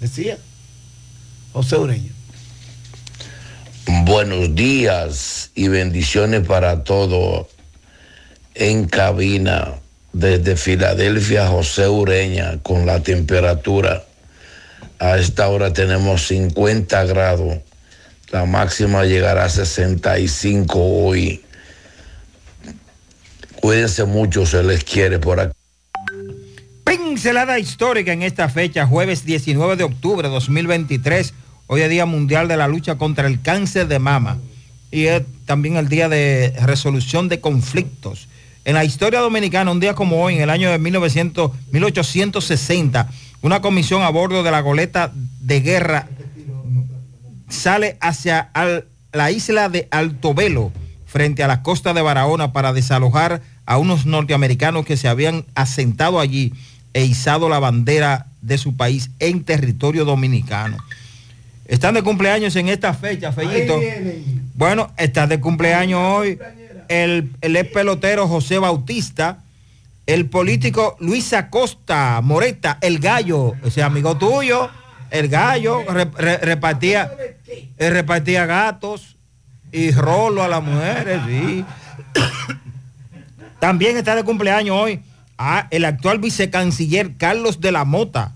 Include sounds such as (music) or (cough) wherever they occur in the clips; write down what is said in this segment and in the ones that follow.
Decía José Ureña. Buenos días y bendiciones para todos en cabina desde Filadelfia, José Ureña, con la temperatura. A esta hora tenemos 50 grados. La máxima llegará a 65 hoy. Cuídense mucho, se les quiere por aquí. Pincelada histórica en esta fecha, jueves 19 de octubre de 2023. Hoy es Día Mundial de la Lucha contra el Cáncer de Mama. Y es también el Día de Resolución de Conflictos. En la historia dominicana, un día como hoy, en el año de 1900, 1860, una comisión a bordo de la goleta de guerra sale hacia la isla de Altobelo, frente a la costa de Barahona, para desalojar a unos norteamericanos que se habían asentado allí e izado la bandera de su país en territorio dominicano. Están de cumpleaños en esta fecha, Fellito. Bueno, está de cumpleaños hoy el, el ex pelotero José Bautista, el político Luis Acosta Moreta, el gallo, ese amigo tuyo, el gallo, repartía, repartía gatos y rolo a las mujeres, sí. (coughs) También está de cumpleaños hoy ah, el actual vicecanciller Carlos de la Mota,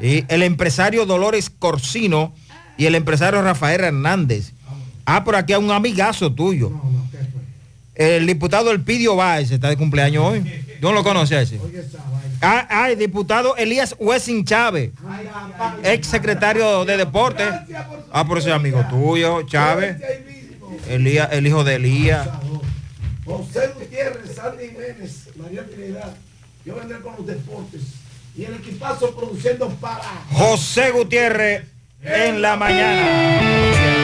y el empresario Dolores Corsino y el empresario Rafael Hernández. Ah, por aquí hay un amigazo tuyo. El diputado Elpidio Báez está de cumpleaños hoy. ¿No lo conoce ese? Ah, ah, el diputado Elías Wessing Chávez, ex secretario de Deportes. Ah, por ese amigo tuyo, Chávez. Elías, el hijo de Elías. José Gutiérrez, Sandy Jiménez, María Trinidad. Yo vendré con los deportes. Y el equipazo produciendo para... José Gutiérrez en la mañana.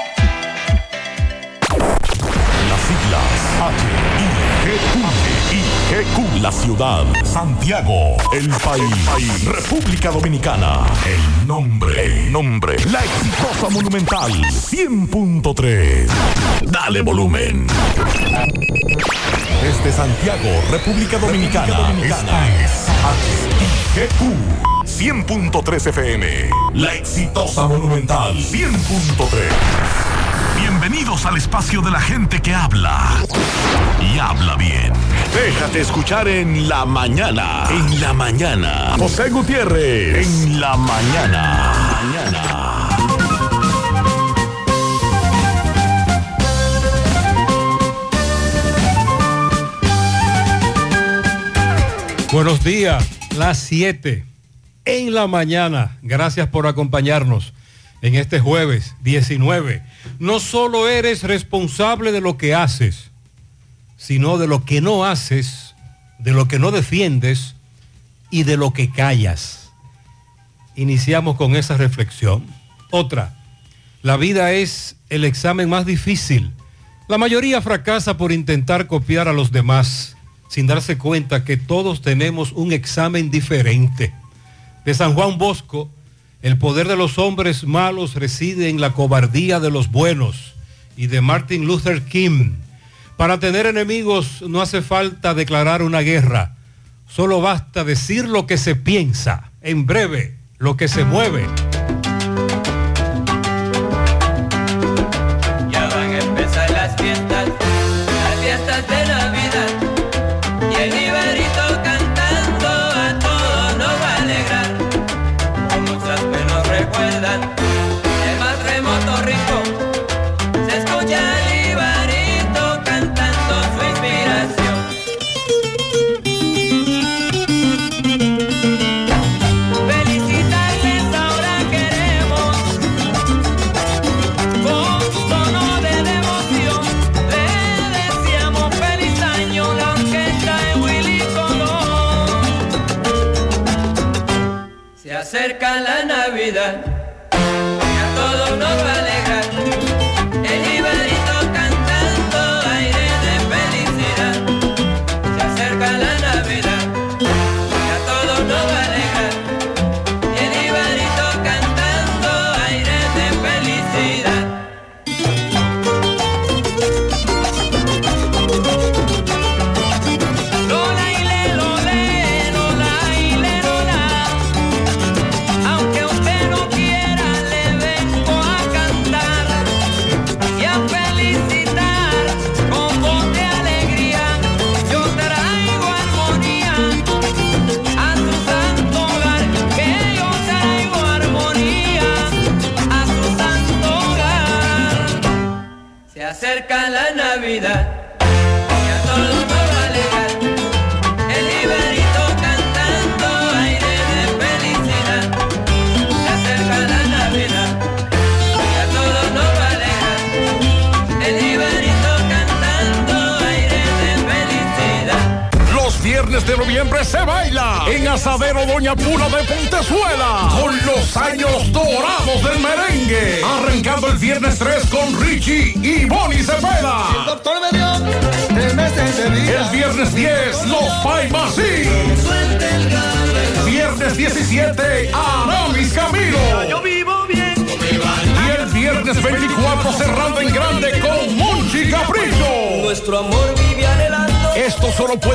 GQ, la ciudad, Santiago, el país, República Dominicana, el nombre, el nombre, la exitosa monumental, 100.3. Dale volumen. Desde Santiago, República Dominicana, Dominicana GQ 100.3 FM, la exitosa monumental, 100.3. Bienvenidos al espacio de la gente que habla y habla bien. Déjate escuchar en la mañana. En la mañana. José Gutiérrez. En la mañana. Mañana. Buenos días, las 7 en la mañana. Gracias por acompañarnos en este jueves 19 no solo eres responsable de lo que haces, sino de lo que no haces, de lo que no defiendes y de lo que callas. Iniciamos con esa reflexión. Otra, la vida es el examen más difícil. La mayoría fracasa por intentar copiar a los demás sin darse cuenta que todos tenemos un examen diferente. De San Juan Bosco, el poder de los hombres malos reside en la cobardía de los buenos. Y de Martin Luther King. Para tener enemigos no hace falta declarar una guerra. Solo basta decir lo que se piensa. En breve, lo que se mueve.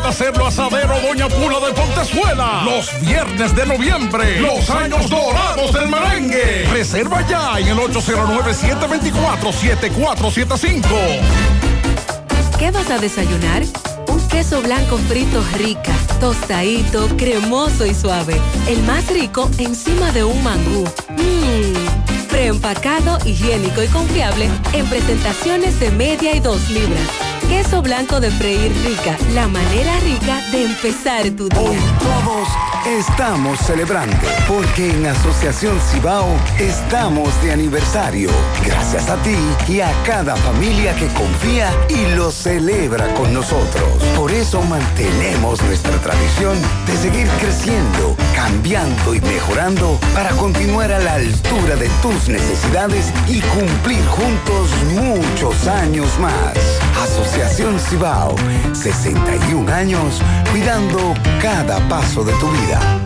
Puede hacerlo Asadero Doña Pula de Pontezuela. Los viernes de noviembre. Los años dorados del merengue. Reserva ya en el 809-724-7475. ¿Qué vas a desayunar? Un queso blanco frito rica, tostadito, cremoso y suave. El más rico encima de un mangú. Mmm, preempacado, higiénico y confiable en presentaciones de media y dos libras. Queso blanco de freír rica, la manera rica de empezar tu día. Todos estamos celebrando porque en Asociación Cibao estamos de aniversario. Gracias a ti y a cada familia que confía y lo celebra con nosotros. Por eso mantenemos nuestra tradición de seguir creciendo, cambiando y mejorando para continuar a la altura de tus necesidades y cumplir juntos muchos años más. Asociación Cibao, 61 años cuidando cada paso de tu vida.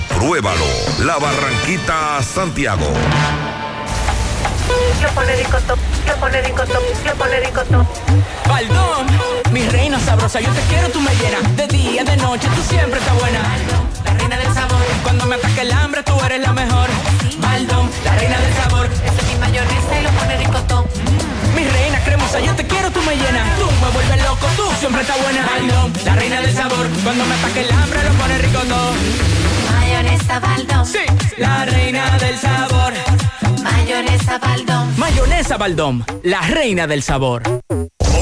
Compruébalo. La Barranquita Santiago. Lo pone ricotop, lo pone ricotop, lo pone ricotop. Baldón, mi reina sabrosa, yo te quiero, tú me llenas. De día, de noche, tú siempre estás buena. La reina del sabor. Cuando me ataque el hambre, tú eres la mejor. Baldón, la reina del sabor. Ese es mi mayonesa y lo pone ricotop. Mi reina cremosa, yo te quiero, tú me llenas. Tú me vuelves loco, tú siempre estás buena. Baldón, la reina del sabor. Cuando me ataque el hambre, lo pone rico todo. Mayonesa Baldón. Sí, la reina del sabor. Mayonesa Baldón. Mayonesa Baldón, la reina del sabor.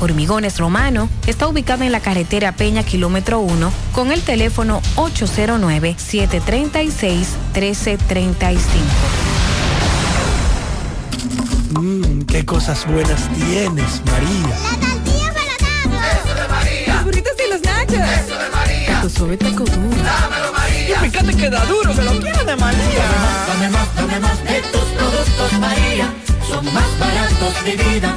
Hormigones Romano está ubicado en la carretera Peña Kilómetro 1 con el teléfono 809-736-1335. Mmm, qué cosas buenas tienes, María. La tortilla para Eso de María. Los burritos y los nachos. Eso de María. Tu suave taco duro. Dámelo, María. Y fíjate que da duro, que lo quiero de María. Dame más, dame más de tus productos, María. Son más baratos de vida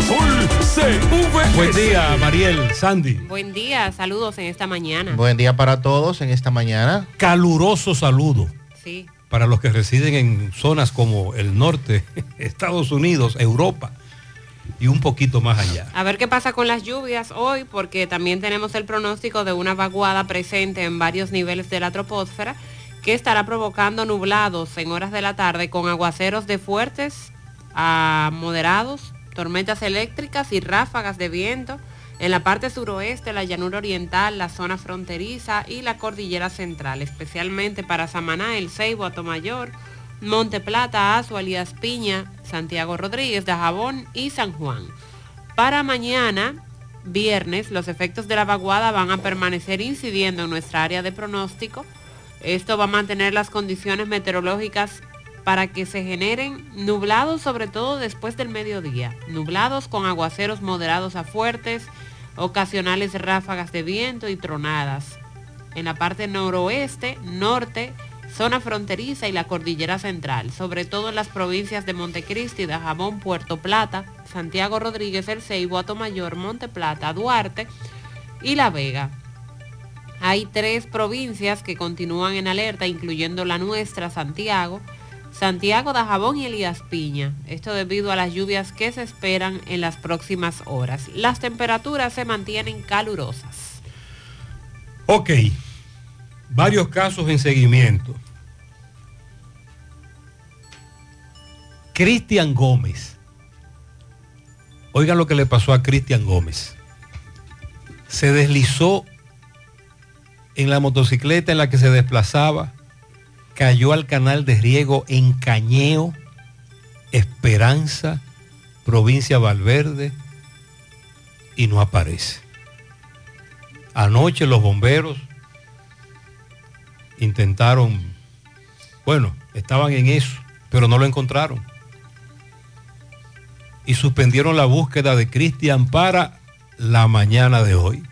CVS. Buen día, Mariel, Sandy. Buen día, saludos en esta mañana. Buen día para todos en esta mañana. Caluroso saludo Sí. para los que residen en zonas como el norte, (laughs) Estados Unidos, Europa y un poquito más allá. A ver qué pasa con las lluvias hoy, porque también tenemos el pronóstico de una vaguada presente en varios niveles de la troposfera que estará provocando nublados en horas de la tarde con aguaceros de fuertes a moderados, tormentas eléctricas y ráfagas de viento en la parte suroeste, la llanura oriental, la zona fronteriza y la cordillera central, especialmente para Samaná, El Ceibo, Atomayor, Monte Plata, Azua, Piña, Santiago Rodríguez, Dajabón y San Juan. Para mañana, viernes, los efectos de la vaguada van a permanecer incidiendo en nuestra área de pronóstico. Esto va a mantener las condiciones meteorológicas para que se generen nublados, sobre todo después del mediodía. Nublados con aguaceros moderados a fuertes, ocasionales ráfagas de viento y tronadas. En la parte noroeste, norte, zona fronteriza y la cordillera central, sobre todo en las provincias de Montecristi, Dajabón, Puerto Plata, Santiago Rodríguez, El Ceibo, Atomayor, Monte Plata, Duarte y La Vega. Hay tres provincias que continúan en alerta, incluyendo la nuestra, Santiago, Santiago, Dajabón y Elías Piña. Esto debido a las lluvias que se esperan en las próximas horas. Las temperaturas se mantienen calurosas. Ok, varios casos en seguimiento. Cristian Gómez. Oigan lo que le pasó a Cristian Gómez. Se deslizó en la motocicleta en la que se desplazaba, cayó al canal de riego en Cañeo, Esperanza, provincia Valverde, y no aparece. Anoche los bomberos intentaron, bueno, estaban en eso, pero no lo encontraron. Y suspendieron la búsqueda de Cristian para la mañana de hoy.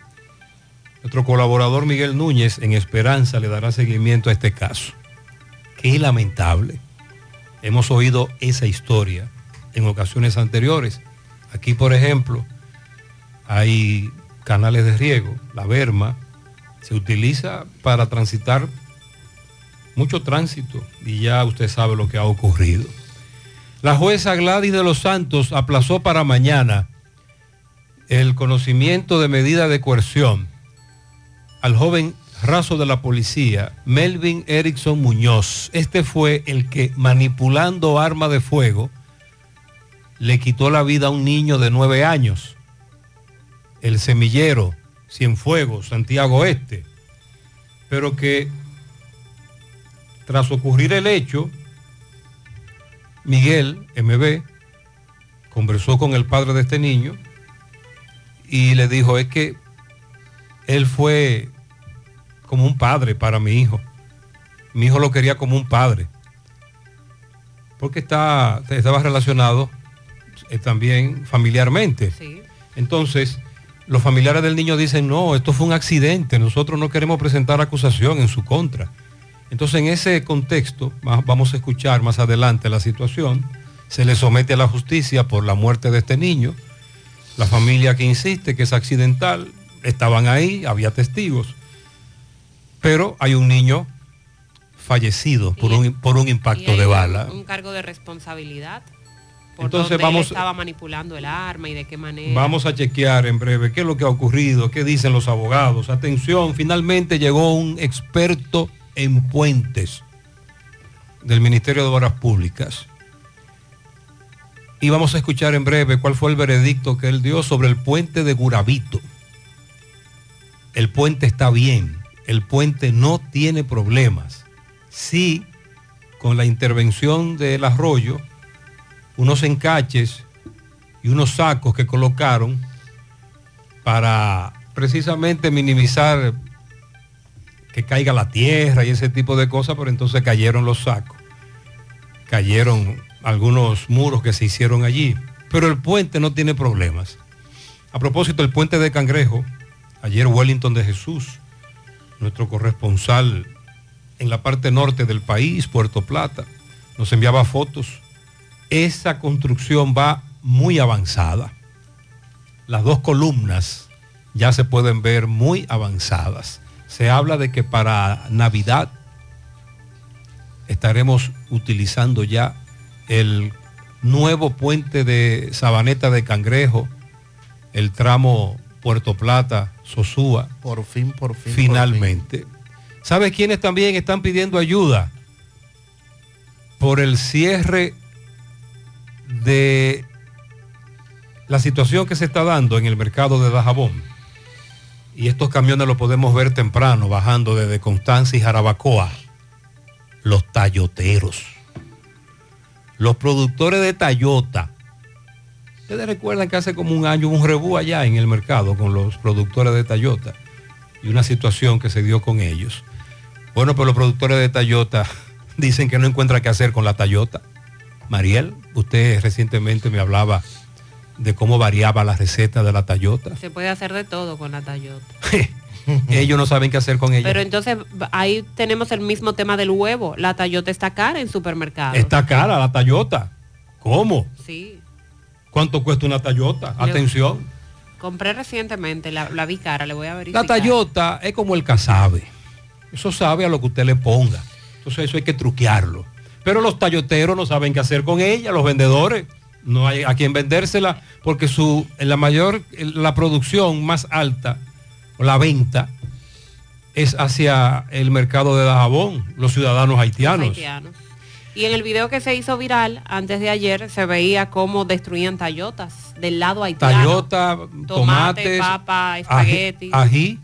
Nuestro colaborador Miguel Núñez en Esperanza le dará seguimiento a este caso. Qué lamentable. Hemos oído esa historia en ocasiones anteriores. Aquí, por ejemplo, hay canales de riego, la berma, se utiliza para transitar mucho tránsito y ya usted sabe lo que ha ocurrido. La jueza Gladys de los Santos aplazó para mañana el conocimiento de medida de coerción al joven raso de la policía, Melvin Erickson Muñoz. Este fue el que manipulando arma de fuego le quitó la vida a un niño de nueve años. El semillero, Cienfuegos, Santiago Este. Pero que tras ocurrir el hecho, Miguel, MB, conversó con el padre de este niño y le dijo, es que él fue como un padre para mi hijo. Mi hijo lo quería como un padre. Porque está, estaba relacionado eh, también familiarmente. Entonces, los familiares del niño dicen, no, esto fue un accidente, nosotros no queremos presentar acusación en su contra. Entonces, en ese contexto, va- vamos a escuchar más adelante la situación, se le somete a la justicia por la muerte de este niño, la familia que insiste que es accidental, estaban ahí, había testigos, pero hay un niño fallecido por un, por un impacto de bala. Un, cargo de responsabilidad. Por Entonces dónde vamos- él estaba manipulando el arma y de qué manera. Vamos a chequear en breve qué es lo que ha ocurrido, qué dicen los abogados. Atención, finalmente llegó un experto en puentes del Ministerio de Obras Públicas. Y vamos a escuchar en breve cuál fue el veredicto que él dio sobre el puente de Guravito. El puente está bien, el puente no tiene problemas. Sí, con la intervención del arroyo, unos encaches y unos sacos que colocaron para precisamente minimizar que caiga la tierra y ese tipo de cosas, pero entonces cayeron los sacos, cayeron algunos muros que se hicieron allí, pero el puente no tiene problemas. A propósito, el puente de Cangrejo, ayer Wellington de Jesús, nuestro corresponsal en la parte norte del país, Puerto Plata, nos enviaba fotos esa construcción va muy avanzada. Las dos columnas ya se pueden ver muy avanzadas. Se habla de que para Navidad estaremos utilizando ya el nuevo puente de Sabaneta de Cangrejo, el tramo Puerto Plata, Sosúa. Por fin, por fin. Finalmente. ¿Sabe quiénes también están pidiendo ayuda? Por el cierre de la situación que se está dando en el mercado de Dajabón. Y estos camiones los podemos ver temprano bajando desde Constanza y Jarabacoa. Los tayoteros. Los productores de Tayota. Ustedes recuerdan que hace como un año hubo un rebú allá en el mercado con los productores de Tayota y una situación que se dio con ellos. Bueno, pues los productores de Tayota (laughs) dicen que no encuentran qué hacer con la Tayota. Mariel, usted recientemente me hablaba de cómo variaba la receta de la Tayota. Se puede hacer de todo con la Toyota. (laughs) Ellos no saben qué hacer con ella. Pero entonces ahí tenemos el mismo tema del huevo. La Toyota está cara en supermercados. Está cara la Tayota. ¿Cómo? Sí. ¿Cuánto cuesta una Tayota? Le- Atención. Compré recientemente, la, la vi cara, le voy a verificar. La Tayota es como el casabe. Eso sabe a lo que usted le ponga. Entonces eso hay que truquearlo. Pero los tayoteros no saben qué hacer con ella, los vendedores. No hay a quien vendérsela porque su, la mayor, la producción más alta, o la venta, es hacia el mercado de Dajabón, los ciudadanos haitianos. haitianos. Y en el video que se hizo viral antes de ayer se veía cómo destruían Tayotas del lado haitiano. Tayota, Tomate, tomates, papa, ají, espagueti. ají.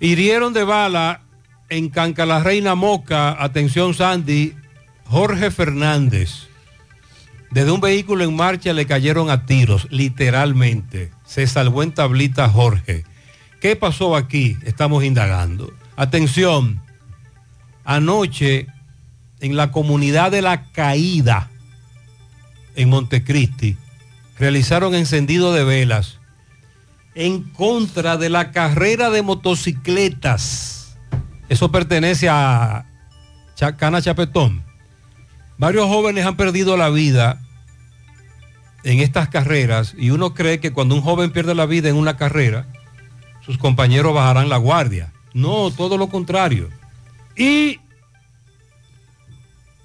Hirieron de bala en Canca la Reina Moca, atención Sandy, Jorge Fernández. Desde un vehículo en marcha le cayeron a tiros, literalmente. Se salvó en tablita Jorge. ¿Qué pasó aquí? Estamos indagando. Atención, anoche en la comunidad de la Caída, en Montecristi, realizaron encendido de velas en contra de la carrera de motocicletas. Eso pertenece a Chacana Chapetón. Varios jóvenes han perdido la vida en estas carreras y uno cree que cuando un joven pierde la vida en una carrera, sus compañeros bajarán la guardia. No, todo lo contrario. Y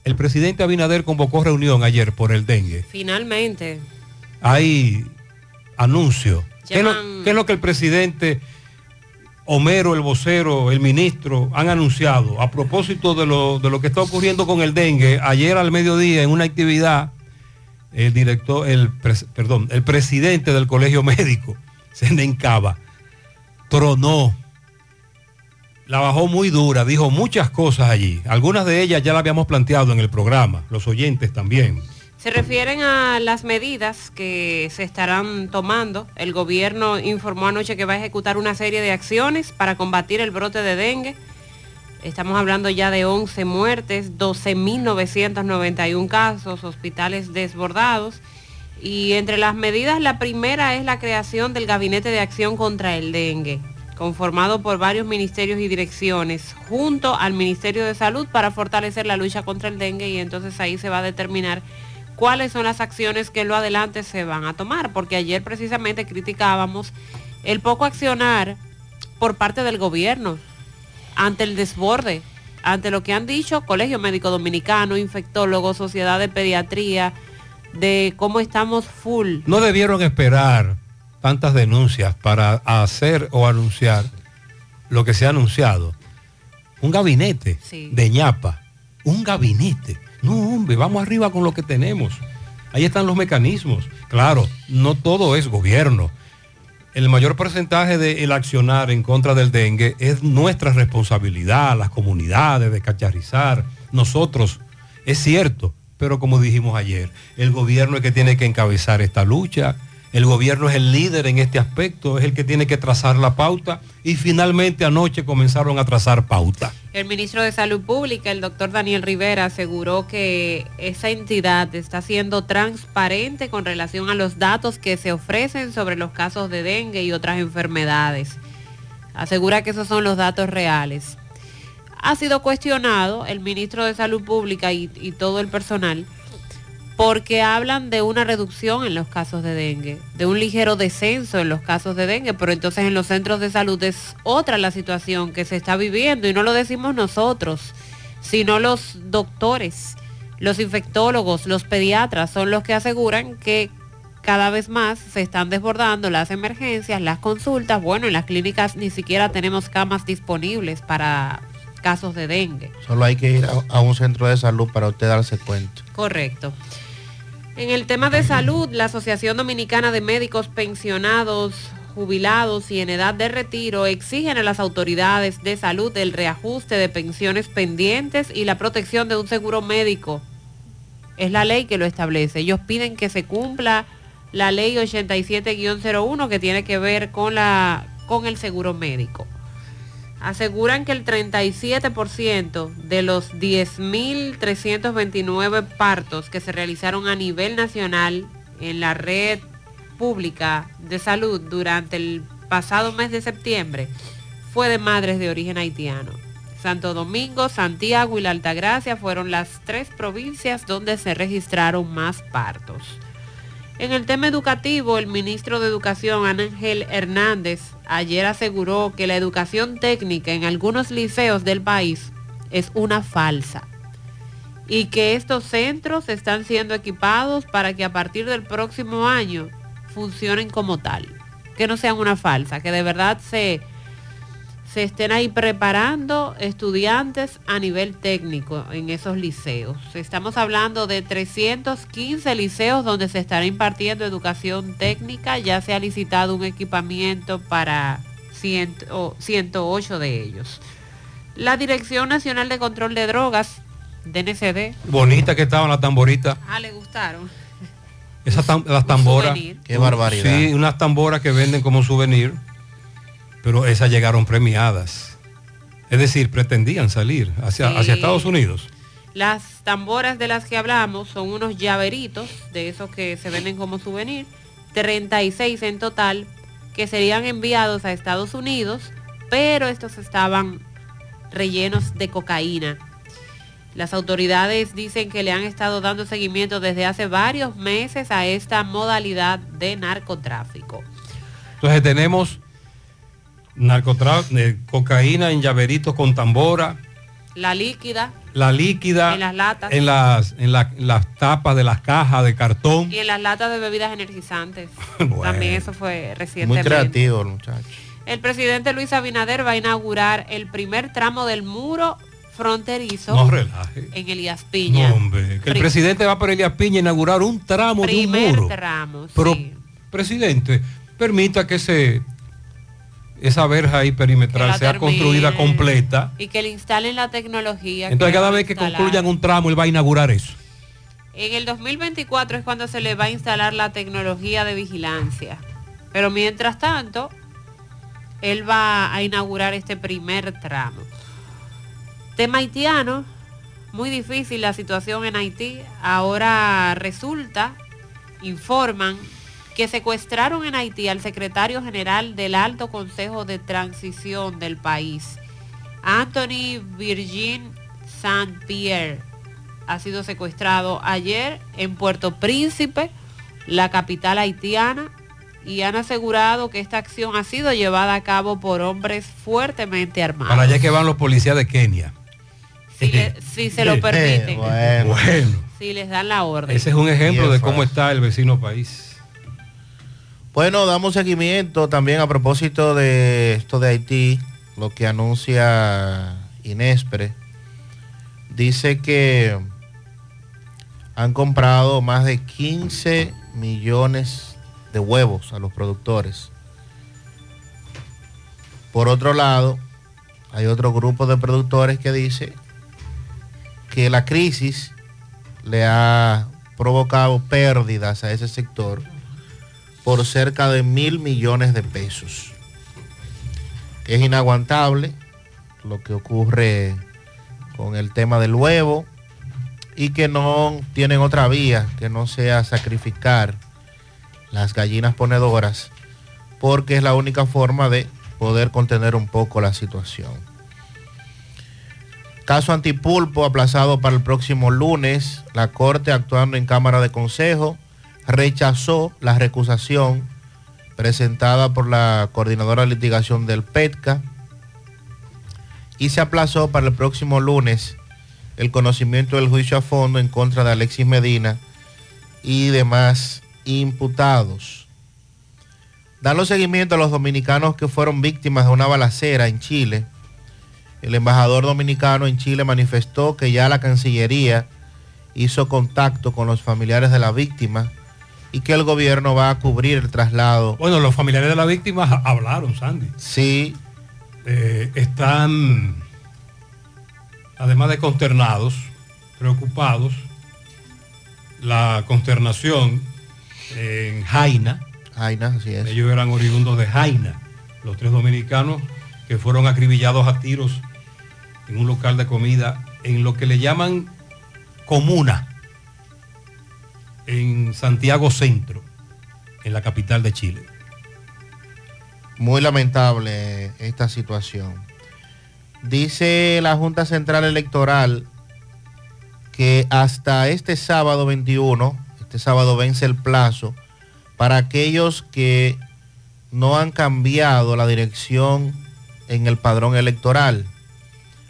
el presidente Abinader convocó reunión ayer por el dengue. Finalmente. Hay anuncio. ¿Qué es, lo, Llaman- qué es lo que el presidente Homero, el vocero, el ministro han anunciado a propósito de lo, de lo que está ocurriendo con el dengue? Ayer al mediodía en una actividad, el director, el perdón, el presidente del colegio (laughs) médico, Senencaba, tronó la bajó muy dura, dijo muchas cosas allí. Algunas de ellas ya la habíamos planteado en el programa, los oyentes también. Se refieren a las medidas que se estarán tomando. El gobierno informó anoche que va a ejecutar una serie de acciones para combatir el brote de dengue. Estamos hablando ya de 11 muertes, 12.991 casos, hospitales desbordados. Y entre las medidas, la primera es la creación del Gabinete de Acción contra el Dengue, conformado por varios ministerios y direcciones, junto al Ministerio de Salud para fortalecer la lucha contra el dengue y entonces ahí se va a determinar cuáles son las acciones que lo adelante se van a tomar, porque ayer precisamente criticábamos el poco accionar por parte del gobierno ante el desborde, ante lo que han dicho Colegio Médico Dominicano, infectólogos, Sociedad de Pediatría, de cómo estamos full. No debieron esperar tantas denuncias para hacer o anunciar lo que se ha anunciado. Un gabinete de ñapa, un gabinete. No, hombre, vamos arriba con lo que tenemos. Ahí están los mecanismos. Claro, no todo es gobierno. El mayor porcentaje del accionar en contra del dengue es nuestra responsabilidad, las comunidades, de cacharrizar, nosotros. Es cierto, pero como dijimos ayer, el gobierno es que tiene que encabezar esta lucha, el gobierno es el líder en este aspecto, es el que tiene que trazar la pauta y finalmente anoche comenzaron a trazar pauta. El ministro de Salud Pública, el doctor Daniel Rivera, aseguró que esa entidad está siendo transparente con relación a los datos que se ofrecen sobre los casos de dengue y otras enfermedades. Asegura que esos son los datos reales. Ha sido cuestionado el ministro de Salud Pública y, y todo el personal porque hablan de una reducción en los casos de dengue, de un ligero descenso en los casos de dengue, pero entonces en los centros de salud es otra la situación que se está viviendo y no lo decimos nosotros, sino los doctores, los infectólogos, los pediatras son los que aseguran que cada vez más se están desbordando las emergencias, las consultas, bueno, en las clínicas ni siquiera tenemos camas disponibles para casos de dengue. Solo hay que ir a, a un centro de salud para usted darse cuenta. Correcto. En el tema de salud, la Asociación Dominicana de Médicos Pensionados, Jubilados y en edad de retiro exigen a las autoridades de salud el reajuste de pensiones pendientes y la protección de un seguro médico. Es la ley que lo establece. Ellos piden que se cumpla la ley 87-01 que tiene que ver con, la, con el seguro médico aseguran que el 37% de los 10.329 partos que se realizaron a nivel nacional en la red pública de salud durante el pasado mes de septiembre fue de madres de origen haitiano. Santo Domingo, Santiago y la Altagracia fueron las tres provincias donde se registraron más partos. En el tema educativo, el ministro de Educación, Ángel Hernández, ayer aseguró que la educación técnica en algunos liceos del país es una falsa y que estos centros están siendo equipados para que a partir del próximo año funcionen como tal, que no sean una falsa, que de verdad se, se estén ahí preparando estudiantes a nivel técnico en esos liceos. Estamos hablando de 315 liceos donde se estará impartiendo educación técnica, ya se ha licitado un equipamiento para 100 o 108 de ellos. La Dirección Nacional de Control de Drogas, DNCD, Bonita que estaban las tamboritas. ah, le gustaron. Esas tam- las tamboras. Qué barbaridad. Sí, unas tamboras que venden como souvenir, pero esas llegaron premiadas. Es decir, pretendían salir hacia, Sí. hacia Estados Unidos. Las tamboras de las que hablamos son unos llaveritos, de esos que se venden como souvenir, 36 en total, que serían enviados a Estados Unidos, pero estos estaban rellenos de cocaína. Las autoridades dicen que le han estado dando seguimiento desde hace varios meses a esta modalidad de narcotráfico. Entonces tenemos narcotráfico, cocaína en llaveritos con tambora, La líquida la líquida En las latas. en las, en la- en las tapas de las cajas de cartón. y en las latas de bebidas energizantes. (laughs) Bueno. También eso fue Muy recientemente. creativo el muchacho. El presidente Luis Abinader va a inaugurar el primer tramo del muro fronterizo No relaje. en Elías Piña. No, hombre, que el presidente va por Elías Piña a inaugurar un tramo de un primer muro. tramo, Pero, sí. presidente, permita que se esa verja ahí perimetral sea termine. construida completa. Y que le instalen la tecnología. Entonces cada vez que concluyan un tramo, él va a inaugurar eso. En el 2024 es cuando se le va a instalar la tecnología de vigilancia. Pero mientras tanto, él va a inaugurar este primer tramo. Tema haitiano, muy difícil la situación en Haití. Ahora resulta, informan, que secuestraron en Haití al secretario general del Alto Consejo de Transición del país, Anthony Virgin Saint Pierre ha sido secuestrado ayer en Puerto Príncipe, la capital haitiana, y han asegurado que esta acción ha sido llevada a cabo por hombres fuertemente armados. Para allá que van los policías de Kenia. Si, le- si se lo (laughs) permiten, bueno. si les dan la orden. Ese es un ejemplo de cómo está el vecino país. Bueno, damos seguimiento también a propósito de esto de Haití, lo que anuncia Inespre. Dice que han comprado más de 15 millones de huevos a los productores. Por otro lado, hay otro grupo de productores que dice que la crisis le ha provocado pérdidas a ese sector por cerca de mil millones de pesos. Es inaguantable lo que ocurre con el tema del huevo y que no tienen otra vía que no sea sacrificar las gallinas ponedoras porque es la única forma de poder contener un poco la situación. Caso antipulpo aplazado para el próximo lunes. La Corte, actuando en Cámara de Consejo, rechazó la recusación presentada por la coordinadora de litigación del PETCA y se aplazó para el próximo lunes el conocimiento del juicio a fondo en contra de Alexis Medina y demás imputados. Dando seguimiento a los dominicanos que fueron víctimas de una balacera en Chile, el embajador dominicano en Chile manifestó que ya la Cancillería hizo contacto con los familiares de la víctima y que el gobierno va a cubrir el traslado. Bueno, los familiares de la víctima ha- hablaron, Sandy. Sí. Eh, están, además de consternados, preocupados, la consternación en Jaina. Jaina, así es. Ellos eran oriundos de Jaina, los tres dominicanos que fueron acribillados a tiros en un local de comida en lo que le llaman comuna, en Santiago Centro, en la capital de Chile. Muy lamentable esta situación. Dice la Junta Central Electoral que hasta este sábado 21, este sábado vence el plazo para aquellos que no han cambiado la dirección en el padrón electoral.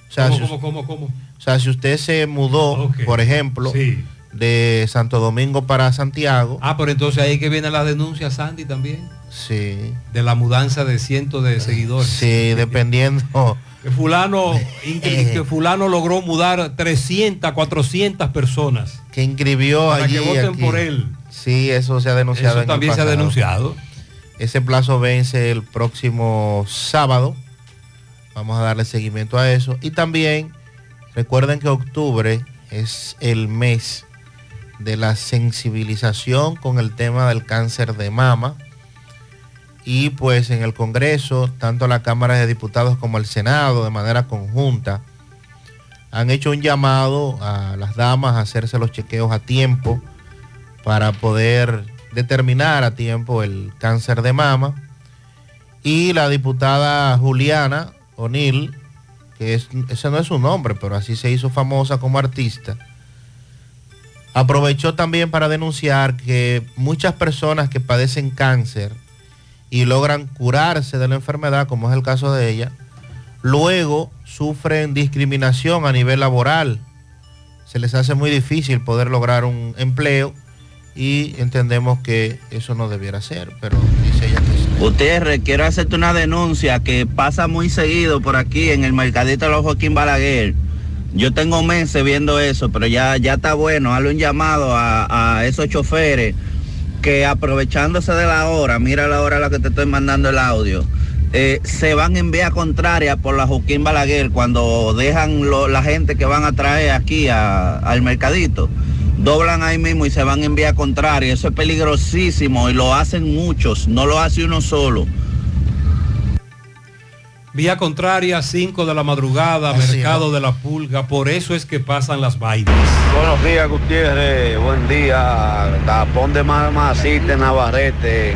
O sea, ¿Cómo, si, cómo, cómo, o sea, si usted se mudó, por ejemplo, Sí. De Santo Domingo para Santiago, Ah, pero entonces ahí que viene la denuncia, Sandy, también, sí, de la mudanza de cientos de seguidores. sí, dependiendo. (laughs) Que fulano, (laughs) que fulano logró mudar 300, 400 personas. que inscribió Para allí. que voten aquí. por él. Sí, eso se ha denunciado. Eso en el también se ha denunciado. Ese plazo vence el próximo sábado. Vamos a darle seguimiento a eso. Y también recuerden que octubre es el mes de la sensibilización con el tema del cáncer de mama. Y pues en el Congreso, tanto la Cámara de Diputados como el Senado, de manera conjunta, han hecho un llamado a las damas a hacerse los chequeos a tiempo para poder determinar a tiempo el cáncer de mama. Y la diputada Juliana O'Neill, que es, ese no es su nombre, pero así se hizo famosa como artista, aprovechó también para denunciar que muchas personas que padecen cáncer y logran curarse de la enfermedad, como es el caso de ella, luego sufren discriminación a nivel laboral. Se les hace muy difícil poder lograr un empleo y entendemos que eso no debiera ser, pero dice ella que. Gutiérrez, quiero hacerte una denuncia que pasa muy seguido por aquí en el mercadito de los Joaquín Balaguer. Yo tengo meses viendo eso, pero ya, ya está bueno. Hazle un llamado a, a esos choferes que aprovechándose de la hora, mira la hora a la que te estoy mandando el audio, eh, se van en vía contraria por la Joaquín Balaguer cuando dejan lo- la gente que van a traer aquí al mercadito. Doblan ahí mismo y se van en vía contraria. Eso es peligrosísimo y lo hacen muchos, no lo hace uno solo. Vía contraria, 5 de la madrugada, mercado de la pulga, por eso es que pasan las vainas. Buenos días, Gutiérrez. Buen día. Tapón de Mamacita en Navarrete.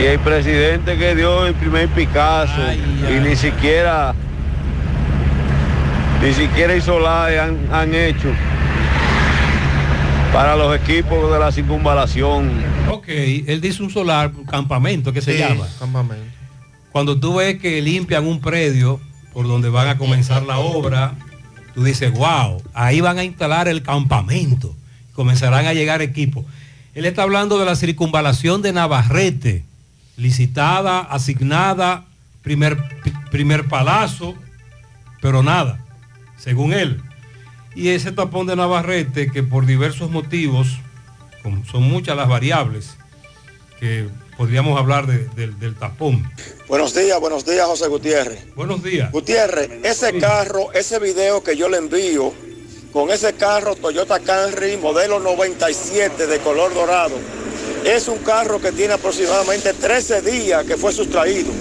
Y el presidente que dio el primer Picasso y ni siquiera ni siquiera Isolay han, han hecho para los equipos de la circunvalación. Ok, él dice un solar, un campamento que se Sí, llama. campamento. Cuando tú ves que limpian un predio por donde van a comenzar la obra, tú dices, wow, ahí van a instalar el campamento. Comenzarán a llegar equipos. Él está hablando de la circunvalación de Navarrete, licitada, asignada, primer, primer palazo, pero nada, según él. Y ese tapón de Navarrete, que por diversos motivos, son muchas las variables, que podríamos hablar de- del- del tapón. Buenos días, buenos días, José Gutiérrez. Buenos días. Gutiérrez, ese carro, ese video que yo le envío, con ese carro Toyota Camry modelo 97 de color dorado, es un carro que tiene aproximadamente 13 días que fue sustraído.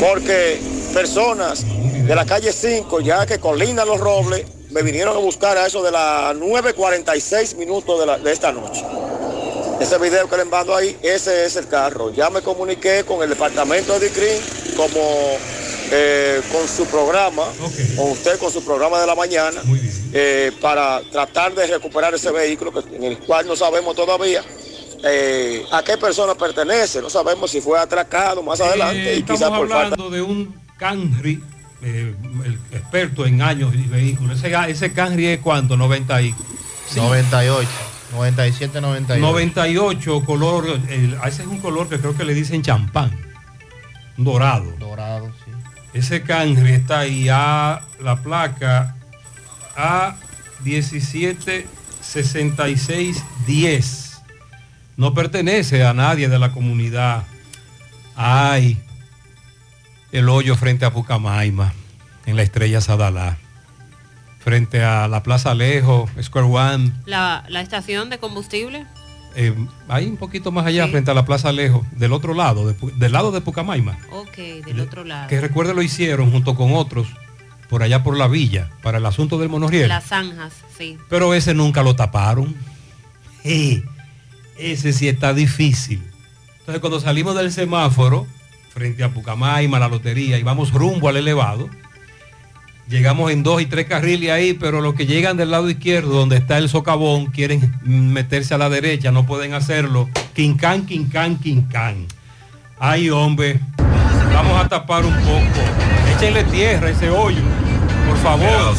Porque personas de la calle 5, ya que colina Los Robles, me vinieron a buscar a eso de las 9.46 minutos de, la- de esta noche. Ese video que le mando ahí, ese es el carro. Ya me comuniqué con el departamento de DICRIN como eh, con su programa, con usted con su programa de la mañana, eh, para tratar de recuperar ese vehículo que- en el cual no sabemos todavía eh, a qué persona pertenece. No sabemos si fue atracado más adelante Eh, y estamos quizás por falta. hablando de un Camry, eh, el experto en años y vehículos. Ese, ese Camry es cuánto, 90 y... 98, 97, 98. 98 color, ese es un color que creo que le dicen champán, dorado. Dorado, sí. Ese Camry está ahí a la placa A 176610. No pertenece a nadie de la comunidad. Ay, el hoyo frente a Pucamaima, en la estrella Sadalá. Frente a la Plaza Alejo, Square One, La, la estación de combustible. eh, ahí un poquito más allá, frente a la Plaza Alejo, del otro lado, de del lado de Pucamaima. Ok, del otro lado. que recuerde lo hicieron junto con otros por allá por la villa para el asunto del monorriel. Las zanjas, sí. Pero ese nunca lo taparon. (laughs) Eh, ese sí está difícil. Entonces cuando salimos del semáforo, frente a Pucamaima, la lotería, y vamos rumbo al elevado, llegamos en dos y tres carriles ahí, pero los que llegan del lado izquierdo, donde está el socavón, quieren meterse a la derecha, no pueden hacerlo. Quincán, quincán, quincán. Ay, hombre, vamos a tapar un poco. Échenle tierra a ese hoyo, por favor.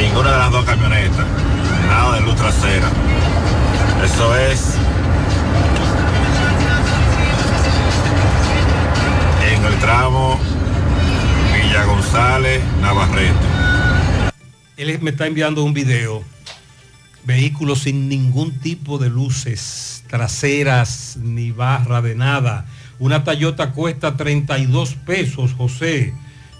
Ninguna de las dos camionetas. Nada de luz trasera. Eso es en el tramo González, Navarrete. Él me está enviando un video. Vehículos sin ningún tipo de luces traseras ni barra de nada. Una Toyota cuesta 32 pesos, José.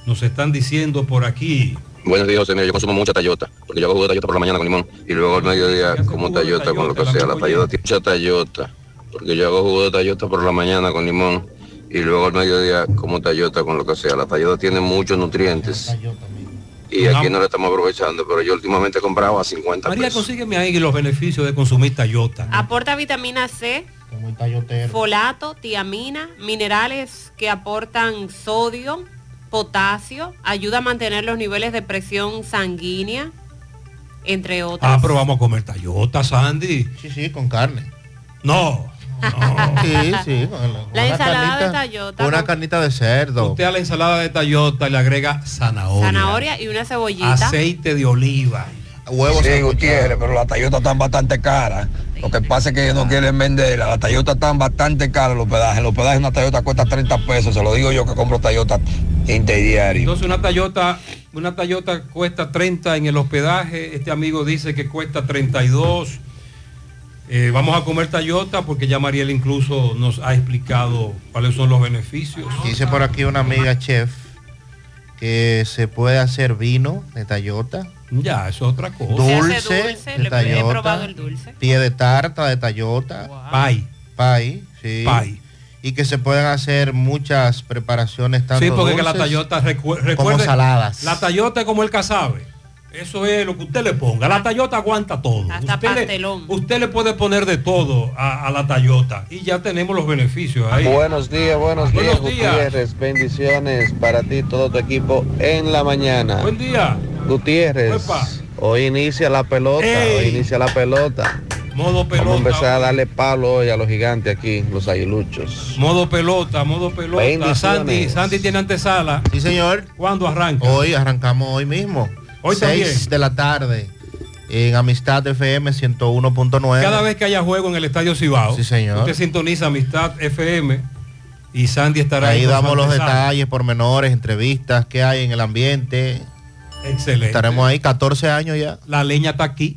Nos están diciendo por aquí. Buenos días, José. Mira, yo consumo mucha Toyota, porque yo hago jugo de Toyota por la mañana con limón y luego al mediodía como Toyota con lo que sea. La Toyota tiene mucha Toyota, porque yo hago jugo de Toyota por la mañana con limón y luego al mediodía como Toyota con lo que sea. La Toyota tiene muchos nutrientes y aquí no la estamos aprovechando, pero yo últimamente he comprado a 50 María, pesos. consígueme ahí los beneficios de consumir Toyota. Aporta vitamina C, folato, tiamina, minerales que aportan sodio, potasio, ayuda a mantener los niveles de presión sanguínea, entre otros. Ah, pero vamos a comer Toyota, Sandy. Sí, sí, con carne. No. Sí, sí. Con la, La ensalada de carnita- con Una con- carnita de cerdo. Usted a la ensalada de Toyota le agrega zanahoria, Zanahoria y una cebollita. aceite de oliva. Huevos. Sí, Gutiérrez, pero las Toyotas están bastante caras. Lo que pasa es que ellos no quieren venderla. Las Toyotas están bastante caras los hospedajes. Los hospedajes una Toyota cuesta 30 pesos. Se lo digo yo que compro Toyota interdiario. Entonces una Toyota, una Toyota cuesta 30 en el hospedaje, este amigo dice que cuesta 32. Eh, vamos a comer Tayota porque ya Mariel incluso nos ha explicado cuáles son los beneficios. Dice por aquí una amiga chef que se puede hacer vino de Tayota. Ya, eso es otra cosa. Dulce, de Tayota. Pie de tarta de Tayota. Pay. Pay, sí. Pay. Y que se pueden hacer muchas preparaciones tanto Sí, porque que la dulces Tayota recu- como recuerde, saladas. La Tayota es como el casabe. Eso es lo que usted le ponga. La Tayota aguanta todo. Hasta usted, le, usted le puede poner de todo a, a la Tayota y ya tenemos los beneficios ahí. Buenos días, buenos días, Buenos días. Gutiérrez. Bendiciones para ti y todo tu equipo en la mañana. Buen día. Gutiérrez, hoy inicia la pelota, Ey. hoy inicia la pelota. Modo Vamos a pelota. empezar a darle palo hoy a los gigantes aquí, los aguiluchos. Modo pelota, modo pelota. Sandy, Sandy tiene antesala. Sí, señor. ¿Cuándo arranca? Hoy arrancamos hoy mismo. Hoy 6 también. de la tarde en Amistad FM 101.9. Cada vez que haya juego en el Estadio Cibao, Sí, señor. usted sintoniza Amistad FM y Sandy estará Ahí con damos los antesala. detalles, pormenores, entrevistas que hay en el ambiente. Excelente. Estaremos ahí 14 años ya. La leña está aquí.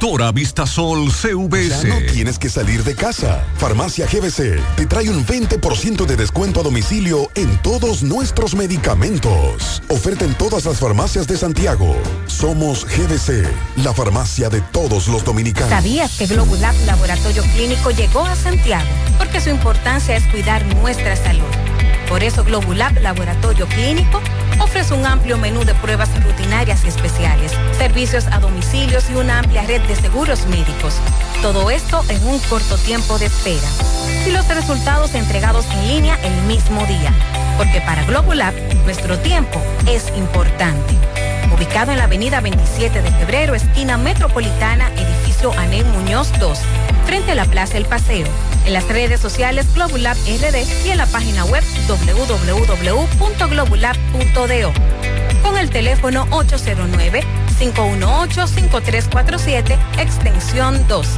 Constructora Vistasol CVS. Ya no tienes que salir de casa. Farmacia GBC te trae un 20% de descuento a domicilio en todos nuestros medicamentos. Oferta en todas las farmacias de Santiago. Somos GBC, la farmacia de todos los dominicanos. ¿Sabías que Globulab Laboratorio Clínico llegó a Santiago? Porque su importancia es cuidar nuestra salud. Por eso Globulab Laboratorio Clínico ofrece un amplio menú de pruebas rutinarias y especiales, servicios a domicilios y una amplia red de seguros médicos. Todo esto en un corto tiempo de espera. Y los resultados entregados en línea el mismo día. Porque para Globulab, nuestro tiempo es importante. Ubicado en la avenida 27 de febrero, esquina metropolitana, edificio Anel Muñoz 2, frente a la Plaza El Paseo. En las redes sociales Globulab RD y en la página web www.globulab.do. Con el teléfono 809-518-5347, extensión 2.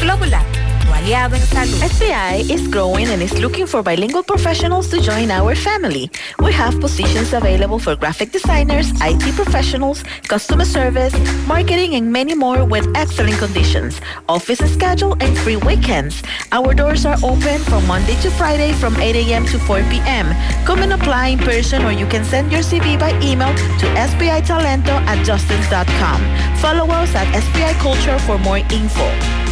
Globulab, aliado en salud. SBI is growing and is looking for bilingual professionals to join our family. We have positions available for graphic designers, IT professionals, customer service, marketing, and many more with excellent conditions. Office schedule and free weekends. Our doors are open from Monday to Friday from 8 a.m. to 4 p.m. Come and apply in person or you can send your CV by email to sbitalento at justins.com. Follow us at SBI Culture for more info.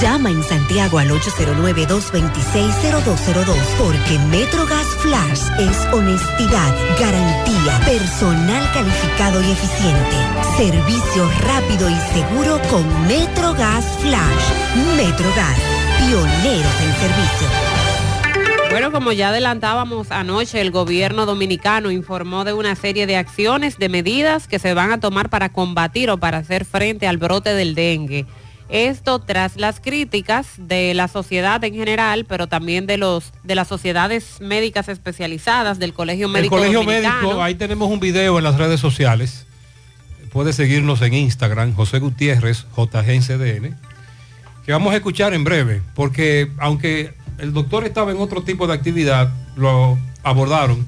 Llama en Santiago al 809-226-0202 porque MetroGas Flash es honestidad, garantía, personal calificado y eficiente, servicio rápido y seguro con MetroGas Flash. MetroGas, pioneros en servicio. Bueno, como ya adelantábamos anoche, el gobierno dominicano informó de una serie de acciones, de medidas que se van a tomar para combatir o para hacer frente al brote del dengue. Esto tras las críticas de la sociedad en general, pero también de los de las sociedades médicas especializadas, del Colegio El Médico Colegio Dominicano. Médico, ahí tenemos un video en las redes sociales. Puede seguirnos en Instagram, José Gutiérrez, JGNCDN, que vamos a escuchar en breve, porque aunque el doctor estaba en otro tipo de actividad, lo abordaron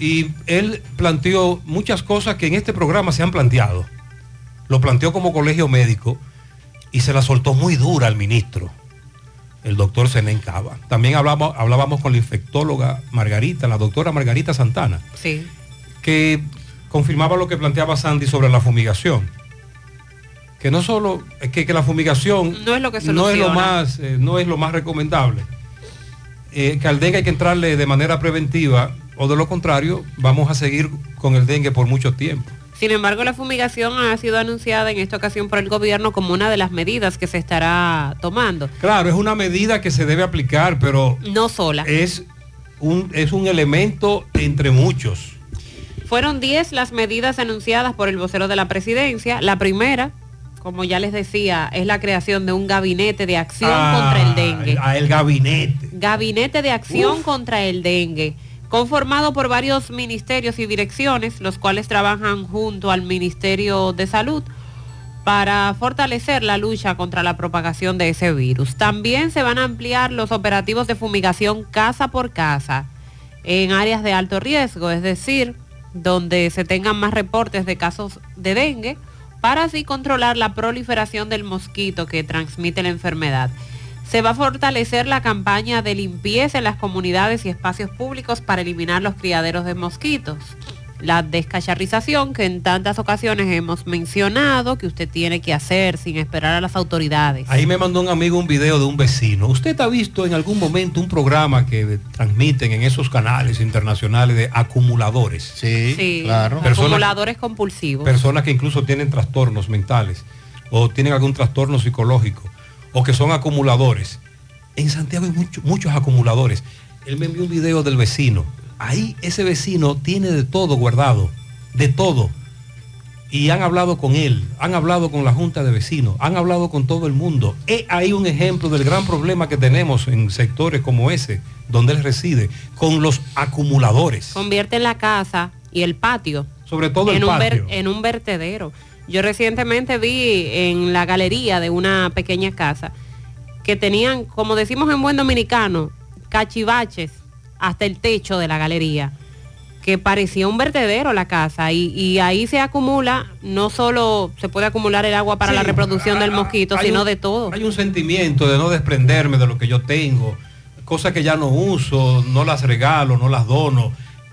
y él planteó muchas cosas que en este programa se han planteado. Lo planteó como colegio médico y se la soltó muy dura al ministro, el doctor Zenén Cava. También hablamos, hablábamos con la infectóloga Margarita, la doctora Margarita Santana, Sí. que confirmaba lo que planteaba Sandy sobre la fumigación. Que no solo, que, que la fumigación No es lo que no es lo más, eh, no es lo más recomendable. Eh, que al dengue hay que entrarle de manera preventiva o de lo contrario vamos a seguir con el dengue por mucho tiempo. Sin embargo, la fumigación ha sido anunciada en esta ocasión por el gobierno como una de las medidas que se estará tomando. Claro, es una medida que se debe aplicar, pero No sola. es un, es un elemento entre muchos. Fueron 10 las medidas anunciadas por el vocero de la presidencia. La primera, como ya les decía, es la creación de un gabinete de acción Ah, contra el dengue. A el gabinete. Gabinete de Acción Uf. contra el Dengue, conformado por varios ministerios y direcciones, los cuales trabajan junto al Ministerio de Salud para fortalecer la lucha contra la propagación de ese virus. También se van a ampliar los operativos de fumigación casa por casa en áreas de alto riesgo, es decir, donde se tengan más reportes de casos de dengue para así controlar la proliferación del mosquito que transmite la enfermedad. Se va a fortalecer la campaña de limpieza en las comunidades y espacios públicos para eliminar los criaderos de mosquitos. La descacharrización que en tantas ocasiones hemos mencionado que usted tiene que hacer sin esperar a las autoridades. Ahí me mandó un amigo un video de un vecino. ¿Usted ha visto en algún momento un programa que transmiten en esos canales internacionales de acumuladores? Sí, Sí, claro. acumuladores compulsivos. Personas que incluso tienen trastornos mentales o tienen algún trastorno psicológico o que son acumuladores. En Santiago hay mucho- muchos acumuladores. Él me envió un video del vecino. Ahí ese vecino tiene de todo guardado, de todo. Y han hablado con él, han hablado con la Junta de Vecinos, han hablado con todo el mundo. He ahí un ejemplo del gran problema que tenemos en sectores como ese, donde él reside, con los acumuladores. Convierte la casa y el patio Sobre todo el en un, ver- patio. en un vertedero. Yo recientemente vi en la galería de una pequeña casa que tenían, como decimos en buen dominicano, cachivaches hasta el techo de la galería, que parecía un vertedero la casa y, y ahí se acumula, no solo se puede acumular el agua para Sí, la reproducción del mosquito, sino un- de todo. Hay un sentimiento de no desprenderme de lo que yo tengo, cosas que ya no uso, no las regalo, no las dono.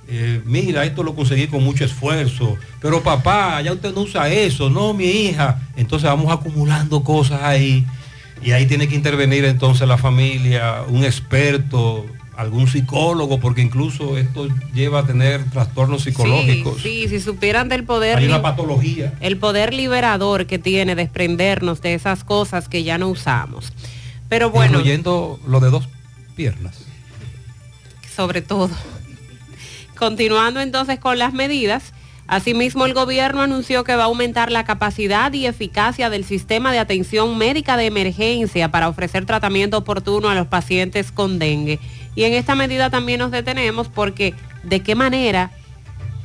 Eh, mira, esto lo conseguí con mucho esfuerzo, pero papá, ya usted no usa eso, no mi hija. Entonces vamos acumulando cosas ahí y ahí tiene que intervenir entonces la familia, un experto, algún psicólogo, porque incluso esto lleva a tener trastornos psicológicos. Sí, sí, si supieran del poder Hay una patología. el poder liberador que tiene desprendernos de esas cosas que ya no usamos. Pero bueno, Incluyendo lo de dos piernas. sobre todo. Continuando entonces con las medidas, asimismo el gobierno anunció que va a aumentar la capacidad y eficacia del sistema de atención médica de emergencia para ofrecer tratamiento oportuno a los pacientes con dengue. Y en esta medida también nos detenemos porque de qué manera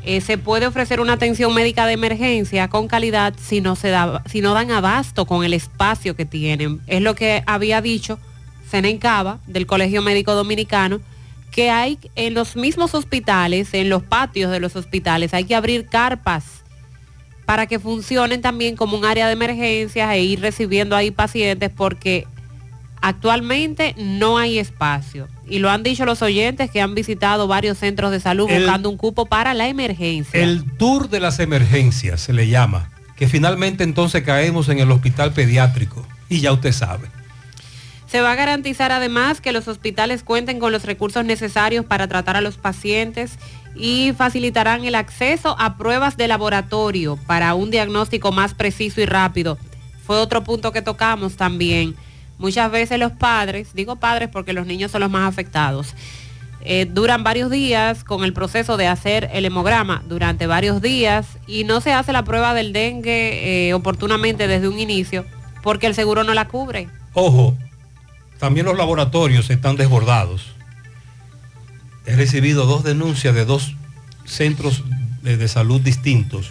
eh, se puede ofrecer una atención médica de emergencia con calidad si no, se da, si no dan abasto con el espacio que tienen. Es lo que había dicho Senencaba del Colegio Médico Dominicano, que hay en los mismos hospitales, en los patios de los hospitales, hay que abrir carpas para que funcionen también como un área de emergencias e ir recibiendo ahí pacientes porque actualmente no hay espacio. Y lo han dicho los oyentes que han visitado varios centros de salud El- buscando un cupo para la emergencia. El tour de las emergencias se le llama, que finalmente entonces caemos en el hospital pediátrico. Y ya usted sabe. Se va a garantizar además que los hospitales cuenten con los recursos necesarios para tratar a los pacientes y facilitarán el acceso a pruebas de laboratorio para un diagnóstico más preciso y rápido. Fue otro punto que tocamos también. Muchas veces los padres, digo padres porque los niños son los más afectados, eh, duran varios días con el proceso de hacer el hemograma durante varios días y no se hace la prueba del dengue eh, oportunamente desde un inicio porque el seguro no la cubre. Ojo, también los laboratorios están desbordados. He recibido dos denuncias de dos centros de, de salud distintos.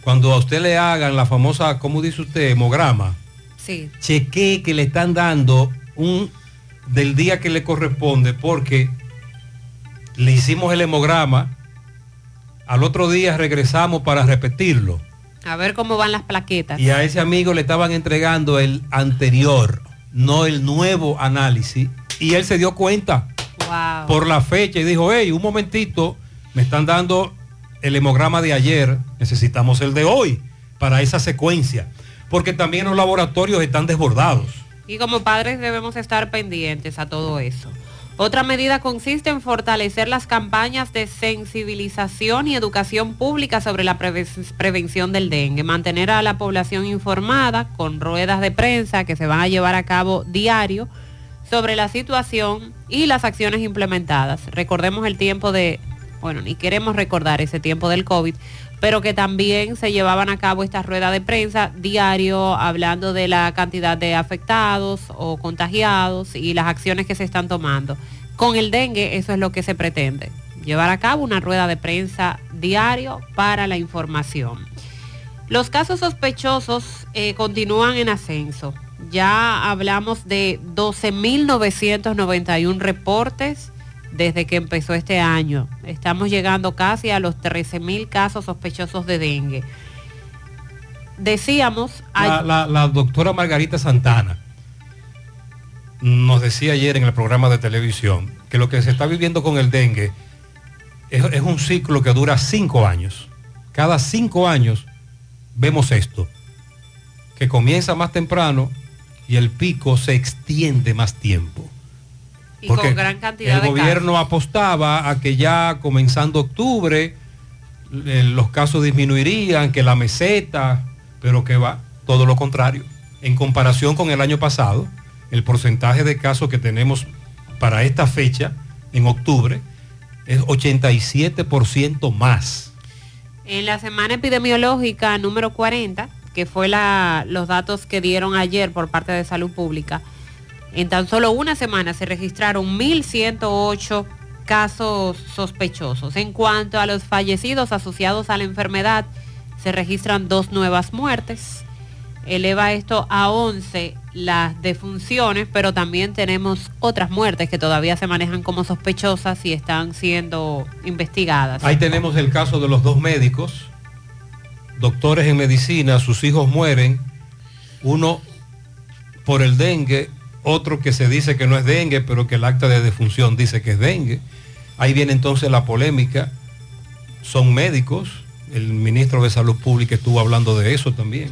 Cuando a usted le hagan la famosa, ¿cómo dice usted? Hemograma, Sí. chequee que le están dando un del día que le corresponde porque le hicimos el hemograma, al otro día regresamos para repetirlo A ver cómo van las plaquetas. y a ese amigo le estaban entregando el anterior, no el nuevo análisis y él se dio cuenta Wow. por la fecha y dijo, hey, un momentito, me están dando el hemograma de ayer, necesitamos el de hoy para esa secuencia, porque también los laboratorios están desbordados. Y como padres debemos estar pendientes a todo eso. Otra medida consiste en fortalecer las campañas de sensibilización y educación pública sobre la preve- prevención del dengue, mantener a la población informada con ruedas de prensa que se van a llevar a cabo diario sobre la situación y las acciones implementadas. Recordemos el tiempo de, bueno, ni queremos recordar ese tiempo del COVID, pero que también se llevaban a cabo estas ruedas de prensa diario hablando de la cantidad de afectados o contagiados y las acciones que se están tomando. Con el dengue eso es lo que se pretende, llevar a cabo una rueda de prensa diario para la información. Los casos sospechosos eh, continúan en ascenso. Ya hablamos de 12.991 reportes desde que empezó este año. Estamos llegando casi a los 13.000 casos sospechosos de dengue. decíamos, hay- La, la- la doctora Margarita Santana nos decía ayer en el programa de televisión que lo que se está viviendo con el dengue es, es un ciclo que dura cinco años. Cada cinco años vemos esto, que comienza más temprano y el pico se extiende más tiempo. Y porque con gran cantidad El de gobierno apostaba a que ya comenzando octubre eh, los casos disminuirían, que la meseta, pero que va todo lo contrario. En comparación con el año pasado, el porcentaje de casos que tenemos para esta fecha, en octubre, es 87% más. En la semana epidemiológica número 40, que fue la- los datos que dieron ayer por parte de Salud Pública, en tan solo una semana se registraron 1.108 casos sospechosos. En cuanto a los fallecidos asociados a la enfermedad, se registran dos nuevas muertes. Eleva esto a 11 las defunciones, pero también tenemos otras muertes que todavía se manejan como sospechosas y están siendo investigadas. Ahí tenemos el caso de los dos médicos, doctores en medicina, sus hijos mueren, uno por el dengue, otro que se dice que no es dengue, pero que el acta de defunción dice que es dengue. Ahí viene entonces la polémica, son médicos, el ministro de Salud Pública estuvo hablando de eso también.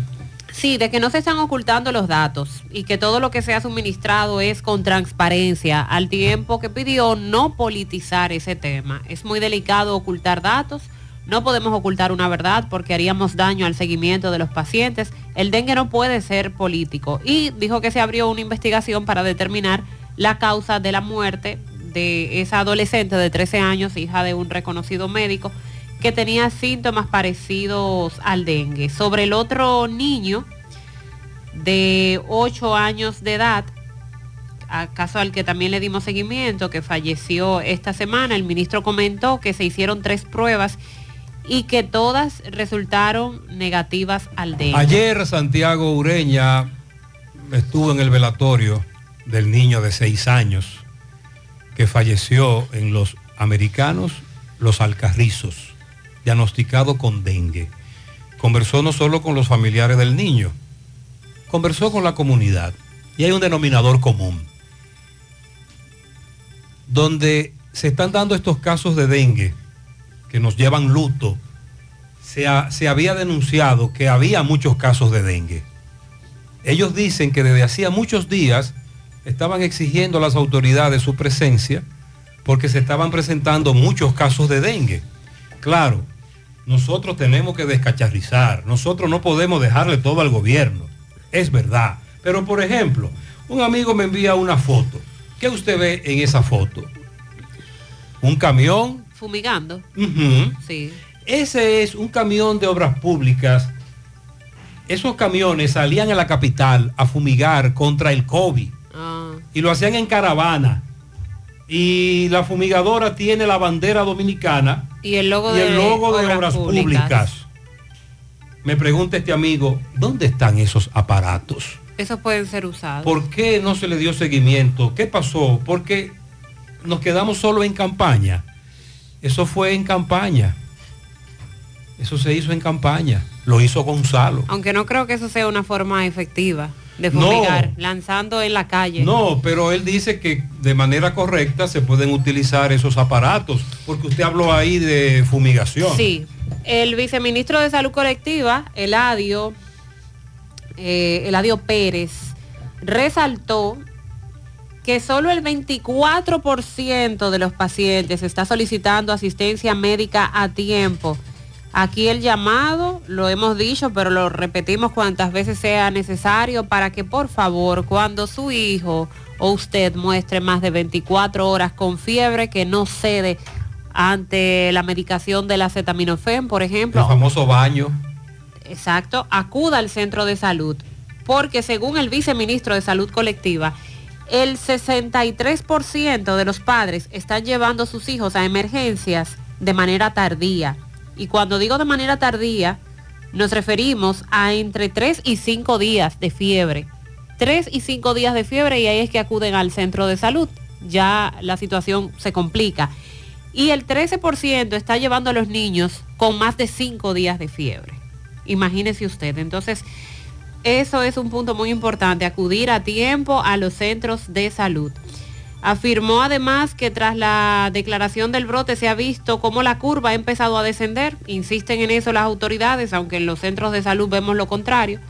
Sí, de que no se están ocultando los datos y que todo lo que se ha suministrado es con transparencia, al tiempo que pidió no politizar ese tema. Es muy delicado ocultar datos, no podemos ocultar una verdad porque haríamos daño al seguimiento de los pacientes. El dengue no puede ser político y dijo que se abrió una investigación para determinar la causa de la muerte de esa adolescente de 13 años, hija de un reconocido médico, que tenía síntomas parecidos al dengue. Sobre el otro niño de 8 años de edad, caso al que también le dimos seguimiento, que falleció esta semana, el ministro comentó que se hicieron tres pruebas y que todas resultaron negativas al dengue. Ayer Santiago Ureña estuvo en el velatorio del niño de seis años que falleció en los americanos, los alcarrizos, diagnosticado con dengue. Conversó no solo con los familiares del niño, conversó con la comunidad y hay un denominador común donde se están dando estos casos de dengue que nos llevan luto, se, ha- se había denunciado que había muchos casos de dengue. Ellos dicen que desde hacía muchos días estaban exigiendo a las autoridades su presencia porque se estaban presentando muchos casos de dengue. Claro, nosotros tenemos que descacharrizar, nosotros no podemos dejarle todo al gobierno, es verdad. Pero por ejemplo, un amigo me envía una foto. ¿Qué usted ve en esa foto? Un camión. Fumigando. Sí. Ese es un camión de obras públicas. Esos camiones salían a la capital a fumigar contra el COVID Ah, y lo hacían en caravana. Y la fumigadora tiene la bandera dominicana y el logo y de, el logo de obras, públicas. Me pregunta este amigo, ¿dónde están esos aparatos? Esos pueden ser usados. ¿Por qué no se le dio seguimiento? ¿Qué pasó? Porque nos quedamos solo en campaña. Eso fue en campaña. Eso se hizo en campaña. Lo hizo Gonzalo. Aunque no creo que eso sea una forma efectiva de No. fumigar, lanzando en la calle. No, pero él dice que de manera correcta se pueden utilizar esos aparatos, porque usted habló ahí de fumigación. Sí, el viceministro de Salud Colectiva, Eladio, eh, Eladio Pérez, resaltó que solo el 24% de los pacientes está solicitando asistencia médica a tiempo. Aquí el llamado, lo hemos dicho, pero lo repetimos cuantas veces sea necesario para que por favor, cuando su hijo o usted muestre más de 24 horas con fiebre, que no cede ante la medicación del acetaminofén, por ejemplo, El famoso baño. Exacto, acuda al centro de salud, porque según el viceministro de Salud Colectiva, el 63% de los padres están llevando a sus hijos a emergencias de manera tardía. Y cuando digo de manera tardía, nos referimos a entre 3 y 5 días de fiebre. 3 y 5 días de fiebre y ahí es que acuden al centro de salud. Ya la situación se complica. Y el 13% está llevando a los niños con más de 5 días de fiebre. Imagínese usted. Entonces, eso es un punto muy importante, acudir a tiempo a los centros de salud. Afirmó además que tras la declaración del brote se ha visto cómo la curva ha empezado a descender. Insisten en eso las autoridades, aunque en los centros de salud vemos lo contrario.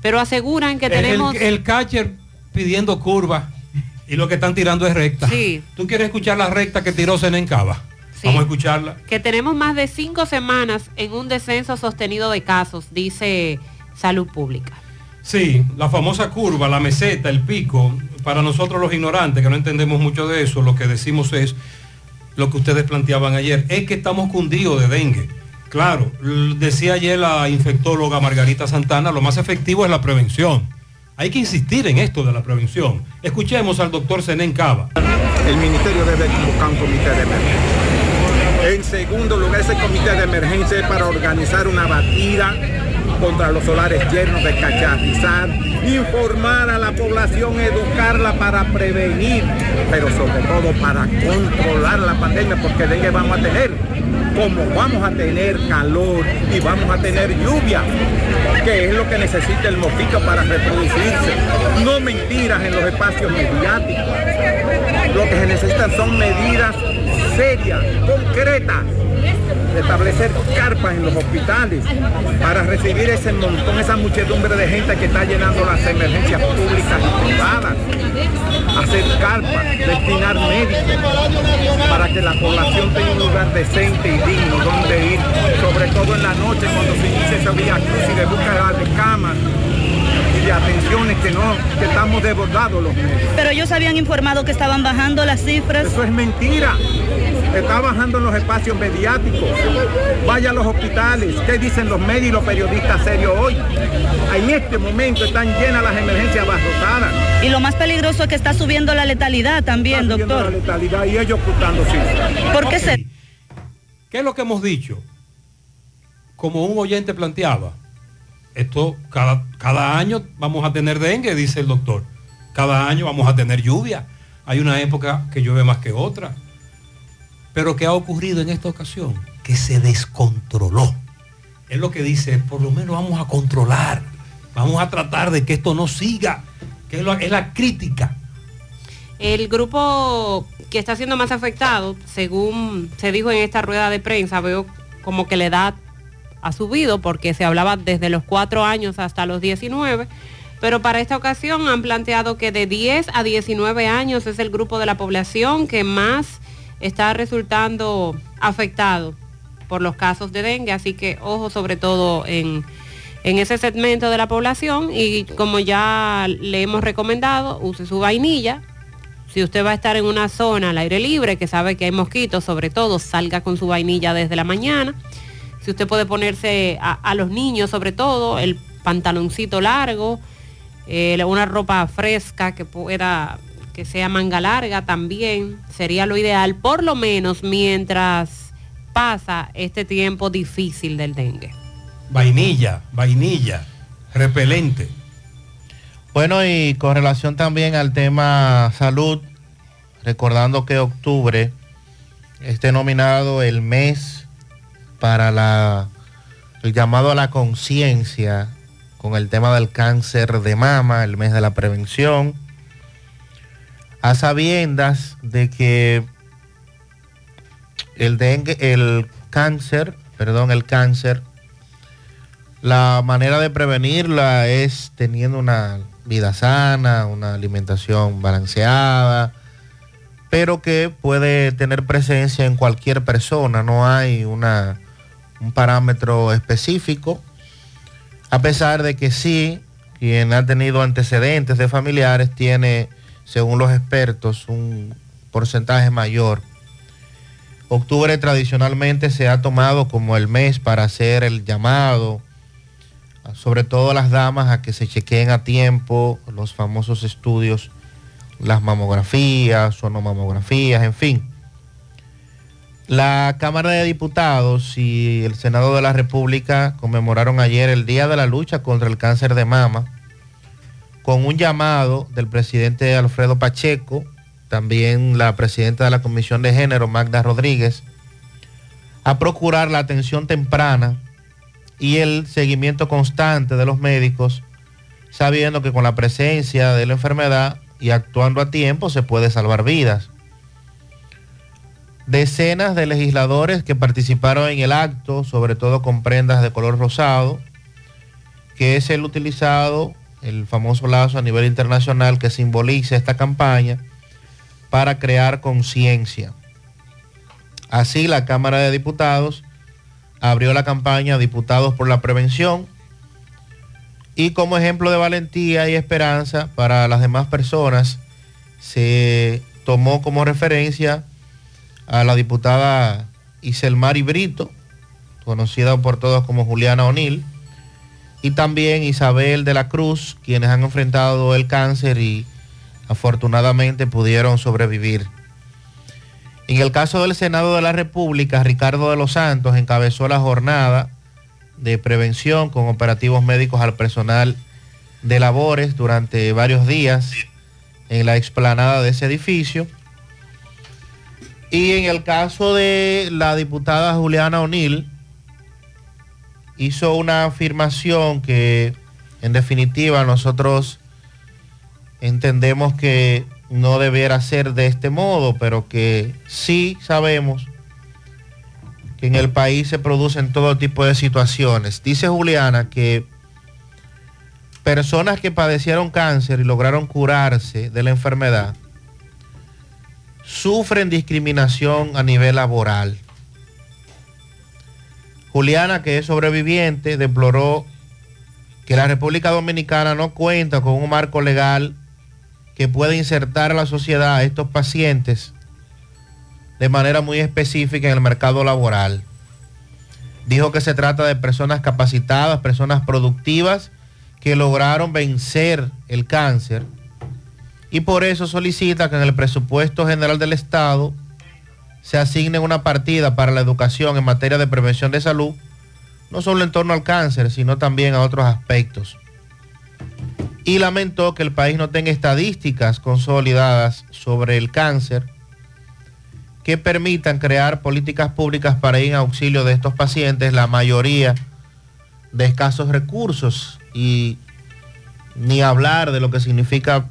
Pero aseguran que tenemos... El, el catcher pidiendo curva y lo que están tirando es recta. Sí. ¿Tú quieres escuchar la recta que tiró Senencaba? Vamos a escucharla. que tenemos más de cinco semanas en un descenso sostenido de casos, dice Salud Pública. Sí, la famosa curva, la meseta, el pico, para nosotros los ignorantes que no entendemos mucho de eso, lo que decimos es lo que ustedes planteaban ayer, es que estamos cundidos de dengue. Claro, decía ayer la infectóloga Margarita Santana, lo más efectivo es la prevención. Hay que insistir en esto de la prevención. Escuchemos al doctor Zenén Cava. El ministerio debe convocar un comité de emergencia. En segundo lugar, ese comité de emergencia es para organizar una batida contra los solares llenos de cacharrizar, informar a la población, educarla para prevenir, pero sobre todo para controlar la pandemia, porque dengue vamos a tener, como vamos a tener calor y vamos a tener lluvia, que es lo que necesita el mosquito para reproducirse. No mentiras en los espacios mediáticos. Lo que se necesitan son medidas serias, concretas. Establecer carpas en los hospitales para recibir ese montón, esa muchedumbre de gente que está llenando las emergencias públicas y privadas. Hacer carpas, destinar médicos para que la población tenga un lugar decente y digno donde ir, sobre todo en la noche cuando se inicia esa vía cruz y de búsqueda de camas y atenciones que no, que estamos desbordados los médicos. Pero ellos habían informado que estaban bajando las cifras. Eso es mentira. Está bajando en los espacios mediáticos. Vaya a los hospitales. ¿Qué dicen los medios y los periodistas serios hoy? En este momento están llenas las emergencias abarrotadas. Y lo más peligroso es que está subiendo la letalidad también, Está subiendo doctor. la letalidad y ellos ocultando cifras. ¿Por qué se...? ¿Qué es lo que hemos dicho? Como un oyente planteaba, esto cada, cada año vamos a tener dengue, dice el doctor. Cada año vamos a tener lluvia. Hay una época que llueve más que otra. Pero ¿qué ha ocurrido en esta ocasión? Que se descontroló. Es lo que dice, por lo menos vamos a controlar. Vamos a tratar de que esto no siga. Que es, es la crítica. El grupo que está siendo más afectado, según se dijo en esta rueda de prensa, veo como que la edad ha subido porque se hablaba desde los 4 años hasta los 19, pero para esta ocasión han planteado que de 10 a 19 años es el grupo de la población que más está resultando afectado por los casos de dengue, así que ojo sobre todo en, en ese segmento de la población y como ya le hemos recomendado, use su vainilla, si usted va a estar en una zona al aire libre, que sabe que hay mosquitos, sobre todo, salga con su vainilla desde la mañana. Si usted puede ponerse a, a los niños, sobre todo, el pantaloncito largo, eh, una ropa fresca que pueda, que sea manga larga también, sería lo ideal, por lo menos mientras pasa este tiempo difícil del dengue. Vainilla, vainilla, repelente. Bueno, y con relación también al tema salud, recordando que octubre es denominado el mes para la, el llamado a la conciencia con el tema del cáncer de mama, el mes de la prevención, a sabiendas de que el dengue, el cáncer, perdón, el cáncer, la manera de prevenirla es teniendo una vida sana, una alimentación balanceada, pero que puede tener presencia en cualquier persona, no hay una, un parámetro específico, a pesar de que sí, quien ha tenido antecedentes de familiares tiene, según los expertos, un porcentaje mayor. Octubre tradicionalmente se ha tomado como el mes para hacer el llamado, sobre todo las damas, a que se chequeen a tiempo los famosos estudios, las mamografías, sonomamografías, en fin. La Cámara de Diputados y el Senado de la República conmemoraron ayer el Día de la Lucha contra el Cáncer de Mama con un llamado del presidente Alfredo Pacheco, también la presidenta de la Comisión de Género, Magda Rodríguez, a procurar la atención temprana y el seguimiento constante de los médicos, sabiendo que con la presencia de la enfermedad y actuando a tiempo se puede salvar vidas. Decenas de legisladores que participaron en el acto, sobre todo con prendas de color rosado, que es el utilizado, el famoso lazo a nivel internacional que simboliza esta campaña para crear conciencia. Así la Cámara de Diputados abrió la campaña Diputados por la Prevención y como ejemplo de valentía y esperanza para las demás personas se tomó como referencia a la diputada Iselmari Brito, conocida por todos como Juliana O'Neill, y también Isabel de la Cruz, quienes han enfrentado el cáncer y afortunadamente pudieron sobrevivir. En el caso del Senado de la República, Ricardo de los Santos encabezó la jornada de prevención con operativos médicos al personal de labores durante varios días en la explanada de ese edificio. Y en el caso de la diputada Juliana O'Neill, hizo una afirmación que en definitiva nosotros entendemos que no debiera ser de este modo, pero que sí sabemos que en el país se producen todo tipo de situaciones. Dice Juliana que personas que padecieron cáncer y lograron curarse de la enfermedad sufren discriminación a nivel laboral. Juliana, que es sobreviviente, deploró que la República Dominicana no cuenta con un marco legal que pueda insertar a la sociedad a estos pacientes de manera muy específica en el mercado laboral. Dijo que se trata de personas capacitadas, personas productivas que lograron vencer el cáncer y por eso solicita que en el presupuesto general del Estado se asigne una partida para la educación en materia de prevención de salud, no solo en torno al cáncer, sino también a otros aspectos. Y lamentó que el país no tenga estadísticas consolidadas sobre el cáncer que permitan crear políticas públicas para ir en auxilio de estos pacientes, la mayoría de escasos recursos y ni hablar de lo que significa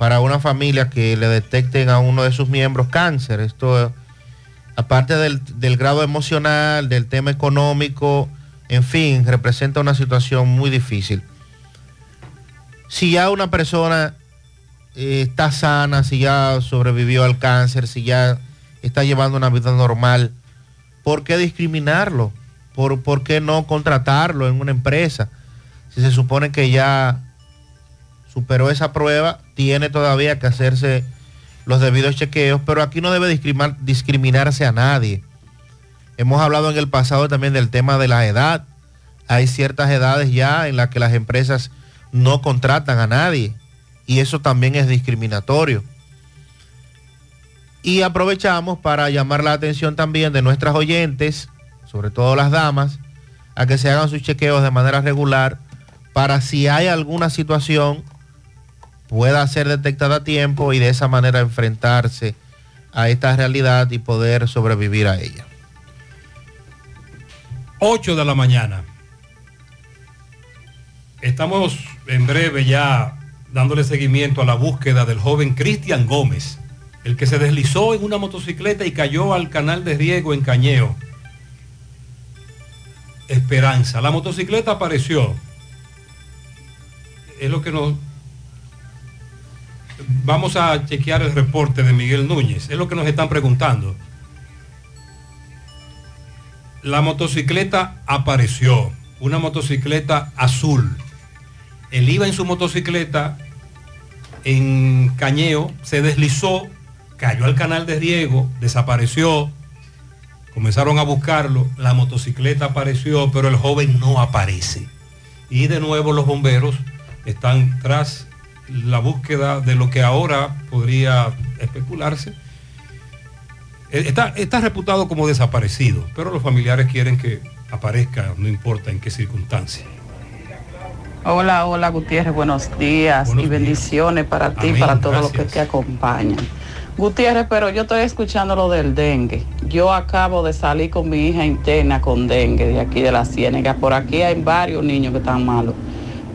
para una familia que le detecten a uno de sus miembros cáncer. Esto, aparte del, grado emocional, del tema económico, en fin, representa una situación muy difícil. Si ya una persona eh, está sana, si ya sobrevivió al cáncer, si ya está llevando una vida normal, ¿por qué discriminarlo? ¿Por, por qué no contratarlo en una empresa? Si se supone que ya superó esa prueba, tiene todavía que hacerse los debidos chequeos, pero aquí no debe discriminar- discriminarse a nadie. Hemos hablado en el pasado también del tema de la edad. Hay ciertas edades ya en las que las empresas no contratan a nadie y eso también es discriminatorio. Y aprovechamos para llamar la atención también de nuestras oyentes, sobre todo las damas, a que se hagan sus chequeos de manera regular para si hay alguna situación pueda ser detectada a tiempo y de esa manera enfrentarse a esta realidad y poder sobrevivir a ella. 8 de la mañana. Estamos en breve ya dándole seguimiento a la búsqueda del joven Cristian Gómez, el que se deslizó en una motocicleta y cayó al canal de riego en Cañeo. Esperanza. La motocicleta apareció. Es lo que nos... Vamos a chequear el reporte de Miguel Núñez. Es lo que nos están preguntando. La motocicleta apareció. Una motocicleta azul. Él iba en su motocicleta en Cañeo, se deslizó, cayó al canal de riego, desapareció. Comenzaron a buscarlo, la motocicleta apareció, pero el joven no aparece. Y de nuevo los bomberos están tras la búsqueda de lo que ahora podría especularse. Eh, Está, está reputado como desaparecido, pero los familiares quieren que aparezca, no importa en qué circunstancia. Hola, hola Gutiérrez, buenos días y bendiciones para ti y para todos los que te acompañan. Gutiérrez, pero yo estoy escuchando lo del dengue. Yo acabo de salir con mi hija interna con dengue de aquí de la Ciénaga. Por aquí hay varios niños que están malos.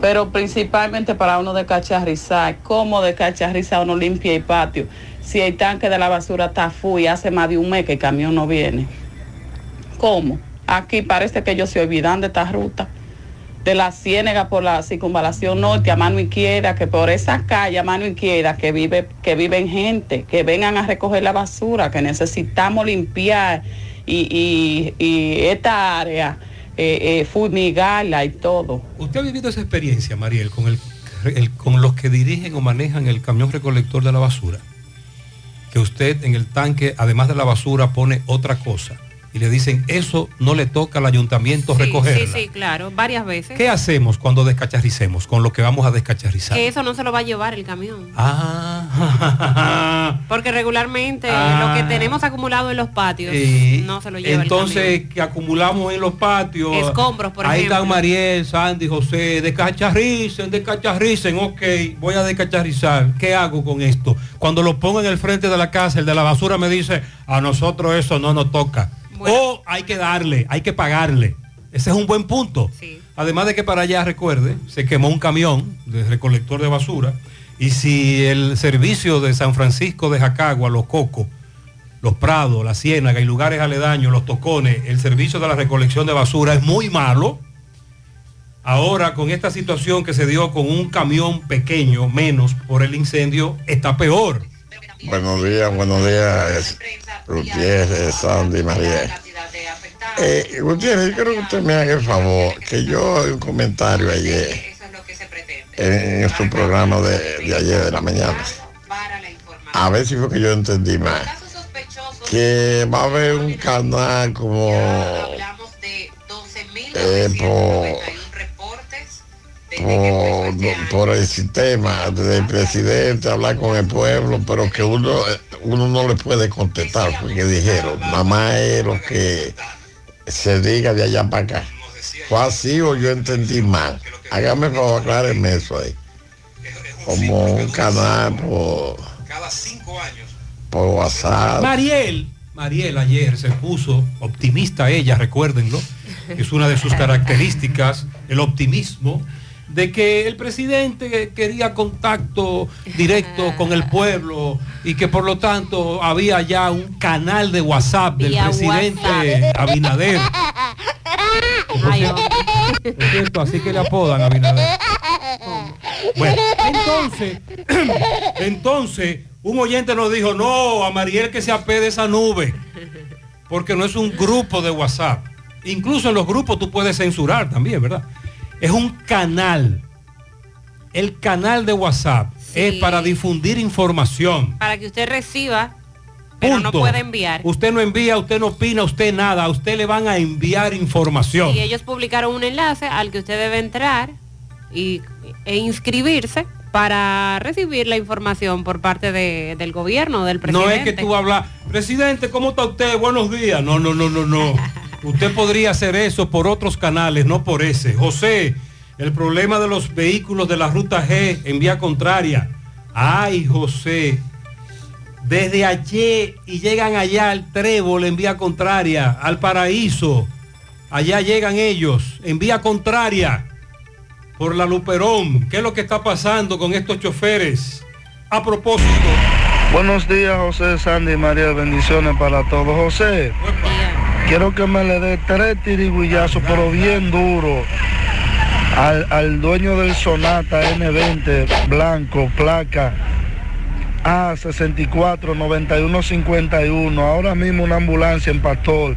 Pero principalmente para uno descacharrizar, ¿cómo descacharrizar uno limpia el patio? Si el tanque de la basura está full y hace más de un mes que el camión no viene. ¿Cómo? Aquí parece que ellos se olvidan de esta ruta. De la Ciénaga por la circunvalación norte a mano izquierda, que por esa calle a mano izquierda que vive, que viven gente, que vengan a recoger la basura, que necesitamos limpiar y esta área, eh, eh, fumigarla y todo. ¿Usted ha vivido esa experiencia, Mariel, con, el, con los que dirigen o manejan el camión recolector de la basura? Que usted en el tanque, además de la basura, pone otra cosa. Y le dicen, eso no le toca al ayuntamiento Sí, recogerla. sí, sí, claro, varias veces. ¿Qué hacemos cuando descacharricemos con lo que vamos a descacharrizar? Que eso no se lo va a llevar el camión. Ah, (laughs) Porque regularmente Ah. lo que tenemos acumulado en los patios y no se lo lleva entonces que acumulamos en los patios. Escombros, por Ahí ejemplo. están Mariel, Sandy, José, descacharricen, descacharricen, ok, voy a descacharrizar. ¿Qué hago con esto? Cuando lo pongo en el frente de la casa, el de la basura me dice, a nosotros eso no nos toca. O hay que darle, hay que pagarle. Ese es un buen punto. Además de que para allá, recuerde, se quemó un camión de recolector de basura. Y si el servicio de San Francisco de Jacagua, Los Cocos, Los Prados, La Ciénaga y lugares aledaños, Los Tocones, el servicio de la recolección de basura es muy malo, ahora con esta situación que se dio con un camión pequeño, menos por el incendio, está peor. Buenos días, buenos días, Gutiérrez, Sandy, María. Eh, Gutiérrez, yo quiero que usted me haga el favor, que yo un comentario ayer en su programa de, de ayer de la mañana. A ver si fue que yo entendí mal. Que va a haber un canal como eh, por, por, por el sistema del presidente, hablar con el pueblo, pero que uno, eh, uno no le puede contestar, porque dijeron, nada más es lo que se diga de allá para acá. ¿Fue así o yo entendí mal? Hágame favor, aclárenme eso ahí. Como un canal por, por WhatsApp. Mariel, Mariel ayer se puso optimista ella, recuérdenlo, es una de sus características, el optimismo, de que el presidente quería contacto directo (laughs) con el pueblo y que por lo tanto había ya un canal de WhatsApp del presidente WhatsApp. Abinader. Por cierto, así que le apodan a Abinader. Bueno, entonces, (clears throat) entonces, un oyente nos dijo, no, a Mariel que se apede de esa nube, porque no es un grupo de WhatsApp. Incluso en los grupos tú puedes censurar también, ¿verdad? Es un canal. El canal de WhatsApp es para difundir información. Para que usted reciba, pero no puede enviar. Usted no envía, usted no opina, usted nada. A usted le van a enviar información. Y ellos publicaron un enlace al que usted debe entrar y, e inscribirse para recibir la información por parte de- del gobierno, del No presidente. es que tú hablas, presidente, ¿cómo está usted? Buenos días. No, no, no, no, no. (laughs) Usted podría hacer eso por otros canales, no por ese. José, el problema de los vehículos de la ruta G en vía contraria. Ay, José, desde ayer y llegan allá al Trébol en vía contraria, al Paraíso. Allá llegan ellos en vía contraria por la Luperón. ¿Qué es lo que está pasando con estos choferes? A propósito, Buenos días, José, Sandy y María. Bendiciones para todos. José, quiero que me le dé tres tirigullazos, pero bien duro, al, al dueño del Sonata N20 blanco, placa A649151. Ahora mismo una ambulancia en Pastor.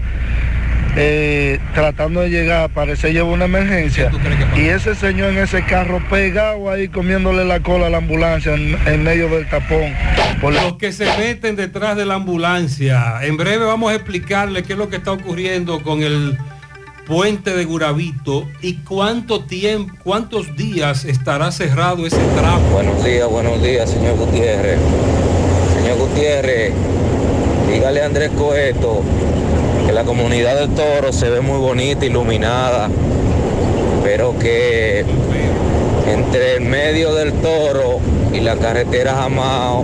Eh, tratando de llegar, parece lleva una emergencia. Y ese señor en ese carro pegado ahí comiéndole la cola a la ambulancia en, en medio del tapón. Por los que se meten detrás de la ambulancia. En breve vamos a explicarle qué es lo que está ocurriendo con el puente de Guravito y cuánto tiempo, cuántos días estará cerrado ese tramo. Buenos días, buenos días, señor Gutiérrez. Señor Gutiérrez, dígale a Andrés Coeto que la comunidad del toro se ve muy bonita, iluminada, pero que entre el medio del toro y la carretera Jamao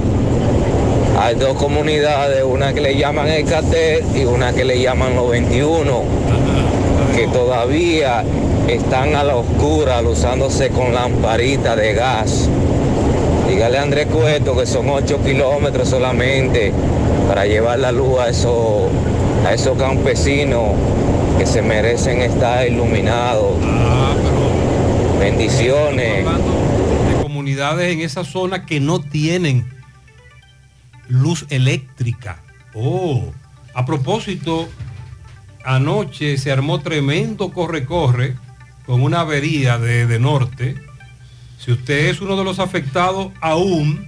Hay dos comunidades, una que le llaman el Cater y una que le llaman los 21, que todavía están a la oscura usándose con lamparita de gas. Dígale a Andrés Cueto que son 8 kilómetros solamente para llevar la luz a esos, a esos campesinos que se merecen estar iluminados. Bendiciones. de comunidades en esa zona que no tienen luz eléctrica. Oh, a propósito, anoche se armó tremendo corre-corre con una avería de, de norte. Si usted es uno de los afectados aún,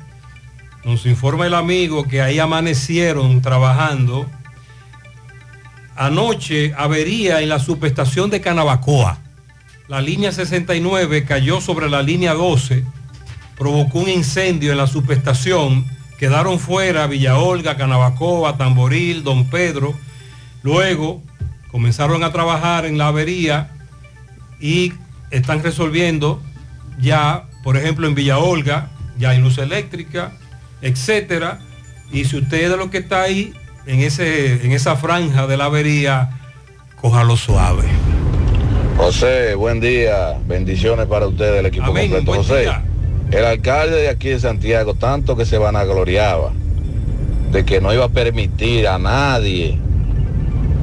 nos informa el amigo que ahí amanecieron trabajando. Anoche avería en la subestación de Canabacoa. La línea 69 cayó sobre la línea 12, provocó un incendio en la subestación. Quedaron fuera Villa Olga, Canabacoa, Tamboril, Don Pedro. Luego comenzaron a trabajar en la avería y están resolviendo ya, por ejemplo, en Villa Olga, ya hay luz eléctrica, etcétera. Y si usted de lo que está ahí, en, ese, en esa franja de la avería, cójalo suave. José, buen día. Bendiciones para ustedes, el equipo Amén, completo. José, día. el alcalde de aquí de Santiago, tanto que se vanagloriaba de que no iba a permitir a nadie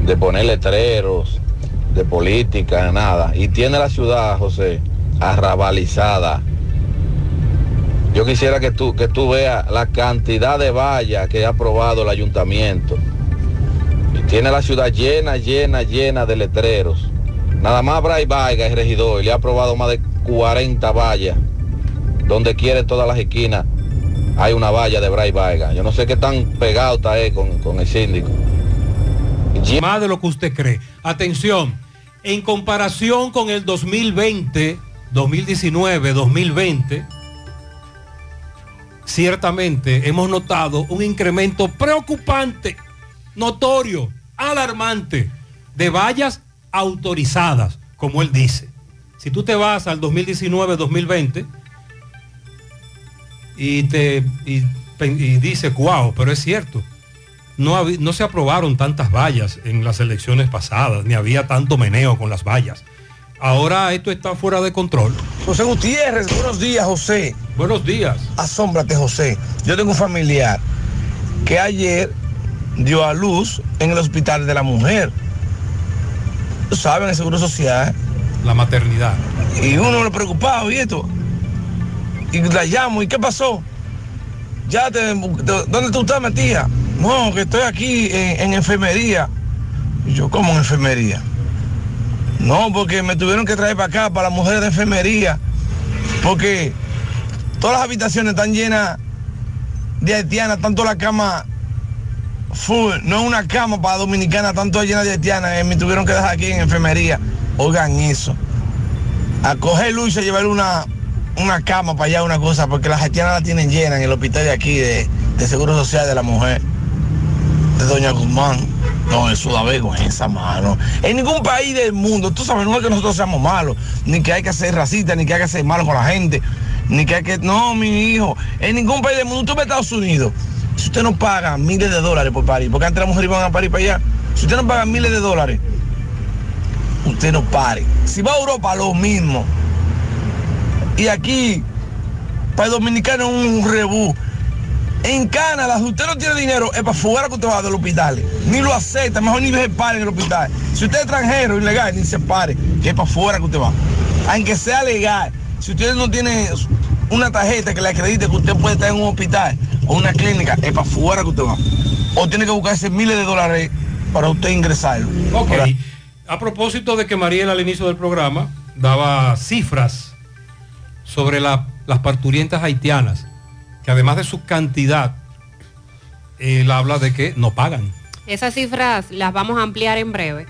de poner letreros, de política, nada. Y tiene la ciudad, José, arrabalizada. Yo quisiera que tú, que tú veas la cantidad de vallas que ha aprobado el ayuntamiento. Tiene la ciudad llena, llena, llena de letreros. Nada más Bray Vargas es regidor y le ha aprobado más de 40 vallas. Donde quiere todas las esquinas hay una valla de Bray Vargas. Yo no sé qué tan pegado está él con, con el síndico. Más de lo que usted cree. Atención, en comparación con el 2020, 2019, 2020, ciertamente hemos notado un incremento preocupante, notorio, alarmante de vallas autorizadas, como él dice. Si tú te vas al 2019, 2020 y te y, y dices, wow, pero es cierto. No, no se aprobaron tantas vallas en las elecciones pasadas, ni había tanto meneo con las vallas. Ahora esto está fuera de control. José Gutiérrez, buenos días, José. Buenos días. Asómbrate, José. Yo tengo un familiar que ayer dio a luz en el hospital de la mujer. Tú sabes, en el Seguro Social. La maternidad. Y uno le preocupado y esto. Y la llamo, ¿y qué pasó? Ya te, te- ¿dónde tú estás metida? No, que estoy aquí en, en enfermería. Y yo, ¿cómo en enfermería? No, porque me tuvieron que traer para acá, para las mujeres de enfermería. Porque todas las habitaciones están llenas de haitianas, tanto la cama full, no es una cama para dominicana, tanto llena de haitianas, eh, me tuvieron que dejar aquí en enfermería. Oigan eso. A coger luz y a llevar una, una cama para allá, una cosa, porque las haitianas la tienen llena en el hospital de aquí, de, de Seguro Social de la Mujer, de Doña Guzmán. No, eso da vergüenza, mano. En ningún país del mundo, tú sabes, no es que nosotros seamos malos, ni que hay que ser racistas, ni que hay que ser malos con la gente, ni que hay que... No, mi hijo, en ningún país del mundo, tú ves Estados Unidos, si usted no paga miles de dólares por parir, porque antes las mujeres iban a parir para allá, si usted no paga miles de dólares, usted no pare. Si va a Europa, lo mismo. Y aquí, para el dominicano, un rebú. En Canadá, si usted no tiene dinero, es para fuera que usted va del hospital. Ni lo acepta, mejor ni se pare en el hospital. Si usted es extranjero, ilegal, ni se pare, que es para fuera que usted va. Aunque sea legal, si usted no tiene una tarjeta que le acredite que usted puede estar en un hospital o una clínica, es para fuera que usted va. O tiene que buscarse miles de dólares para usted ingresarlo. Ok. A propósito de que Mariela al inicio del programa daba cifras sobre la- las parturientas haitianas, que además de su cantidad, él habla de que no pagan. Esas cifras las vamos a ampliar en breve.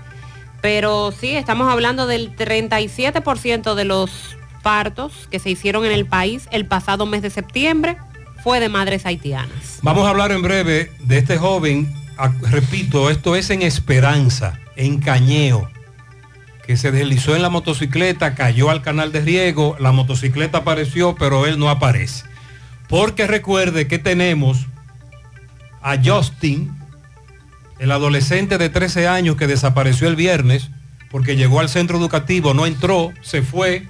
Pero sí, estamos hablando del 37% de los partos que se hicieron en el país el pasado mes de septiembre fue de madres haitianas. Vamos a hablar en breve de este joven, repito, esto es en Esperanza, en Cañeo, que se deslizó en la motocicleta, cayó al canal de riego, la motocicleta apareció, pero él no aparece. Porque recuerde que tenemos a Justin, el adolescente de 13 años que desapareció el viernes porque llegó al centro educativo, no entró, se fue,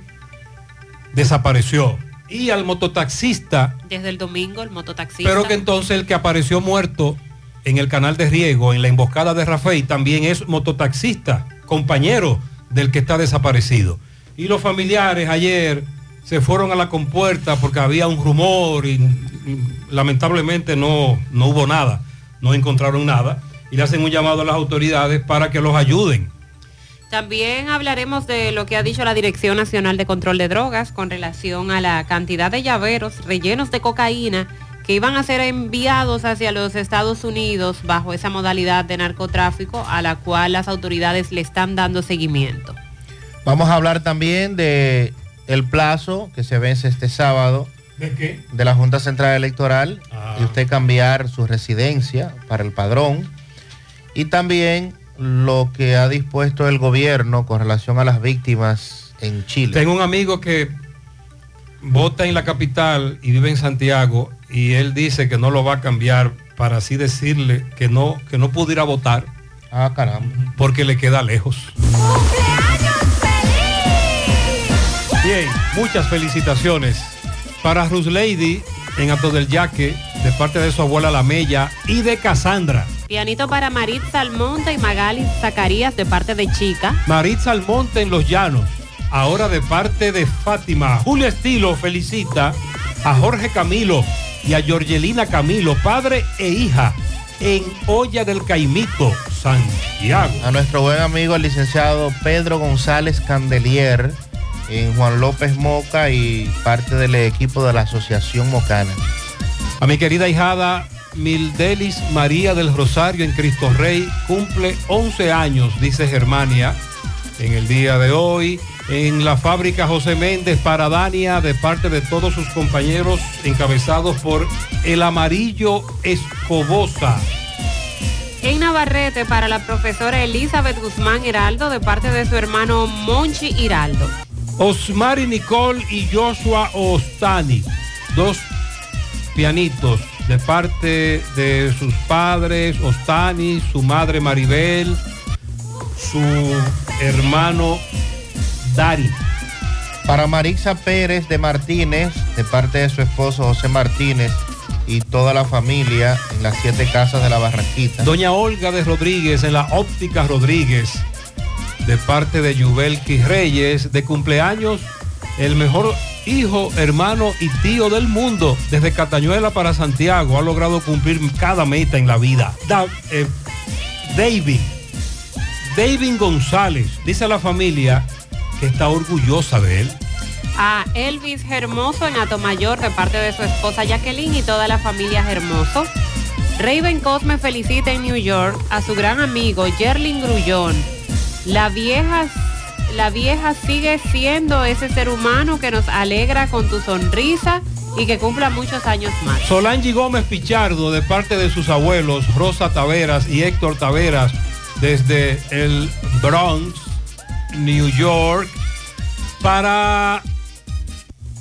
desapareció. Y al mototaxista, Desde el domingo, el mototaxista. pero que entonces el que apareció muerto en el canal de riego, en la emboscada de Rafael, también es mototaxista, compañero del que está desaparecido. Y los familiares ayer se fueron a la compuerta porque había un rumor y, y lamentablemente no, no hubo nada, no encontraron nada. Y le hacen un llamado a las autoridades para que los ayuden. También hablaremos de lo que ha dicho la Dirección Nacional de Control de Drogas con relación a la cantidad de llaveros rellenos de cocaína que iban a ser enviados hacia los Estados Unidos bajo esa modalidad de narcotráfico a la cual las autoridades le están dando seguimiento. Vamos a hablar también de el plazo que se vence este sábado ¿De qué? de la Junta Central Electoral y usted cambiar su residencia para el padrón y también lo que ha dispuesto el gobierno con relación a las víctimas en Chile. Tengo un amigo que vota en la capital y vive en Santiago y él dice que no lo va a cambiar para así decirle que no, que no pudiera votar. Ah, caramba. Porque le queda lejos. Bien, muchas felicitaciones para Rus Lady en Ato del Yaque, de parte de su abuela La Mella y de Cassandra. Pianito para Marit Salmonte y Magali Zacarías de parte de Chica. Maritza Almonte en Los Llanos, ahora de parte de Fátima. Julio Estilo felicita a Jorge Camilo y a Georgelina Camilo, padre e hija, en Olla del Caimito, Santiago. A nuestro buen amigo el licenciado Pedro González Candelier en Juan López Moca y parte del equipo de la Asociación Mocana. A mi querida hijada Mildelis María del Rosario en Cristo Rey cumple 11 años, dice Germania, en el día de hoy. En la fábrica José Méndez para Dania, de parte de todos sus compañeros, encabezados por el amarillo Escobosa. En Navarrete para la profesora Elizabeth Guzmán Hiraldo de parte de su hermano Monchi Hiraldo. Osmari Nicole y Joshua Ostani, dos pianitos de parte de sus padres, Ostani, su madre Maribel, su hermano Dari. Para Marixa Pérez de Martínez, de parte de su esposo José Martínez y toda la familia en las siete casas de la Barranquita. Doña Olga de Rodríguez en la óptica Rodríguez, de parte de Yubelki Reyes, de cumpleaños, el mejor hijo, hermano y tío del mundo, desde Catañuela para Santiago, ha logrado cumplir cada meta en la vida. Da- eh, David, David González, dice a la familia que está orgullosa de él. A Elvis Hermoso en Atomayor de parte de su esposa Jacqueline y toda la familia Hermoso. Raven Cosme felicita en New York a su gran amigo Jerlin Grullón. La vieja, la vieja sigue siendo ese ser humano que nos alegra con tu sonrisa y que cumpla muchos años más. Solange Gómez Pichardo, de parte de sus abuelos Rosa Taveras y Héctor Taveras, desde el Bronx, New York, para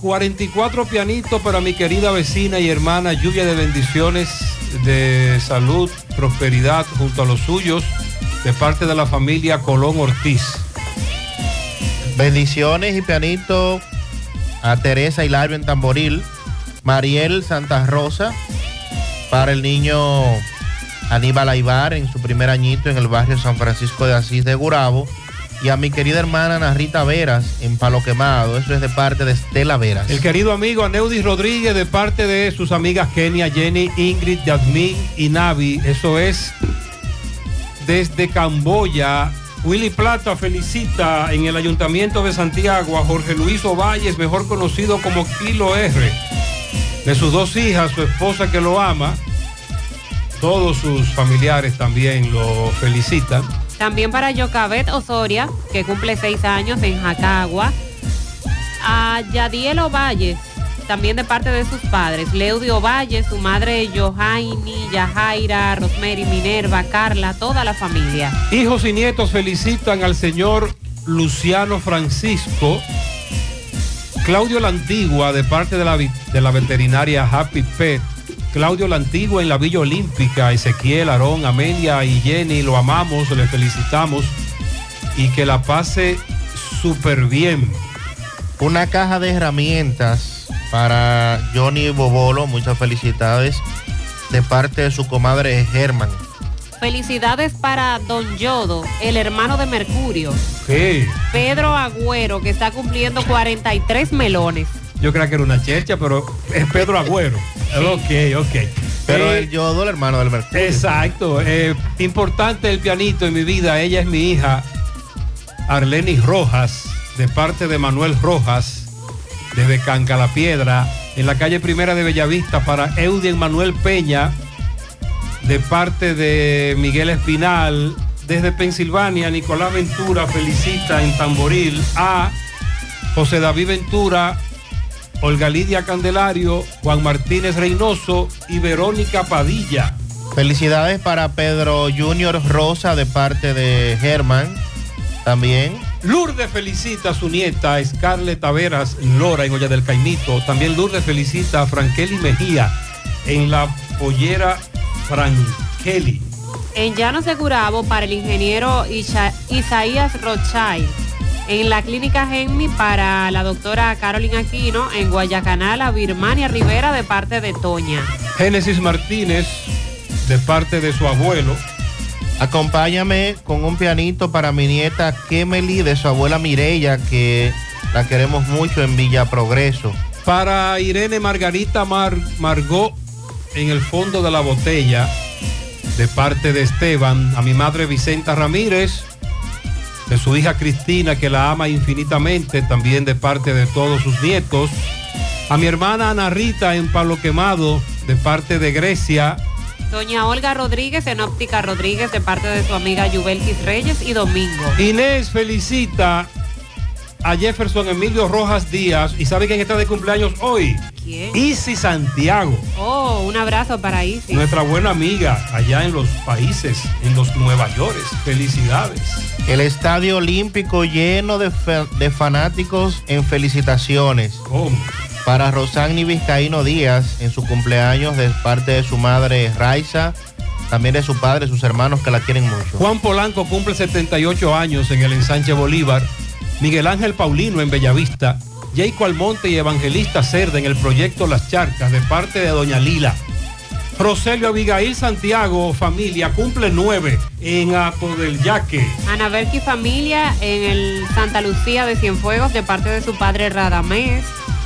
44 pianitos para mi querida vecina y hermana, lluvia de bendiciones, de salud, prosperidad junto a los suyos, de parte de la familia Colón Ortiz. Bendiciones y pianito a Teresa Hilario en Tamboril, Mariel Santa Rosa, para el niño Aníbal Aibar en su primer añito en el barrio San Francisco de Asís de Gurabo, y a mi querida hermana Narrita Veras en Palo Quemado, eso es de parte de Estela Veras. El querido amigo Aneudis Rodríguez de parte de sus amigas Kenia, Jenny, Ingrid, Yasmín y Navi. Eso es desde Camboya. Willy Plata felicita en el Ayuntamiento de Santiago a Jorge Luis Ovalles, mejor conocido como Kilo R. De sus dos hijas, su esposa que lo ama. Todos sus familiares también lo felicitan. También para Yocabet Osoria, que cumple seis años en Jacagua. A Yadiel Ovalles, también de parte de sus padres. Leudio Ovalles, su madre Johaini, Yajaira, Rosemary, Minerva, Carla, toda la familia. Hijos y nietos felicitan al señor Luciano Francisco. Claudio La Antigua, de parte de la, de la veterinaria Happy Pet, Claudio La Antigua en la Villa Olímpica, Ezequiel, Aarón, Amelia y Jenny, lo amamos, le felicitamos y que la pase súper bien. Una caja de herramientas para Johnny Bobolo, muchas felicidades de parte de su comadre Germán. Felicidades para Don Yodo, el hermano de Mercurio. ¿Qué? Pedro Agüero, que está cumpliendo 43 melones. Yo creía que era una chercha, pero es Pedro Agüero. (laughs) Ok, ok. Pero Eh, el Yodo, el hermano del Mercurio. Exacto. eh, importante el pianito en mi vida. Ella es mi hija, Arlenis Rojas, de parte de Manuel Rojas, desde Canca la Piedra, en la calle Primera de Bellavista, para Eudien Manuel Peña, de parte de Miguel Espinal, desde Pensilvania, Nicolás Ventura felicita en Tamboril a José David Ventura, Olga Lidia Candelario, Juan Martínez Reynoso y Verónica Padilla. Felicidades para Pedro Junior Rosa de parte de Germán. También. Lourdes felicita a su nieta Scarlett Taveras Lora en Olla del Caimito. También Lourdes felicita a Frankeli Mejía en la pollera Frankeli. En Llano Segurabo para el ingeniero Isha- Isaías Rothschild. En la clínica Genmi para la doctora Carolina Aquino. En Guayacanal a Birmania Rivera de parte de Toña. Génesis Martínez de parte de su abuelo. Acompáñame con un pianito para mi nieta Kemely de su abuela Mireya, que la queremos mucho en Villa Progreso. Para Irene Margarita Mar Margot en el fondo de la botella de parte de Esteban, a mi madre Vicenta Ramírez, de su hija Cristina que la ama infinitamente, también de parte de todos sus nietos, a mi hermana Ana Rita en Palo Quemado, de parte de Grecia, Doña Olga Rodríguez en Óptica Rodríguez de parte de su amiga Yubelkis Reyes y Domingo. Inés felicita a Jefferson Emilio Rojas Díaz y sabe quién está de cumpleaños hoy. ¿Quién? Isi Santiago. Oh, un abrazo para Isis. Nuestra buena amiga allá en los países, en los Nueva York. Felicidades. El Estadio Olímpico lleno de, fa- de fanáticos en felicitaciones. Para Rosani Vizcaíno Díaz en su cumpleaños de parte de su madre Raiza, también de su padre, sus hermanos que la quieren mucho. Juan Polanco cumple 78 años en el ensanche Bolívar. Miguel Ángel Paulino en Bellavista. Jayco Almonte y Evangelista Cerda en el proyecto Las Charcas de parte de Doña Lila. Roselio Abigail Santiago, familia, cumple 9 en Apo del Yaque. Ana Berki Familia en el Santa Lucía de Cienfuegos de parte de su padre Radamés.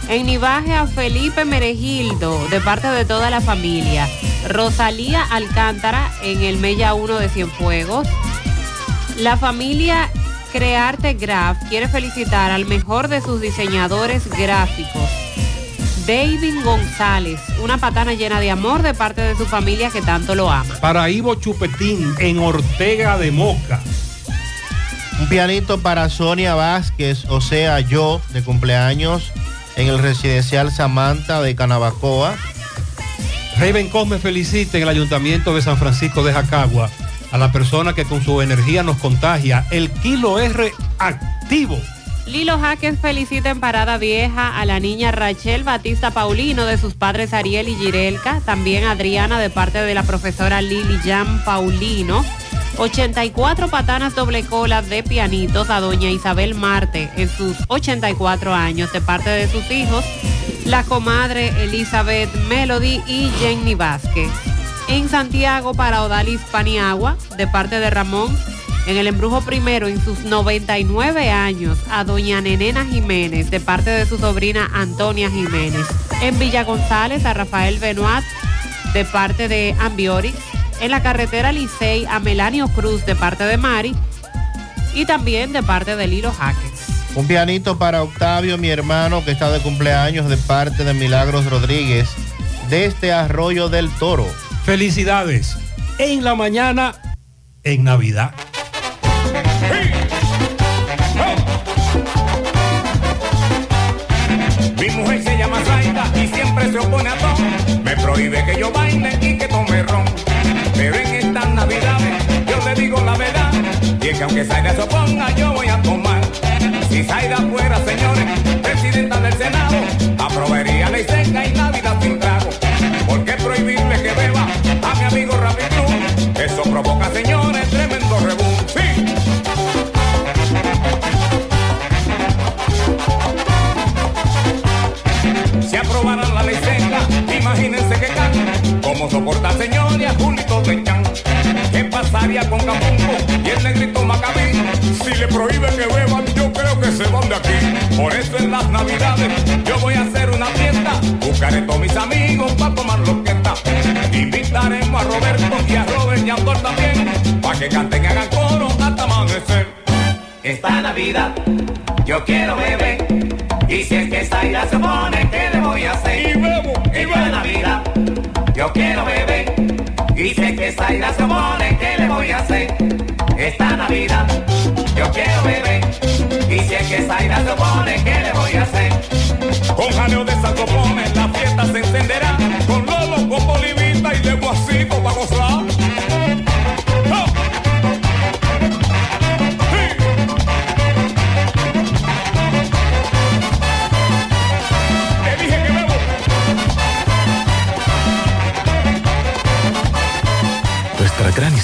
En Nivaje a Felipe Meregildo de parte de toda la familia. Rosalía Alcántara en el Mella 1 de Cienfuegos. La familia Crearte Graph quiere felicitar al mejor de sus diseñadores gráficos. David González, una patana llena de amor de parte de su familia que tanto lo ama. Para Ivo Chupetín en Ortega de Moca. Un pianito para Sonia Vázquez, o sea, yo, de cumpleaños en el residencial Samantha de Canabacoa. Raven Cosme felicita en el Ayuntamiento de San Francisco de Jacagua a la persona que con su energía nos contagia. El kilo R activo. Lilo Jaques felicita en Parada Vieja a la niña Rachel Batista Paulino de sus padres Ariel y Girelka, también Adriana de parte de la profesora Lili Jan Paulino. 84 patanas doble cola de pianitos a doña Isabel Marte en sus 84 años de parte de sus hijos, la comadre Elizabeth Melody y Jenny Vázquez. En Santiago para Odalis Paniagua de parte de Ramón en el embrujo primero en sus 99 años a doña Nenena Jiménez de parte de su sobrina Antonia Jiménez. En Villa González a Rafael Benoit de parte de Ambiorix. En la carretera Licey a Melanio Cruz de parte de Mari y también de parte de Lilo Jaques. Un pianito para Octavio, mi hermano, que está de cumpleaños de parte de Milagros Rodríguez, desde Arroyo del Toro. Felicidades. En la mañana, en Navidad. Mi mujer se llama Zaida y siempre se opone a todo. Me prohíbe que yo baile y que tome ron. que aunque Zaira se oponga yo voy a tomar. Si Zaira fuera, señores, presidenta del Senado, aprobaría ley seca y Navidad sin trago. ¿Por qué prohibirle que beba a mi amigo Rapid Eso provoca, señores, tremendo rebú. ¡Sí! Si aprobaran la ley seca, imagínense que can, cómo soporta señores a Julito de Chan. ¿Qué pasaría con y el negrito Macabí? Si le prohíben que beban, yo creo que se van de aquí. Por eso en las navidades yo voy a hacer una fiesta. Buscaré todos mis amigos para tomar lo que está. Invitaremos a Roberto y a Robert y a Andor también. Para que canten y hagan coro hasta amanecer. Esta Navidad yo quiero beber y si es que esta ira se pone, ¿qué le voy a hacer? Y bebo, y Esta Navidad yo quiero beber y es que esta ira se pone, ¿qué le voy a hacer? Esta Navidad yo quiero beber y si es que esta ira se pone, ¿qué le voy a hacer? Con jaleo de saxofones la fiesta se encenderá. Con Lolo, con Bolivita y de Guasico para gozar.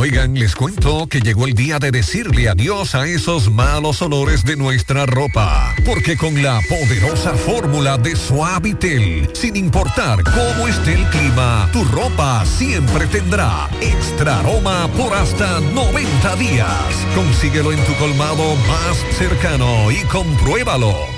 Oigan, les cuento que llegó el día de decirle adiós a esos malos olores de nuestra ropa. Porque con la poderosa fórmula de Suavitel, sin importar cómo esté el clima, tu ropa siempre tendrá extra aroma por hasta 90 días. Consíguelo en tu colmado más cercano y compruébalo.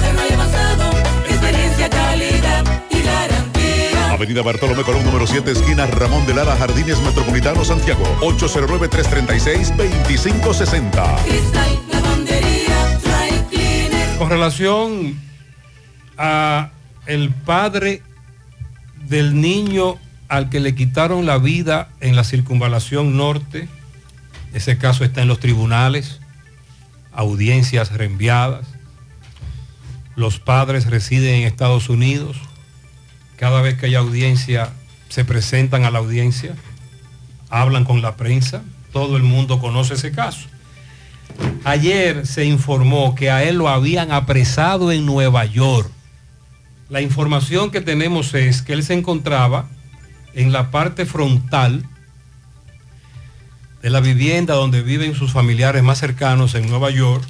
Avenida Bartolomé Colón, número 7, esquina Ramón de Lara, Jardines Metropolitano, Santiago. 809-336-2560. Cristal, lavandería, dry cleaner. Con relación a el padre del niño al que le quitaron la vida en la circunvalación norte, ese caso está en los tribunales, audiencias reenviadas, los padres residen en Estados Unidos, cada vez que hay audiencia se presentan a la audiencia, hablan con la prensa, todo el mundo conoce ese caso. Ayer se informó que a él lo habían apresado en Nueva York. La información que tenemos es que él se encontraba en la parte frontal de la vivienda donde viven sus familiares más cercanos en Nueva York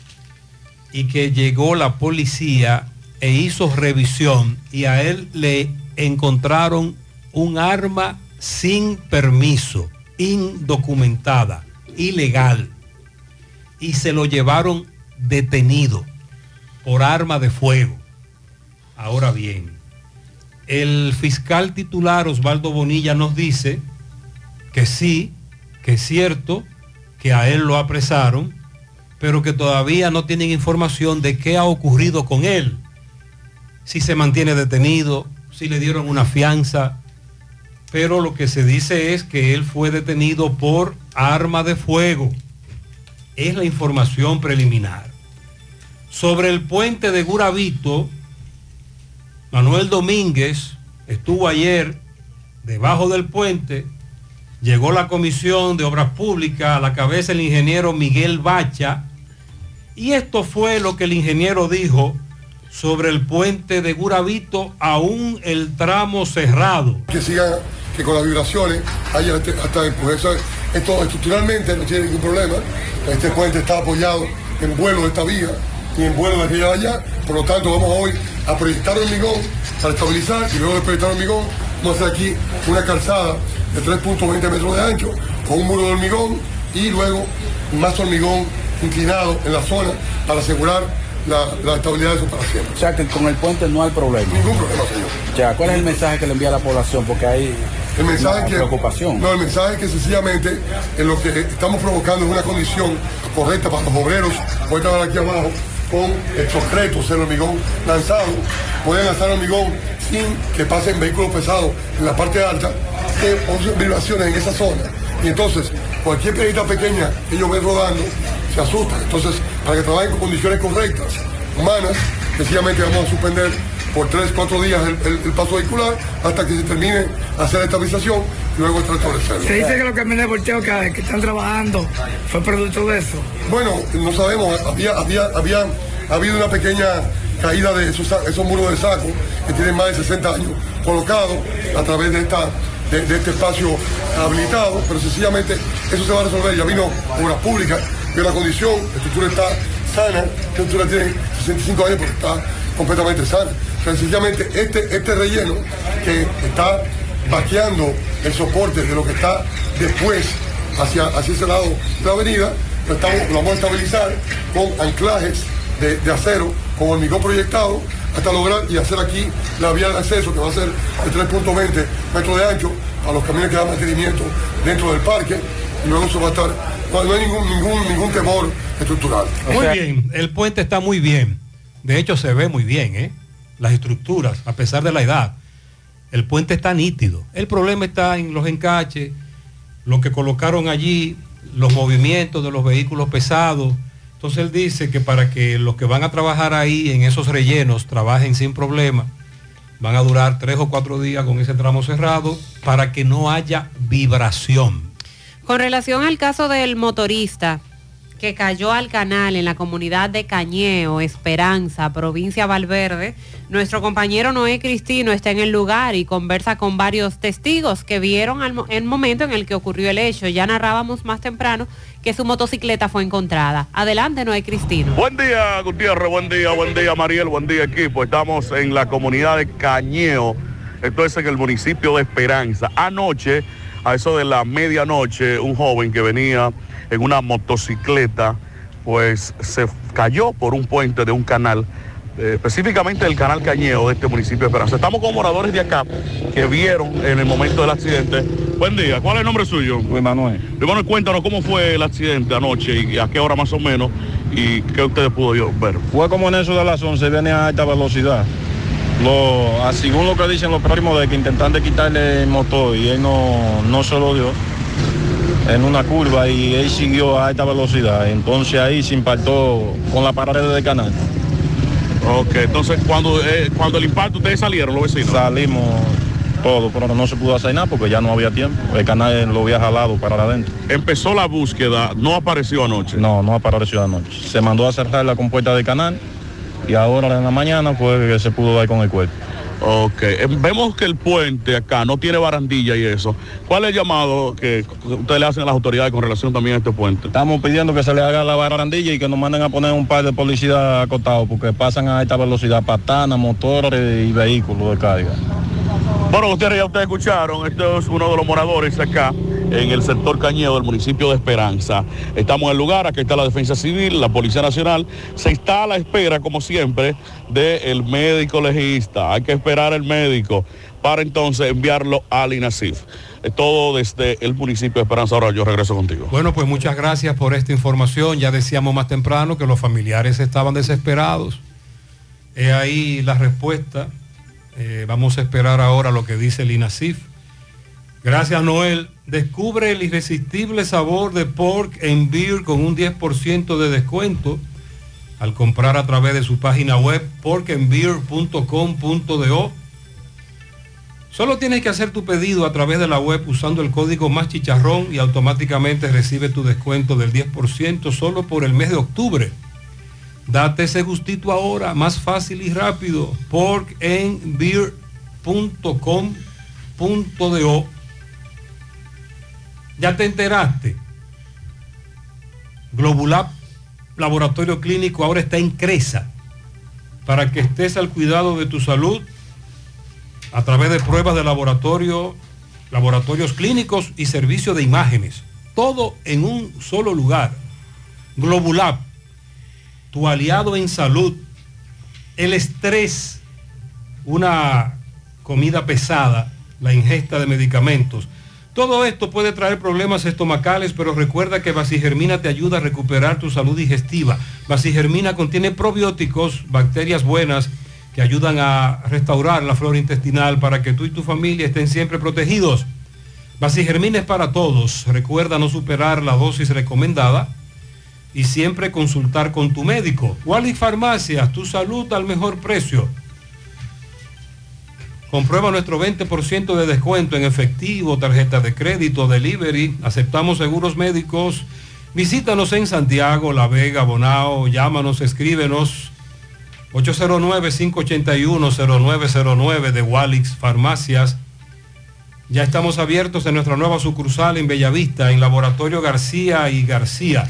y que llegó la policía e hizo revisión y a él le encontraron un arma sin permiso, indocumentada, ilegal y se lo llevaron detenido por arma de fuego. Ahora bien, el fiscal titular Osvaldo Bonilla nos dice que sí, que es cierto que a él lo apresaron, pero que todavía no tienen información de qué ha ocurrido con él. Si se mantiene detenido, si le dieron una fianza, pero lo que se dice es que él fue detenido por arma de fuego. Es la información preliminar. Sobre el puente de Guravito, Manuel Domínguez estuvo ayer debajo del puente, llegó la Comisión de Obras Públicas a la cabeza del ingeniero Miguel Bacha, y esto fue lo que el ingeniero dijo sobre el puente de Guravito, aún el tramo cerrado. que siga que con las vibraciones haya hasta pues eso, esto estructuralmente no tiene ningún problema. Este puente está apoyado en vuelo de esta vía y en vuelo de aquella allá. Por lo tanto vamos hoy a proyectar hormigón para estabilizar y luego de proyectar hormigón vamos a hacer aquí una calzada de 3.20 metros de ancho con un muro de hormigón y luego más hormigón inclinado en la zona para asegurar la, la estabilidad de su para siempre. O sea que con el puente no hay problema. Ningún problema, señor. Ya, ¿cuál es el mensaje que le envía a la población? Porque hay El mensaje una que, preocupación. No, el mensaje es que sencillamente en lo que estamos provocando es una condición correcta para los obreros poder trabajar aquí abajo con estos retos, el hormigón lanzado, pueden lanzar hormigón sin que pasen vehículos pesados en la parte alta, que vibraciones en esa zona. Y entonces, cualquier piedrita pequeña que ellos ven rodando, se asustan. Entonces, para que trabajen con condiciones correctas, humanas, sencillamente vamos a suspender por 3, 4 días el, el- el paso vehicular hasta que se termine hacer la estabilización y luego establecerlo. Se dice que los camiones de volteo que, que están trabajando fue producto de eso. Bueno, no sabemos, había, había, había habido una pequeña caída de esos, esos muros de saco que tienen más de 60 años colocados a través de, esta, de, de este espacio habilitado, pero sencillamente eso se va a resolver. Ya vino Obras Públicas, vio la condición, la estructura está sana, la estructura tiene 65 años porque está completamente sana. Sencillamente este, este relleno que está vaqueando el soporte de lo que está después hacia, hacia ese lado de la avenida, lo, estamos- lo vamos a estabilizar con anclajes de, de acero, con hormigón proyectado, hasta lograr y hacer aquí la vía de acceso que va a ser de 3.20 metros de ancho a los camiones que dan mantenimiento dentro del parque y luego eso va a estar, no, no hay ningún, ningún, ningún temor estructural. Muy bien, el puente está muy bien. De hecho, se ve muy bien, ¿eh? Las estructuras, a pesar de la edad. El puente está nítido. El problema está en los encaches, lo que colocaron allí, los movimientos de los vehículos pesados. Entonces él dice que para que los que van a trabajar ahí en esos rellenos trabajen sin problema, van a durar tres o cuatro días con ese tramo cerrado para que no haya vibración. Con relación al caso del motorista que cayó al canal en la comunidad de Cañeo, Esperanza, provincia Valverde, nuestro compañero Noé Cristino está en el lugar y conversa con varios testigos que vieron el momento en el que ocurrió el hecho. Ya narrábamos más temprano que su motocicleta fue encontrada. Adelante, Noé Cristino. Buen día, Gutiérrez, buen día, buen día, Mariel, buen día, equipo. Estamos en la comunidad de Cañeo, esto es en el municipio de Esperanza. Anoche, a eso de la medianoche, un joven que venía en una motocicleta, pues se cayó por un puente de un canal, eh, específicamente del canal Cañeo de este municipio de Esperanza. Estamos con moradores de acá que vieron en el momento del accidente. Buen día, ¿cuál es el nombre suyo? Luis Manuel. Luis Manuel, cuéntanos cómo fue el accidente anoche y a qué hora más o menos y qué ustedes pudo ver. Fue como en eso de las 11, viene a alta velocidad. Lo, a- según lo que dicen los primos de que intentan de quitarle el motor y él no, no se lo dio en una curva y él siguió a alta velocidad. Entonces ahí se impactó con la pared del canal. Ok, entonces cuando, eh, cuando el impacto ustedes salieron los vecinos. Salimos todo, pero no se pudo hacer nada porque ya no había tiempo. El canal lo había jalado para adentro. Empezó la búsqueda, no apareció anoche. No, no apareció anoche. Se mandó a cerrar la compuerta del canal y ahora en la mañana fue que se pudo dar con el cuerpo. Ok, eh, vemos que el puente acá no tiene barandilla y eso. ¿Cuál es el llamado que ustedes le hacen a las autoridades con relación también a este puente? Estamos pidiendo que se le haga la barandilla y que nos manden a poner un par de policías acotados porque pasan a alta velocidad patanas, motores y vehículos de carga. Bueno, ustedes ya ustedes escucharon, este es uno de los moradores acá en el sector Cañedo del municipio de Esperanza. Estamos en el lugar, aquí está la Defensa Civil, la Policía Nacional. Se está a la espera, como siempre, del médico legista. Hay que esperar al médico para entonces enviarlo al INASIF. Todo desde el municipio de Esperanza. Ahora yo regreso contigo. Bueno, pues muchas gracias por esta información. Ya decíamos más temprano que los familiares estaban desesperados. He ahí la respuesta. Eh, vamos a esperar ahora lo que dice el INASIF. Gracias, Noel. Descubre el irresistible sabor de pork and beer con un 10% de descuento al comprar a través de su página web porkandbeer.com.do. Solo tienes que hacer tu pedido a través de la web usando el código más chicharrón y automáticamente recibe tu descuento del 10% solo por el mes de octubre. Date ese gustito ahora, más fácil y rápido. porkandbeer.com.do ¿Ya te enteraste? Globulab Laboratorio Clínico ahora está en Cresa para que estés al cuidado de tu salud a través de pruebas de laboratorio, laboratorios clínicos y servicio de imágenes. Todo en un solo lugar. Globulab, tu aliado en salud. El estrés, una comida pesada, la ingesta de medicamentos. Todo esto puede traer problemas estomacales, pero recuerda que Basigermina te ayuda a recuperar tu salud digestiva. Basigermina contiene probióticos, bacterias buenas, que ayudan a restaurar la flora intestinal para que tú y tu familia estén siempre protegidos. Basigermina es para todos. Recuerda no superar la dosis recomendada y siempre consultar con tu médico. Wallis Farmacias, tu salud al mejor precio. Comprueba nuestro 20% de descuento en efectivo, tarjeta de crédito, delivery. Aceptamos seguros médicos. Visítanos en Santiago, La Vega, Bonao. Llámanos, escríbenos. 809-581-0909 de Walix Farmacias. Ya estamos abiertos en nuestra nueva sucursal en Bellavista, en Laboratorio García y García.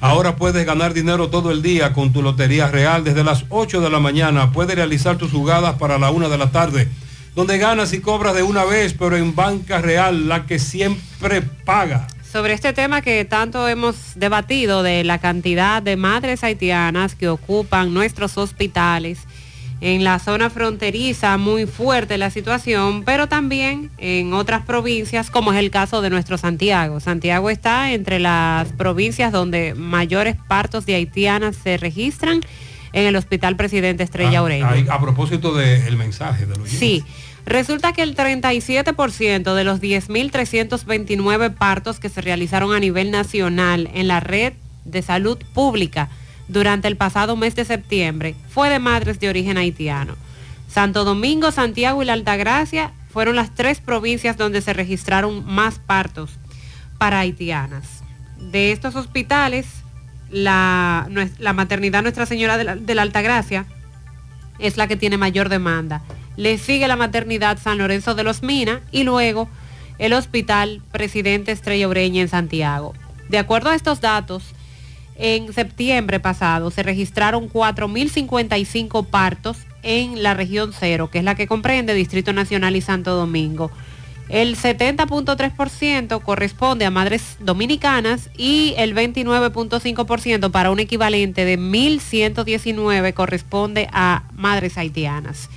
Ahora puedes ganar dinero todo el día con tu Lotería Real desde las 8 de la mañana. Puedes realizar tus jugadas para la 1 de la tarde, donde ganas y cobras de una vez, pero en Banca Real, la que siempre paga. Sobre este tema que tanto hemos debatido de la cantidad de madres haitianas que ocupan nuestros hospitales en la zona fronteriza, muy fuerte la situación, pero también en otras provincias, como es el caso de nuestro Santiago. Santiago está entre las provincias donde mayores partos de haitianas se registran en el Hospital Presidente Estrella Ah, Ureña. ahí, a propósito del mensaje de los Sí, resulta que el 37% de los 10.329 partos que se realizaron a nivel nacional en la red de salud pública durante el pasado mes de septiembre fue de madres de origen haitiano. Santo Domingo, Santiago y la Altagracia fueron las tres provincias donde se registraron más partos para haitianas. De estos hospitales, la, maternidad Nuestra Señora de la, de la Altagracia es la que tiene mayor demanda. Le sigue la maternidad San Lorenzo de los Minas y luego el Hospital Presidente Estrella Ureña en Santiago. De acuerdo a estos datos, en septiembre pasado se registraron 4.055 partos en la región cero, que es la que comprende Distrito Nacional y Santo Domingo. El 70.3% corresponde a madres dominicanas y el 29.5% para un equivalente de 1.119 corresponde a madres haitianas.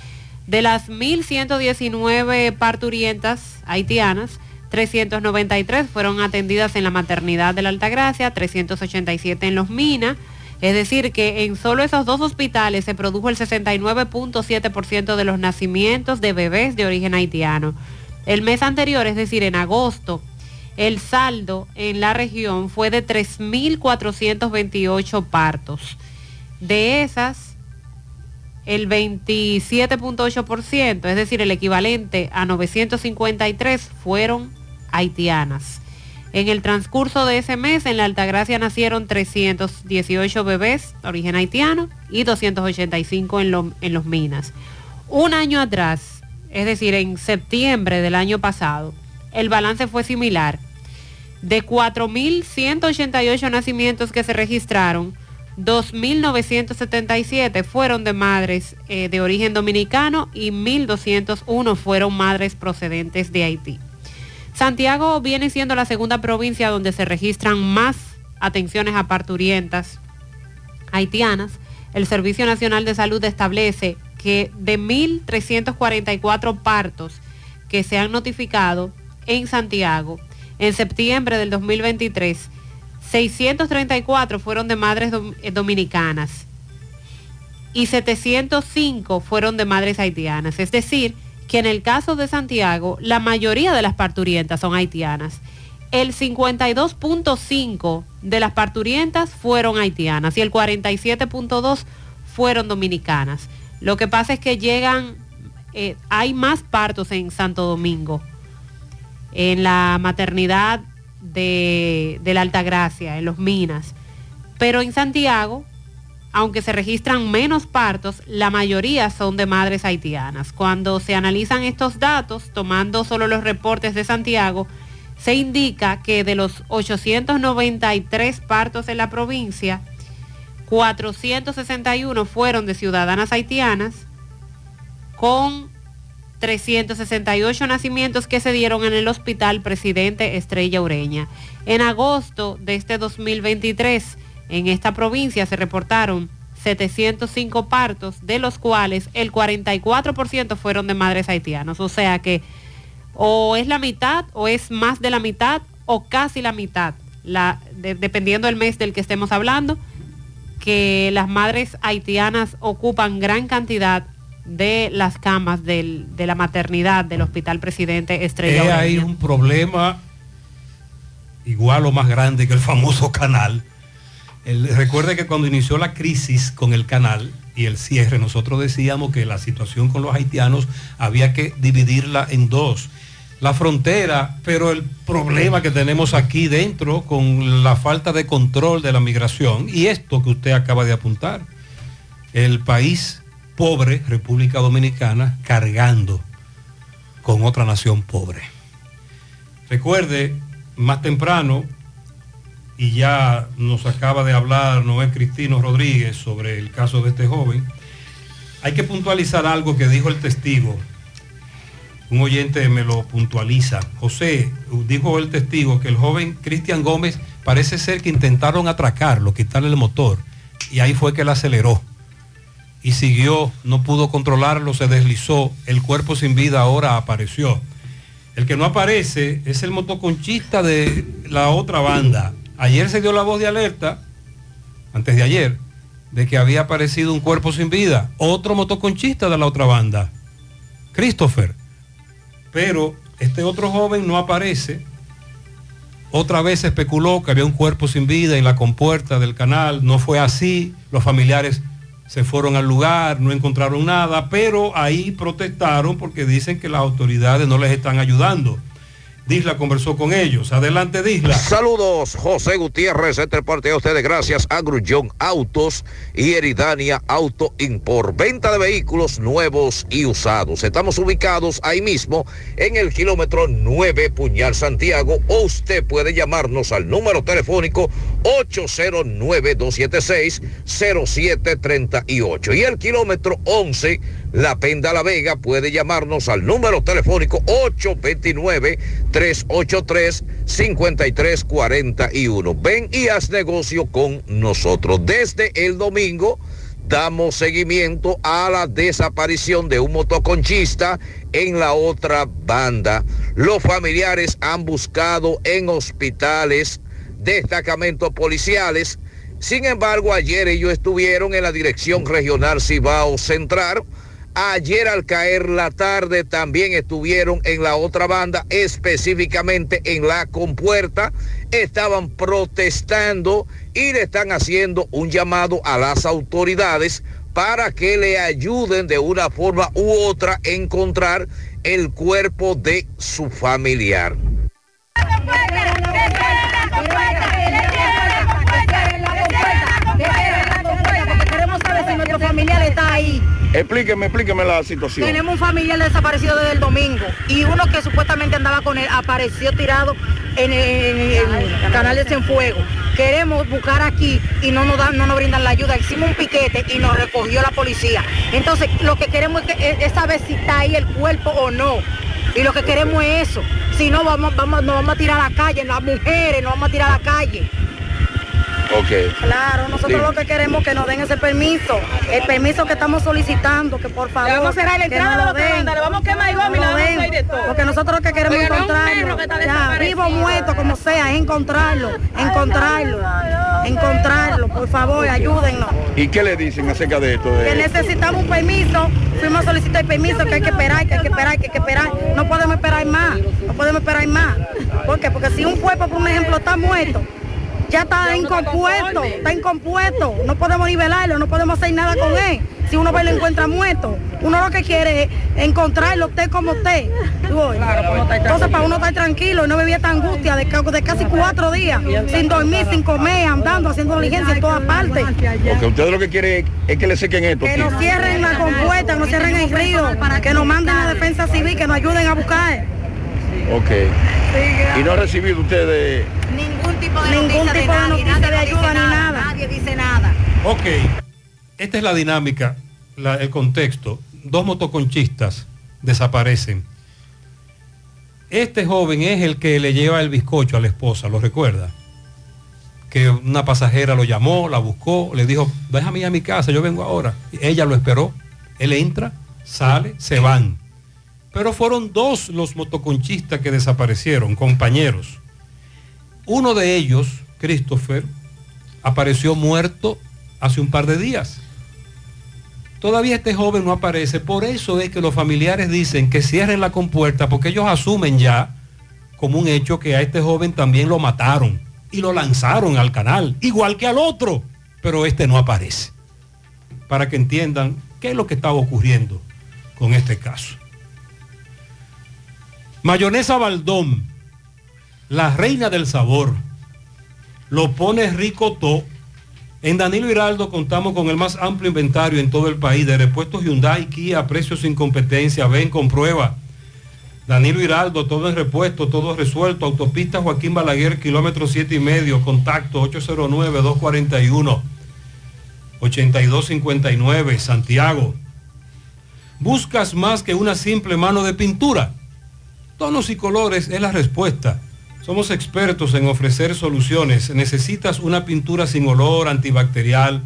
De las 1.119 parturientas haitianas, 393 fueron atendidas en la maternidad de la Altagracia, 387 en Los Minas, es decir, que en solo esos dos hospitales se produjo el 69.7% de los nacimientos de bebés de origen haitiano. El mes anterior, es decir, en agosto, el saldo en la región fue de 3.428 partos. De esas, el 27.8%, es decir, el equivalente a 953, fueron haitianas. En el transcurso de ese mes, en la Altagracia nacieron 318 bebés de origen haitiano y 285 en, en los Minas. Un año atrás, es decir, en septiembre del año pasado, el balance fue similar. De 4.188 nacimientos que se registraron, 2.977 fueron de madres eh, de origen dominicano y 1.201 fueron madres procedentes de Haití. Santiago viene siendo la segunda provincia donde se registran más atenciones a parturientas haitianas. El Servicio Nacional de Salud establece que de 1.344 partos que se han notificado en Santiago en septiembre del 2023, 634 fueron de madres eh, dominicanas y 705 fueron de madres haitianas. Es decir, que en el caso de Santiago, la mayoría de las parturientas son haitianas. El 52.5 de las parturientas fueron haitianas y el 47.2 fueron dominicanas. Lo que pasa es que llegan, eh, hay más partos en Santo Domingo, en la maternidad de, de la Altagracia, en los Minas. Pero en Santiago, aunque se registran menos partos, la mayoría son de madres haitianas. Cuando se analizan estos datos, tomando solo los reportes de Santiago, se indica que de los 893 partos en la provincia, 461 fueron de ciudadanas haitianas, con 368 nacimientos que se dieron en el Hospital Presidente Estrella Ureña. En agosto de este 2023, en esta provincia se reportaron 705 partos, de los cuales el 44% fueron de madres haitianas. O sea que o es la mitad o es más de la mitad o casi la mitad, la, de- dependiendo del mes del que estemos hablando, que las madres haitianas ocupan gran cantidad de las camas del- de la maternidad del Hospital Presidente Estrella Ureña. un problema igual o más grande que el famoso canal, Recuerde que cuando inició la crisis con el canal y el cierre, nosotros decíamos que la situación con los haitianos había que dividirla en dos. La frontera, pero el problema que tenemos aquí dentro con la falta de control de la migración y esto que usted acaba de apuntar. El país pobre, República Dominicana, cargando con otra nación pobre. Recuerde, más temprano, y ya nos acaba de hablar Noé Cristino Rodríguez sobre el caso de este joven, hay que puntualizar algo que dijo el testigo. Un oyente me lo puntualiza. José, dijo el testigo que el joven Cristian Gómez parece ser que intentaron atracarlo, quitarle el motor, y ahí fue que él aceleró. Y siguió, no pudo controlarlo, se deslizó, el cuerpo sin vida ahora apareció. El que no aparece es el motoconchista de la otra banda. Ayer se dio la voz de alerta, antes de ayer, de que había aparecido un cuerpo sin vida. Otro motoconchista de la otra banda, Christopher. Pero este otro joven no aparece. Otra vez especuló que había un cuerpo sin vida en la compuerta del canal. No fue así. Los familiares se fueron al lugar, no encontraron nada, pero ahí protestaron porque dicen que las autoridades no les están ayudando. Disla conversó con ellos. Adelante, Disla. Saludos, José Gutiérrez, este parte a ustedes gracias a Grullón Autos y Eridania Auto Import. Venta de vehículos nuevos y usados. Estamos ubicados ahí mismo en el kilómetro 9 Puñal Santiago o usted puede llamarnos al número telefónico 809-276-0738 y el kilómetro 11 La Penda La Vega puede llamarnos al número telefónico 829-383-5341. Ven y haz negocio con nosotros. Desde el domingo damos seguimiento a la desaparición de un motoconchista en la otra banda. Los familiares han buscado en hospitales, destacamentos policiales. Sin embargo, ayer ellos estuvieron en la Dirección Regional Cibao Central. Ayer al caer la tarde también estuvieron en la otra banda, específicamente en la compuerta. Estaban protestando y le están haciendo un llamado a las autoridades para que le ayuden de una forma u otra a encontrar el cuerpo de su familiar. Explíqueme, explíqueme la situación. Tenemos un familiar desaparecido desde el domingo y uno que supuestamente andaba con él apareció tirado en el, en el canal de Cienfuegos. Queremos buscar aquí y no nos dan, no nos brindan la ayuda. Hicimos un piquete y nos recogió la policía. Entonces lo que queremos es, que, es saber si está ahí el cuerpo o no. Y lo que queremos es eso. Si no, vamos, vamos, nos vamos a tirar a la calle, las mujeres nos vamos a tirar a la calle. Claro, nosotros Sí. lo que queremos es que nos den ese permiso, el permiso que estamos solicitando, que por favor. Le vamos a cerrar la entrada de lo la otra den, banda, le vamos a quemar y vamos a den, hacer de todo. Porque nosotros lo que queremos es encontrarlo, ya, vivo, muerto, como sea, es encontrarlo, encontrarlo, encontrarlo, por favor, ayúdennos. ¿Y qué le dicen acerca de esto? Que De... necesitamos un permiso, fuimos a solicitar el permiso, que hay que esperar, que hay que esperar, que hay que esperar. No podemos esperar más, no podemos esperar más. ¿Por qué? Porque si un cuerpo, por un ejemplo, está muerto, ya está incompuesto, está incompuesto, no podemos nivelarlo, no podemos hacer nada con él. Si uno ve lo encuentra muerto, uno lo que quiere es encontrarlo usted como usted. Entonces para uno estar tranquilo y no vivir esta angustia de, ca- de casi cuatro días, sin dormir, sin comer, andando, haciendo diligencia en todas partes. Porque ustedes lo que quieren es que le sequen esto. Que nos cierren la compuerta, que nos cierren el río, que nos manden a defensa civil, que nos ayuden a buscar. Ok. ¿Y no ha recibido ustedes tipo de Ningún tipo de, noticia de ayuda ni nada. Nadie dice nada. Ok, esta es la dinámica, la- el contexto. Dos motoconchistas desaparecen. Este joven es el que le lleva el bizcocho a la esposa, ¿lo recuerda? Que una pasajera lo llamó, la buscó, le dijo, déjame ir a mi casa, yo vengo ahora. Y ella lo esperó, él entra, sale, se van. Pero fueron dos los motoconchistas que desaparecieron, compañeros. Uno de ellos, Christopher, apareció muerto hace un par de días. Todavía este joven no aparece, por eso es que los familiares dicen que cierren la compuerta, porque ellos asumen ya como un hecho que a este joven también lo mataron. y lo lanzaron al canal, igual que al otro, pero este no aparece. Para que entiendan qué es lo que estaba ocurriendo con este caso. Mayonesa Baldón, la reina del sabor, lo pone rico todo. En Danilo Hiraldo contamos con el más amplio inventario en todo el país de repuestos Hyundai, Kia, precios sin competencia. Ven, comprueba. Danilo Hiraldo, todo en repuesto, todo resuelto. Autopista Joaquín Balaguer, kilómetro 7 y medio. Contacto 809-241-8259, Santiago. ¿Buscas más que una simple mano de pintura? Tonos y colores es la respuesta. Somos expertos en ofrecer soluciones. Necesitas una pintura sin olor, antibacterial.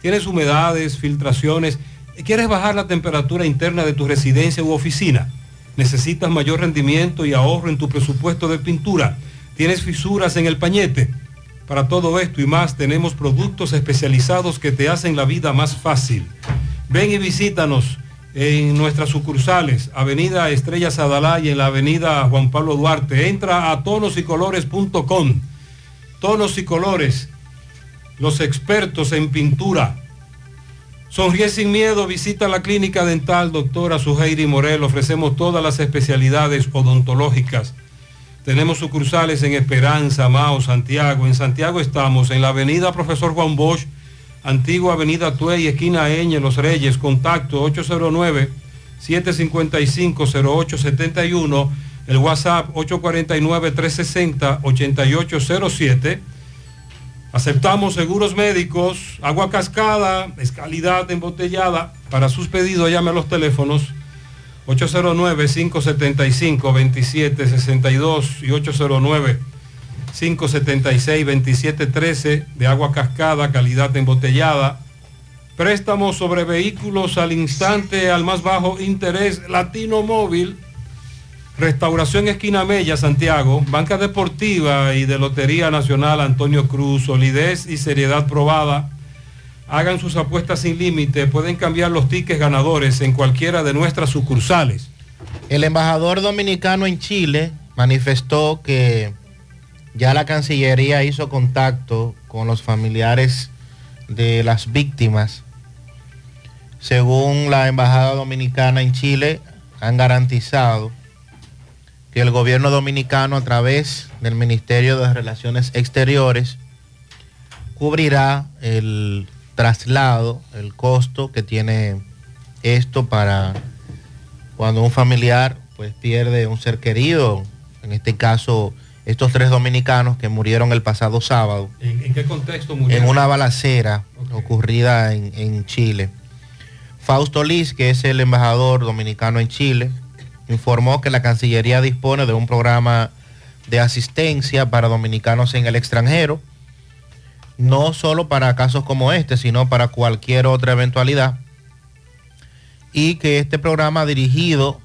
Tienes humedades, filtraciones. ¿Quieres bajar la temperatura interna de tu residencia u oficina? Necesitas mayor rendimiento y ahorro en tu presupuesto de pintura. Tienes fisuras en el pañete. Para todo esto y más tenemos productos especializados que te hacen la vida más fácil. Ven y visítanos en nuestras sucursales, Avenida Estrella Sadalá y en la Avenida Juan Pablo Duarte. Entra a tonosycolores.com. Tonos y colores, los expertos en pintura. Sonríe sin miedo, visita la clínica dental doctora Suheiri Morel. Ofrecemos todas las especialidades odontológicas. Tenemos sucursales en Esperanza, Mao, Santiago. En Santiago estamos en la avenida Profesor Juan Bosch, antigua avenida Tuey, esquina Eñe, Los Reyes. Contacto 809-755-0871. El WhatsApp 849-360-8807. Aceptamos seguros médicos, agua cascada, es calidad embotellada. Para sus pedidos llame a los teléfonos 809-575-2762 y 809-576-2713 de agua cascada, calidad embotellada. Préstamos sobre vehículos al instante, al más bajo interés, Latino Móvil. Restauración Esquina Mella, Santiago, Banca Deportiva y de Lotería Nacional Antonio Cruz, solidez y seriedad probada. Hagan sus apuestas sin límite, pueden cambiar los tickets ganadores en cualquiera de nuestras sucursales. El embajador dominicano en Chile manifestó que ya la Cancillería hizo contacto con los familiares de las víctimas. Según la Embajada Dominicana en Chile, han garantizado que el gobierno dominicano a través del Ministerio de Relaciones Exteriores cubrirá el traslado, el costo que tiene esto para cuando un familiar pues pierde un ser querido, en este caso estos tres dominicanos que murieron el pasado sábado. ¿En, en qué contexto murieron? En una balacera ocurrida en, en Chile. Fausto Liz, que es el embajador dominicano en Chile, informó que la Cancillería dispone de un programa de asistencia para dominicanos en el extranjero, no solo para casos como este, sino para cualquier otra eventualidad, y que este programa dirigido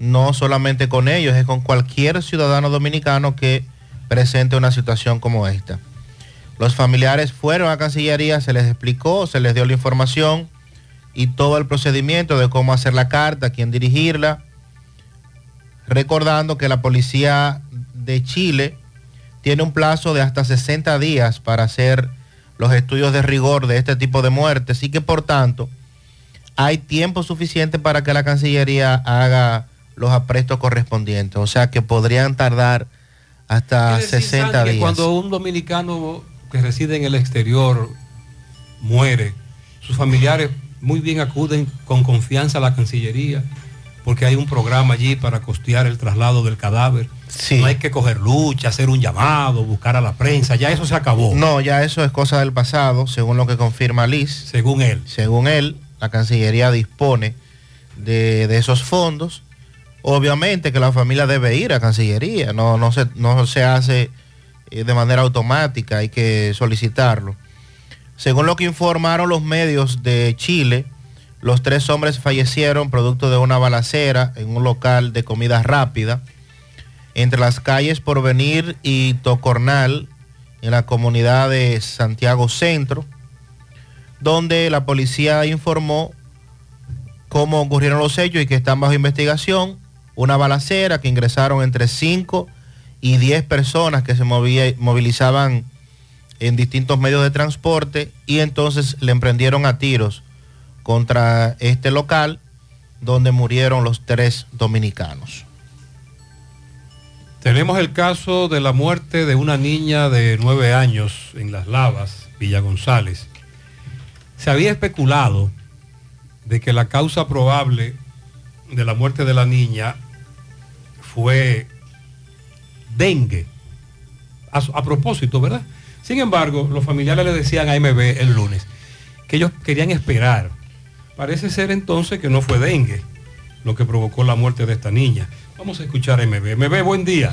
no solamente con ellos, es con cualquier ciudadano dominicano que presente una situación como esta. Los familiares fueron a Cancillería, se les explicó, se les dio la información y todo el procedimiento de cómo hacer la carta, quién dirigirla, recordando que la policía de Chile tiene un plazo de hasta 60 días para hacer los estudios de rigor de este tipo de muertes y que por tanto hay tiempo suficiente para que la Cancillería haga los aprestos correspondientes. O sea que podrían tardar hasta Quiere decir, 60 Sandy, que días. Cuando un dominicano que reside en el exterior muere, sus familiares muy bien acuden con confianza a la Cancillería, porque hay un programa allí para costear el traslado del cadáver. No hay que coger lucha, hacer un llamado, buscar a la prensa, ya eso se acabó. No, ya eso es cosa del pasado, según lo que confirma Liz. Según él. Según él, la Cancillería dispone de, de esos fondos. Obviamente que la familia debe ir a Cancillería, no, no, se, no se hace eh, de manera automática, hay que solicitarlo. Según lo que informaron los medios de Chile, los tres hombres fallecieron producto de una balacera en un local de comida rápida entre las calles Porvenir y Tocornal, en la comunidad de Santiago Centro, donde la policía informó cómo ocurrieron los hechos y que están bajo investigación. Una balacera que ingresaron entre 5 y 10 personas que se movía- movilizaban en distintos medios de transporte y entonces le emprendieron a tiros contra este local donde murieron los tres dominicanos. Tenemos el caso de la muerte de una niña de nueve años en Las Lavas, Villa González. Se había especulado de que la causa probable de la muerte de la niña fue dengue. A, propósito, ¿verdad? Sin embargo, los familiares le decían a MB el lunes que ellos querían esperar. Parece ser entonces que no fue dengue lo que provocó la muerte de esta niña. Vamos a escuchar a MB. MB, buen día.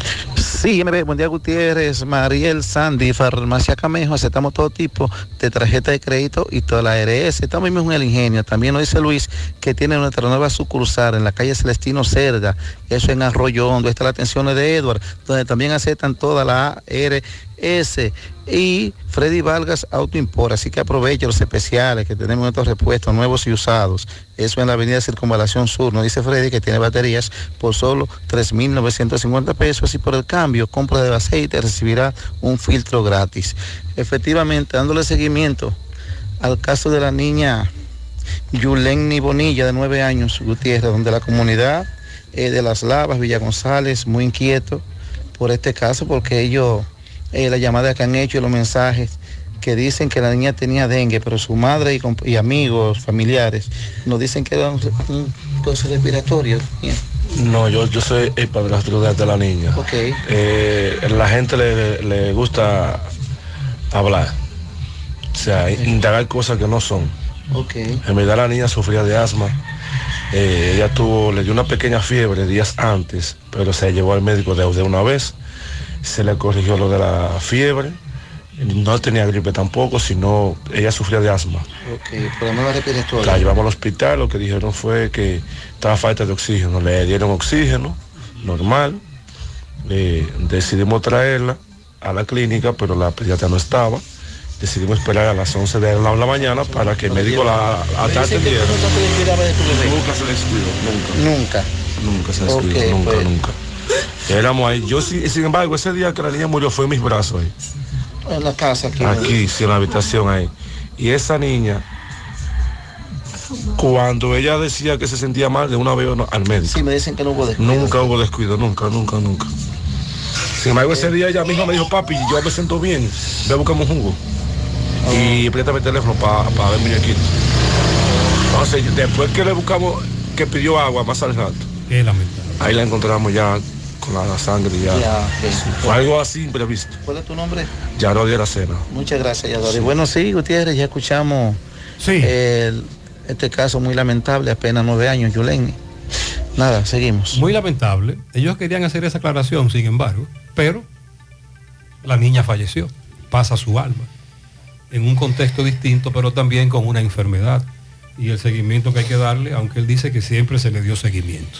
Sí, MB, buen día Gutiérrez, Mariel, Sandy, Farmacia Camejo, aceptamos todo tipo de tarjeta de crédito y toda la ARS. Estamos mismo en el ingenio. También nos dice Luis que tiene nuestra nueva sucursal en la calle Celestino Cerda, eso en Arroyo Hondo. Está la atención de Edward, donde también aceptan toda la ARS. Y Freddy Vargas Auto Import, así que aproveche los especiales que tenemos en estos repuestos nuevos y usados. Eso en la avenida Circunvalación Sur. Nos dice Freddy que tiene baterías por solo 3.950 pesos y por el cambio, compra de aceite, recibirá un filtro gratis. Efectivamente, dándole seguimiento al caso de la niña Yuleni Bonilla, de 9 años, Gutiérrez, donde la comunidad eh, de Las Lavas, Villa González, muy inquieto por este caso, porque ellos, eh, la llamada que han hecho y los mensajes que dicen que la niña tenía dengue, pero su madre y, amigos, familiares, nos dicen que era un, cosa respiratorio. No, yo, yo soy el padrastro de la niña. Ok. Eh, la gente le, le gusta hablar, o sea, indagar cosas que no son. Ok. En verdad la niña sufría de asma. Eh, ella tuvo, le dio una pequeña fiebre días antes, pero se llevó al médico de, de una vez. Se le corrigió lo de la fiebre. No tenía gripe tampoco, sino ella sufría de asma. Ok, problema respiratorio. La llevamos al hospital, lo que dijeron fue que estaba falta de oxígeno. Le dieron oxígeno, normal. Eh, decidimos traerla a la clínica, pero la pediatra no estaba. Decidimos esperar a las 11 de la, mañana para que el médico la atendiera. nunca se descuidó, nunca. Nunca. Nunca se descuidó, Ok, nunca, pues. nunca. (laughs) Éramos ahí. Yo sí- sin embargo, ese día que la niña murió fue en mis brazos ahí. En la casa aquí. Aquí, sí, en la habitación ahí. Y esa niña, cuando ella decía que se sentía mal, de una vez no- al médico. Sí, me dicen que no hubo descuido. Nunca hubo descuido, nunca, nunca, nunca. Sin embargo, ese día ella misma me dijo, papi, yo me siento bien, ve a buscarme un jugo. Y préstame el teléfono para ver muñequito. Entonces, después que le buscamos, que pidió agua más al rato, Qué lamentable. ahí la encontramos ya con la, sangre ya. Ya, ok. Fue algo así imprevisto. ¿Cuál es tu nombre? Ya no diera cena. Muchas gracias, Yadori. Bueno, sí, Gutiérrez, ya escuchamos el- este caso muy lamentable, apenas nueve años, Yuleni. Nada, seguimos. Muy lamentable. Ellos querían hacer esa aclaración, sin embargo, pero la niña falleció. Pasa su alma. En un contexto distinto, pero también con una enfermedad. Y el seguimiento que hay que darle, aunque él dice que siempre se le dio seguimiento.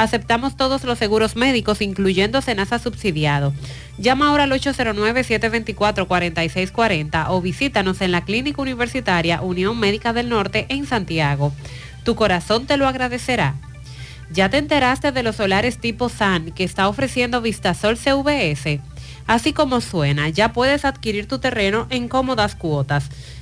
Aceptamos todos los seguros médicos, incluyendo Senasa subsidiado. Llama ahora al 809-724-4640 o visítanos en la Clínica Universitaria Unión Médica del Norte en Santiago. Tu corazón te lo agradecerá. ¿Ya te enteraste de los solares tipo SAN que está ofreciendo Vistasol CVS? Así como suena, ya puedes adquirir tu terreno en cómodas cuotas.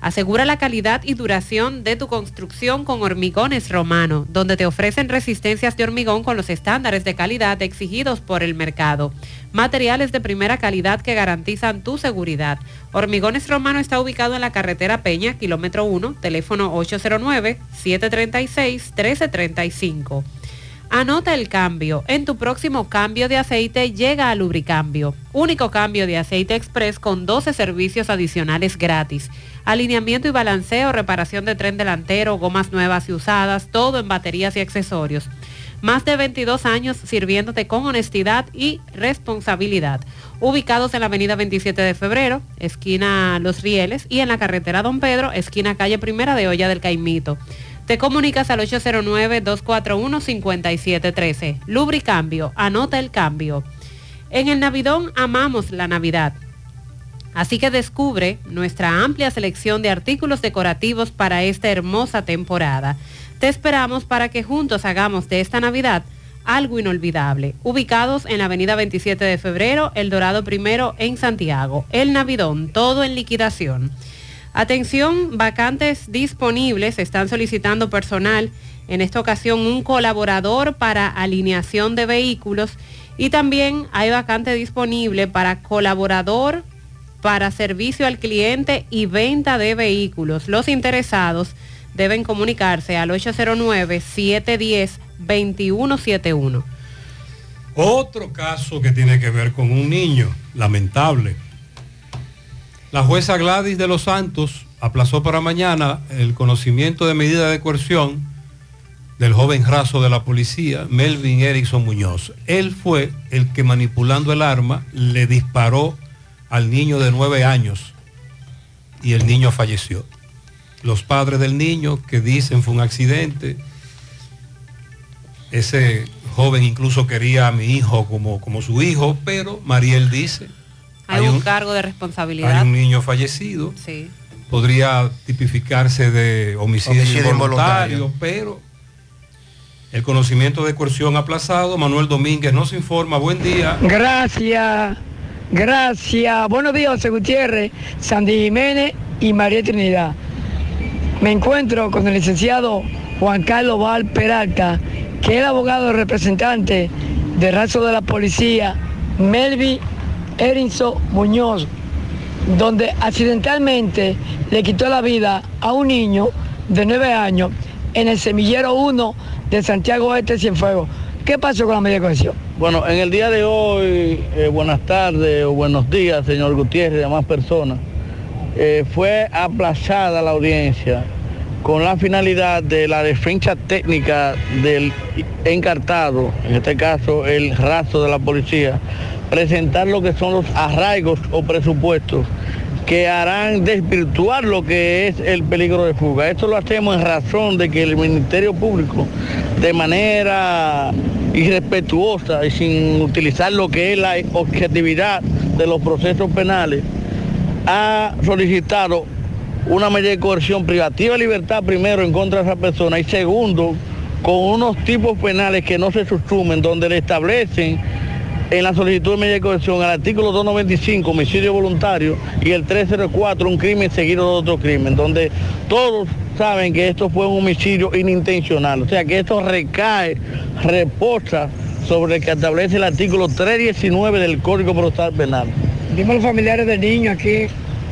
Asegura la calidad y duración de tu construcción con Hormigones Romano, donde te ofrecen resistencias de hormigón con los estándares de calidad exigidos por el mercado. Materiales de primera calidad que garantizan tu seguridad. Hormigones Romano está ubicado en la carretera Peña, kilómetro 1, teléfono 809-736-1335. Anota el cambio. En tu próximo cambio de aceite llega a Lubricambio. Único cambio de aceite express con 12 servicios adicionales gratis. Alineamiento y balanceo, reparación de tren delantero, gomas nuevas y usadas, todo en baterías y accesorios. Más de 22 años sirviéndote con honestidad y responsabilidad. Ubicados en la avenida 27 de febrero, esquina Los Rieles, y en la carretera Don Pedro, esquina calle Primera de Olla del Caimito. Te comunicas al 809-241-5713. Lubricambio, anota el cambio. En el Navidón amamos la Navidad. Así que descubre nuestra amplia selección de artículos decorativos para esta hermosa temporada. Te esperamos para que juntos hagamos de esta Navidad algo inolvidable. Ubicados en la avenida 27 de febrero, El Dorado Primero en Santiago. El Navidón, todo en liquidación. Atención, vacantes disponibles, están solicitando personal, en esta ocasión un colaborador para alineación de vehículos y también hay vacante disponible para colaborador para servicio al cliente y venta de vehículos. Los interesados deben comunicarse al 809-710-2171. Otro caso que tiene que ver con un niño, lamentable. La jueza Gladys de los Santos aplazó para mañana el conocimiento de medida de coerción del joven raso de la policía, Melvin Erickson Muñoz. Él fue el que manipulando el arma le disparó al niño de nueve años y el niño falleció. Los padres del niño que dicen fue un accidente, ese joven incluso quería a mi hijo como, como su hijo, pero Mariel dice, Hay, un, cargo de responsabilidad. hay un niño fallecido, Sí. podría tipificarse de homicidio, Homicidio involuntario, involuntario. pero el conocimiento de coerción aplazado, Manuel Domínguez nos informa, buen día. Gracias, gracias. Buenos días, José Gutiérrez, Sandy Jiménez y María Trinidad. Me encuentro con el licenciado Juan Carlos Val Peralta, que es el abogado representante de raso de la policía, Melvi Erinzo Muñoz, donde accidentalmente le quitó la vida a un niño de nueve años en el semillero 1 de Santiago Este Cienfuegos. ¿Qué pasó con la medida de cohesión? Bueno, en el día de hoy, eh, buenas tardes o buenos días, señor Gutiérrez y demás personas, eh, fue aplazada la audiencia con la finalidad de la defensa técnica del encartado, en este caso el raso de la policía, presentar lo que son los arraigos o presupuestos que harán desvirtuar lo que es el peligro de fuga. Esto lo hacemos en razón de que el Ministerio Público, de manera irrespetuosa y sin utilizar lo que es la objetividad de los procesos penales, ha solicitado una medida de coerción privativa de libertad primero en contra de esa persona y segundo con unos tipos penales que no se susumen donde le establecen en la solicitud de medida de coerción el artículo 295 homicidio voluntario y el 304 un crimen seguido de otro crimen donde todos saben que esto fue un homicidio inintencional o sea que esto recae reposa sobre el que establece el artículo 319 del Código Procesal Penal. Dime a los familiares del niño aquí.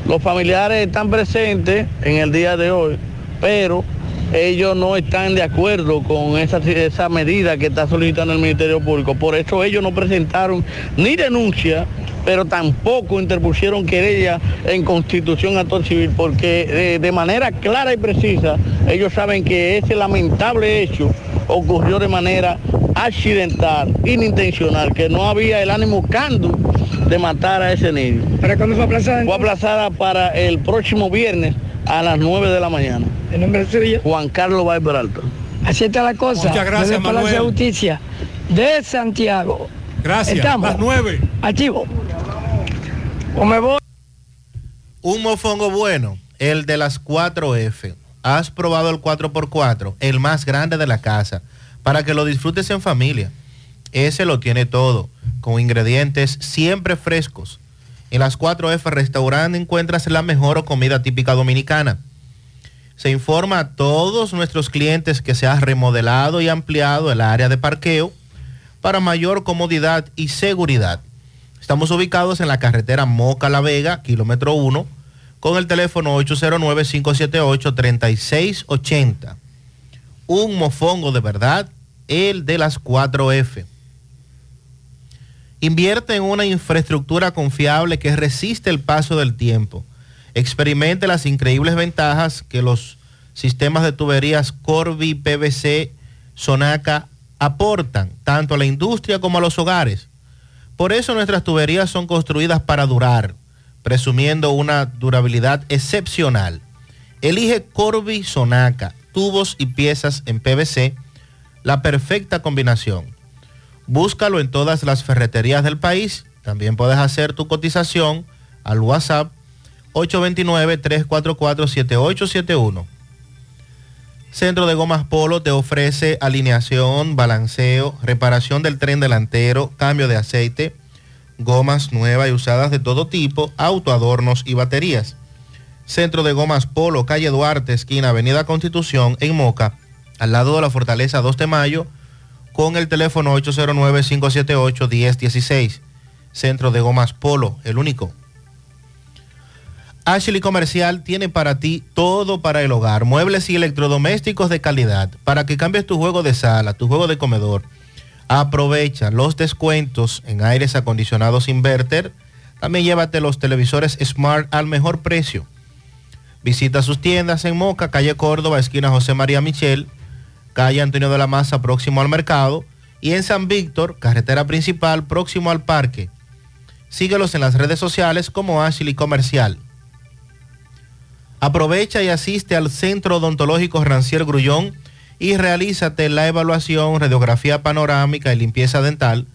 Los familiares están presentes en el día de hoy, pero ellos no están de acuerdo con esa, esa medida que está solicitando el Ministerio Público. Por eso ellos no presentaron ni denuncia, pero tampoco interpusieron querella en constitución actor civil, porque eh, de manera clara y precisa ellos saben que ese lamentable hecho ocurrió de manera accidental, inintencional, que no había el ánimo cando de matar a ese niño. ¿Para cuándo fue aplazada? Fue aplazada para el próximo viernes a las 9 de la mañana. ¿El nombre de Sevilla? Juan Carlos Alto. Así está la cosa. Muchas gracias, Desde el Palacio de Manuel. Justicia de Santiago. Gracias. Estamos. Las nueve. Activo. O me voy. Un mofongo bueno, el de las 4F. Has probado el 4x4, el más grande de la casa, para que lo disfrutes en familia. Ese lo tiene todo, con ingredientes siempre frescos. En las 4F Restaurant encuentras la mejor comida típica dominicana. Se informa a todos nuestros clientes que se ha remodelado y ampliado el área de parqueo para mayor comodidad y seguridad. Estamos ubicados en la carretera Moca La Vega, kilómetro 1, con el teléfono 809-578-3680. Un mofongo de verdad, el de las 4F. Invierte en una infraestructura confiable que resiste el paso del tiempo. Experimente las increíbles ventajas que los sistemas de tuberías Corby, PVC, Sonaca aportan tanto a la industria como a los hogares. Por eso nuestras tuberías son construidas para durar, presumiendo una durabilidad excepcional. Elige Corby Sonaca, tubos y piezas en PVC, la perfecta combinación. Búscalo en todas las ferreterías del país. También puedes hacer tu cotización al WhatsApp 829-344-7871. Centro de Gomas Polo te ofrece alineación, balanceo, reparación del tren delantero, cambio de aceite, gomas nuevas y usadas de todo tipo, autoadornos y baterías. Centro de Gomas Polo, calle Duarte, esquina Avenida Constitución, en Moca, al lado de la Fortaleza 2 de Mayo, con el teléfono 809-578-1016. Centro de Gomas Polo, el único. Ashley Comercial tiene para ti todo para el hogar, muebles y electrodomésticos de calidad, para que cambies tu juego de sala, tu juego de comedor. Aprovecha los descuentos en aires acondicionados inverter. También llévate los televisores Smart al mejor precio. Visita sus tiendas en Moca, calle Córdoba, esquina José María Michel, calle Antonio de la Maza, próximo al mercado, y en San Víctor, carretera principal, próximo al parque. Síguelos en las redes sociales como Ashley Comercial. Aprovecha y asiste al Centro Odontológico Rancier Grullón y realízate la evaluación, radiografía panorámica y limpieza dental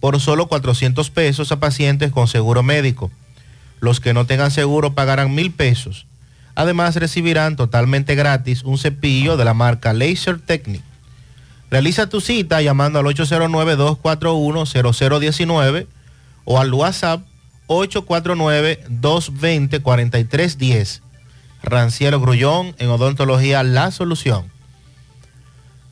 por solo 400 pesos a pacientes con seguro médico. Los que no tengan seguro pagarán mil pesos. Además recibirán totalmente gratis un cepillo de la marca Laser Technic. Realiza tu cita llamando al 809-241-0019 o al WhatsApp 849-220-4310. Ranciero Grullón en Odontología La Solución.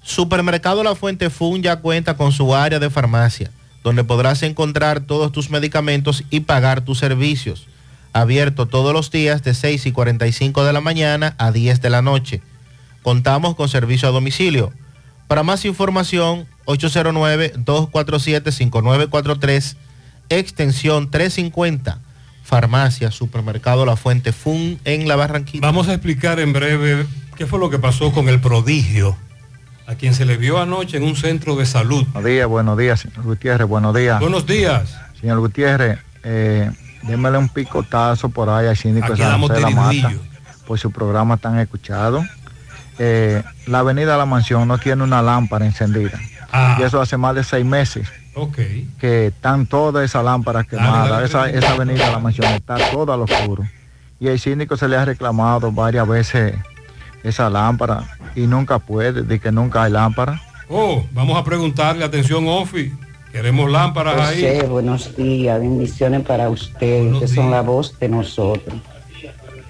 Supermercado La Fuente Fun ya cuenta con su área de farmacia, donde podrás encontrar todos tus medicamentos y pagar tus servicios. Abierto todos los días de 6 y 45 de la mañana a 10 de la noche. Contamos con servicio a domicilio. Para más información, 809-247-5943, extensión 350. Farmacia, Supermercado La Fuente Fun en La Barranquilla. Vamos a explicar en breve qué fue lo que pasó con el prodigio, a quien se le vio anoche en un centro de salud. Buenos días, buenos días, señor Gutiérrez, buenos días. Buenos días. Señor Gutiérrez, eh, démele un picotazo por ahí al síndico de San José de la Mata, por su programa tan escuchado. Eh, la avenida La Mansión no tiene una lámpara encendida. Ah. Y eso hace más de seis meses Ok. que están todas esas lámparas quemadas. esa, esa avenida La Mansión está toda al oscuro. Y el síndico se le ha reclamado varias veces esa lámpara y nunca puede, de que nunca hay lámpara. Oh, vamos a preguntarle, atención, Ofi. Queremos lámparas ahí. José, buenos días, bendiciones para ustedes, que son la voz de nosotros.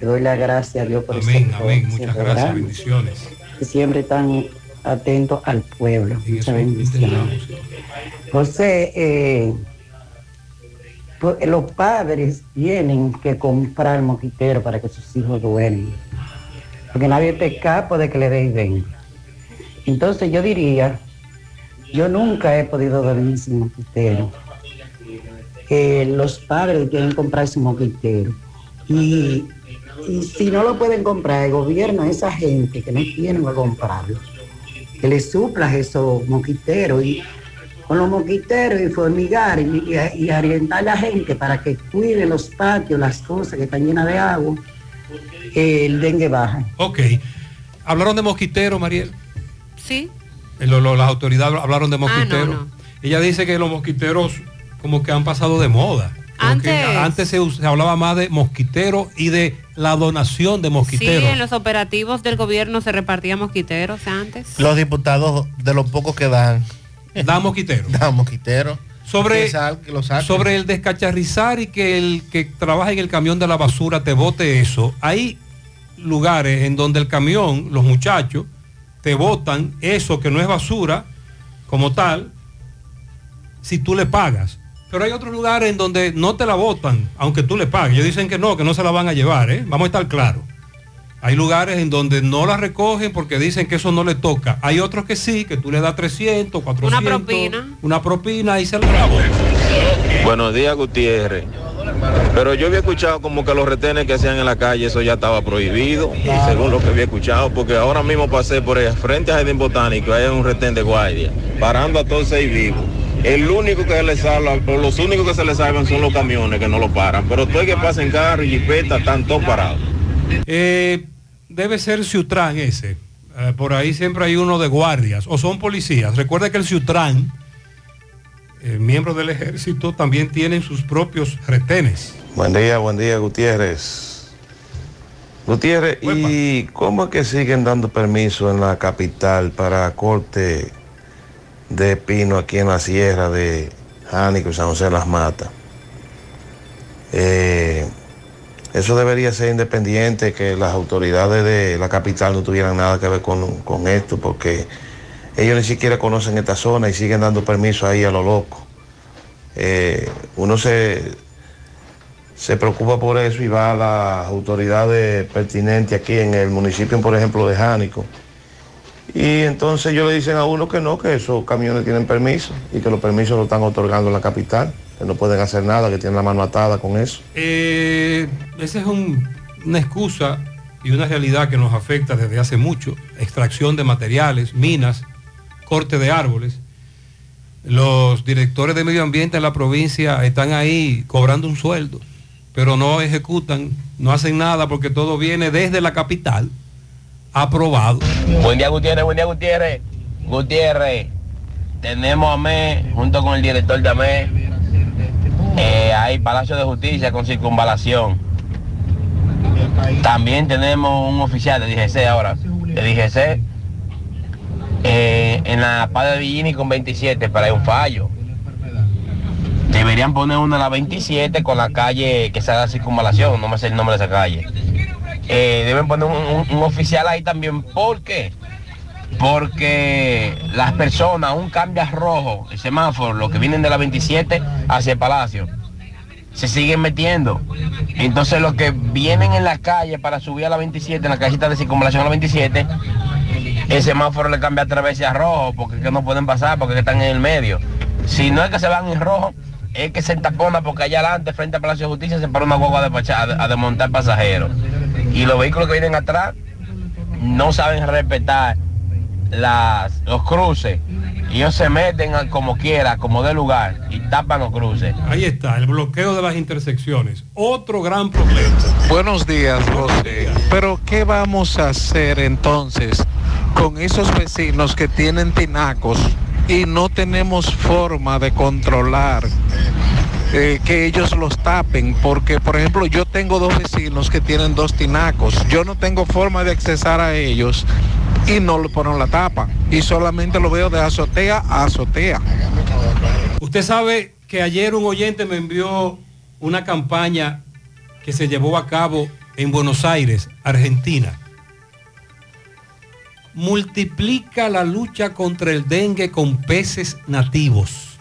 Le doy la gracia a Dios por Amén, este amén. Muchas gracias, bendiciones. que siempre tan atentos al pueblo. Muchas bendiciones. José, eh, pues, los padres tienen que comprar moquitero para que sus hijos duermen. Porque nadie te escapa de que le den den. Entonces yo diría, yo nunca he podido dormir sin moquitero. Eh, los padres quieren comprar su moquitero. Y, y si no lo pueden comprar, el gobierno, esa gente que no tienen que comprarlo, que le suplas esos moquiteros y con los moquiteros y formigar y, y- y orientar a la gente para que cuide los patios, las cosas que están llenas de agua, eh, el dengue baja. Ok. ¿Hablaron de mosquitero, Mariel? Sí. Eh, lo- lo- las autoridades hablaron de mosquiteros. no. Ella dice que los mosquiteros como que han pasado de moda. Antes- antes se, hablaba más de mosquitero y de la donación de Sí, mosquiteros. en los operativos del gobierno se repartían mosquiteros antes. Los diputados de los pocos que dan. Dan mosquitero. (laughs) Dan mosquitero. Sobre, que sal- que lo saquen. sobre el descacharrizar y que el que trabaja en el camión de la basura te bote eso. Hay lugares en donde el camión, los muchachos, te botan eso que no es basura como tal, si tú le pagas. Pero hay otros lugares en donde no te la botan, aunque tú le pagues. Ellos dicen que no, que no se la van a llevar, ¿eh? Vamos a estar claros. Hay lugares en donde no la recogen porque dicen que eso no le toca. Hay otros que sí, que tú le das 300, 400. Una propina. Una propina y se la. Buenos días, Gutiérrez. Pero yo había escuchado como que los retenes que hacían en la calle, eso ya estaba prohibido, según lo que había escuchado, porque ahora mismo pasé por el frente a Jardín Botánico, hay un retén de guardia, parando a todos seis vivos. El único que se le salva, o los únicos que se le salvan son los camiones que no lo paran, pero todo el que pasa en carro y jipeta están todos parados. Eh, debe ser Ciutrán ese. Eh, por ahí siempre hay uno de guardias o son policías. Recuerda que el Ciutrán, eh, miembros del ejército, también tienen sus propios retenes. Buen día, buen día, Gutiérrez. Gutiérrez, ¿y cómo es que siguen dando permiso en la capital para corte de pino aquí en la sierra de Jánico y San José de Las Matas? Eh, eso debería ser independiente, que las autoridades de la capital no tuvieran nada que ver con, con esto, porque ellos ni siquiera conocen esta zona y siguen dando permiso ahí a lo loco. Eh, uno se, se preocupa por eso y va a las autoridades pertinentes aquí en el municipio, por ejemplo, de Jánico. Y entonces ellos le dicen a uno que no, que esos camiones tienen permiso y que los permisos lo están otorgando en la capital, que no pueden hacer nada, que tienen la mano atada con eso. Eh, esa es un- una excusa y una realidad que nos afecta desde hace mucho. Extracción de materiales, minas, corte de árboles. Los directores de medio ambiente en la provincia están ahí cobrando un sueldo, pero no ejecutan, no hacen nada porque todo viene desde la capital, aprobado. Buen día, Gutiérrez, buen día, Gutiérrez. Gutiérrez, tenemos a ME, junto con el director de AME, eh, hay Palacio de Justicia con circunvalación. También tenemos un oficial de DGC ahora, de DGC, eh, en la Padre Villini con 27, pero hay un fallo. Deberían poner una en la 27 con la calle que se haga circunvalación, no me sé el nombre de esa calle. Eh, deben poner un, oficial ahí también. ¿Por qué? Porque las personas, un cambio a rojo, el semáforo, los que vienen de la 27 hacia el palacio, se siguen metiendo. Entonces los que vienen en la calle para subir a la 27, en la cajita de circunvalación a la 27, el semáforo le cambia a través a rojo, porque es que no pueden pasar, porque es que están en el medio. Si no es que se van en rojo, es que se entapona porque allá adelante, frente al Palacio de Justicia, se para una guagua a, despachar- a, a desmontar pasajeros. Y los vehículos que vienen atrás no saben respetar las, los cruces. Ellos se meten a- como quiera, como de lugar, y tapan los cruces. Ahí está, el bloqueo de las intersecciones. Otro gran problema. Buenos días, José. Pero ¿qué vamos a hacer entonces con esos vecinos que tienen tinacos y no tenemos forma de controlar eh, que ellos los tapen? Porque, por ejemplo, yo tengo dos vecinos que tienen dos tinacos. Yo no tengo forma de accesar a ellos y no le ponen la tapa. Y solamente lo veo de azotea a azotea. Usted sabe que ayer un oyente me envió una campaña que se llevó a cabo en Buenos Aires, Argentina. Multiplica la lucha contra el dengue con peces nativos.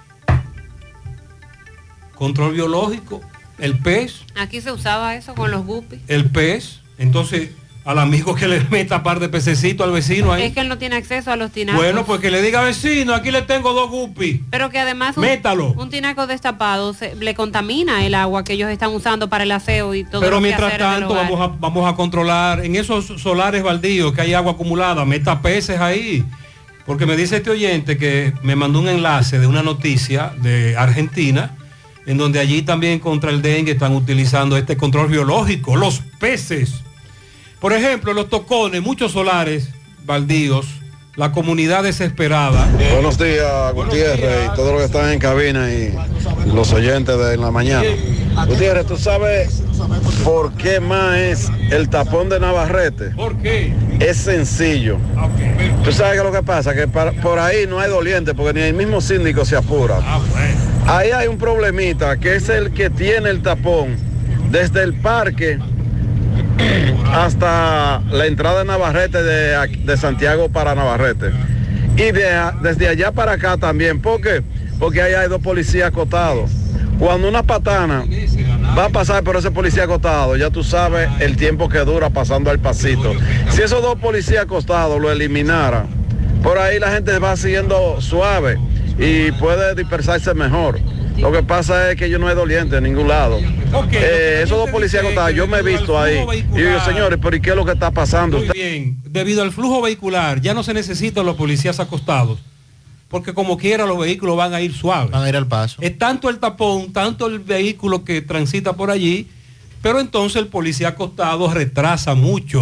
Control biológico, el pez, Aquí se usaba eso con los guppies. el pez. Entonces, al amigo que le meta par de pececitos al vecino ahí. Es que él no tiene acceso a los tinacos. Bueno, pues que le diga vecino, aquí le tengo dos guppies. Pero que además un, Métalo. un tinaco destapado se- le contamina el agua que ellos están usando para el aseo y todo Pero lo mientras tanto vamos a, vamos a controlar en esos solares baldíos que hay agua acumulada, meta peces ahí. Porque me dice este oyente que me mandó un enlace de una noticia de Argentina, en donde allí también contra el dengue están utilizando este control biológico, los peces. Por ejemplo, los tocones, muchos solares baldíos, la comunidad desesperada. Buenos días, Gutiérrez, y todos los que están en cabina y los oyentes de la mañana. Gutiérrez, ¿tú sabes por qué más es el tapón de Navarrete? ¿Por qué? Es sencillo. Tú sabes que lo que pasa, que para- por ahí no hay doliente, porque ni el mismo síndico se apura. Ahí hay un problemita, que es el que tiene el tapón desde el parque hasta la entrada de Navarrete de, Santiago para Navarrete. Y desde allá para acá también. ¿Por qué? Porque ahí hay dos policías acotados. Cuando una patana va a pasar por ese policía acostado, ya tú sabes el tiempo que dura pasando al pasito. Si esos dos policías acostados lo eliminaran, por ahí la gente va siguiendo suave y puede dispersarse mejor. Lo que pasa es que yo no es doliente en ningún lado. Eh, esos dos policías acostados, yo me he visto ahí. Y digo, señores, pero ¿y qué es lo que está pasando? Muy bien, debido al flujo vehicular ya no se necesitan los policías acostados, porque como quiera los vehículos van a ir suaves. Van a ir al paso. Es tanto el tapón, tanto el vehículo que transita por allí, pero entonces el policía acostado retrasa mucho.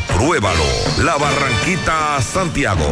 Compruébalo. La Barranquita Santiago.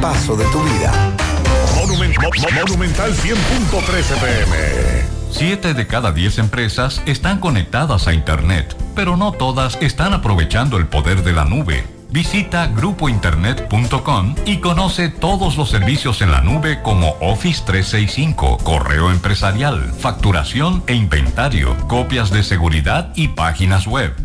paso de tu vida. Monumen- Mo- Mo- Monumental 100.13 pm. Siete de cada diez empresas están conectadas a Internet, pero no todas están aprovechando el poder de la nube. Visita grupointernet.com y conoce todos los servicios en la nube como Office 365, correo empresarial, facturación e inventario, copias de seguridad y páginas web.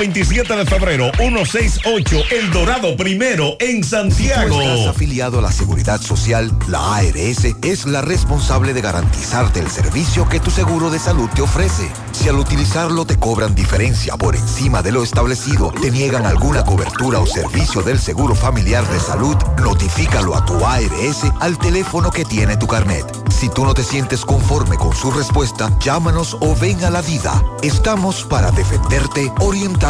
27 de febrero, 168, El Dorado Primero, en Si tú estás Santiago. afiliado a la Seguridad Social, la ARS es la responsable de garantizarte el servicio que tu seguro de salud te ofrece. Si al utilizarlo te cobran diferencia por encima de lo establecido, te niegan alguna cobertura o servicio del Seguro Familiar de Salud, notifícalo a tu ARS al teléfono que tiene tu carnet. Si tú no te sientes conforme con su respuesta, llámanos o ven a la vida. Estamos para defenderte, orientarte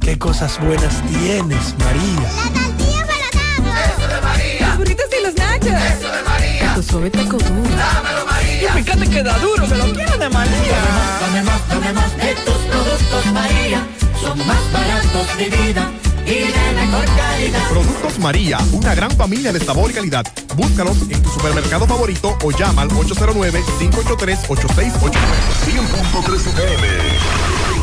Qué cosas buenas tienes, María. La tortilla para Eso de María. Los burritos y los nachos. Eso de María. Tu suave taco duro. Dámelo, María. Y fíjate que da duro, que lo quiero de María. Dame más, dame más de tus productos, María. Son más baratos de vida. Y de mejor calidad. Productos María, una gran familia de sabor y calidad. Búscalos en tu supermercado favorito o llama al 809-583-8689. 100.3 FM,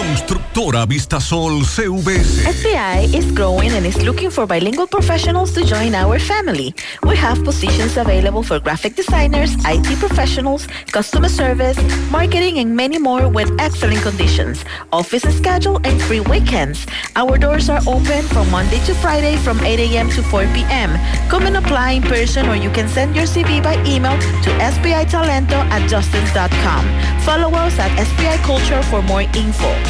Constructora Vistasol CVS. FBI is growing and is looking for bilingual professionals to join our family. We have positions available for graphic designers, IT professionals, customer service, marketing, and many more with excellent conditions. Office schedule and free weekends. Our doors are open from Monday to Friday from 8 a.m. to 4 p.m. Come and apply in person or you can send your CV by email to sbitalento at justins.com. Follow us at SBI Culture for more info.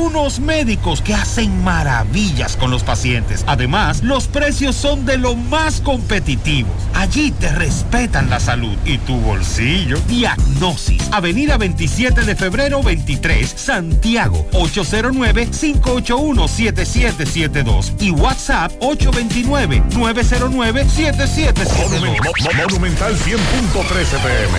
unos médicos que hacen maravillas con los pacientes. Además, los precios son de lo más competitivos. Allí te respetan la salud y tu bolsillo. Diagnosis. Avenida 27 de febrero 23, Santiago. 809-581-7772. Y WhatsApp 829-909-7772. Monumental 100.13 PM.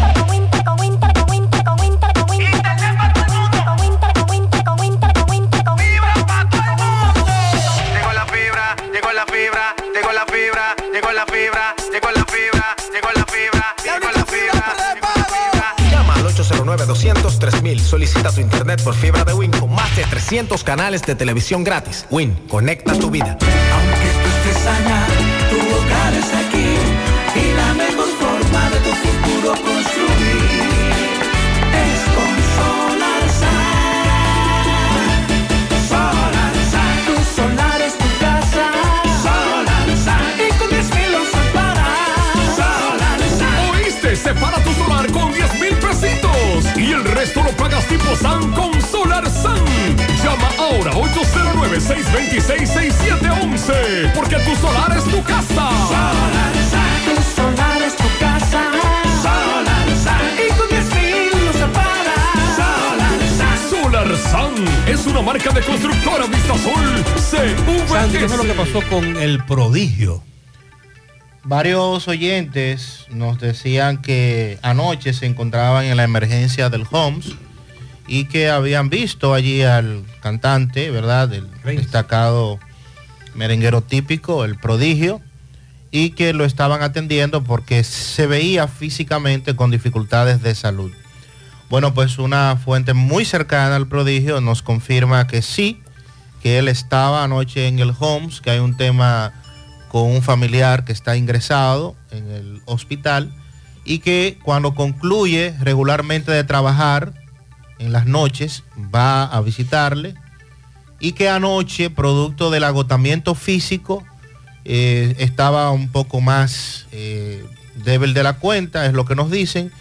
809-200-3000. Solicita tu internet por fibra de Win con más de 300 canales de televisión gratis. Win, conecta tu vida. estés allá, tu hogar es aquí y la mejor forma de tu futuro construir SAN con Solar SAN. Llama ahora 809-626-6711 porque tu solar es tu casa. Solarzán, tu solar es tu casa. Solarzán, y con 10 mil para Solarzán. Solar SAN es una marca de constructora Vistasol Sandy, ¿qué fue lo que CVS. pasó con el prodigio? Varios oyentes nos decían que anoche se encontraban en la emergencia del Homs y que habían visto allí al cantante, ¿verdad? El destacado merenguero típico, el prodigio, y que lo estaban atendiendo porque se veía físicamente con dificultades de salud. Bueno, pues una fuente muy cercana al prodigio nos confirma que sí, que él estaba anoche en el Homes, que hay un tema con un familiar que está ingresado en el hospital y que cuando concluye regularmente de trabajar en las noches va a visitarle y que anoche, producto del agotamiento físico, eh, estaba un poco más eh, débil de la cuenta, es lo que nos dicen,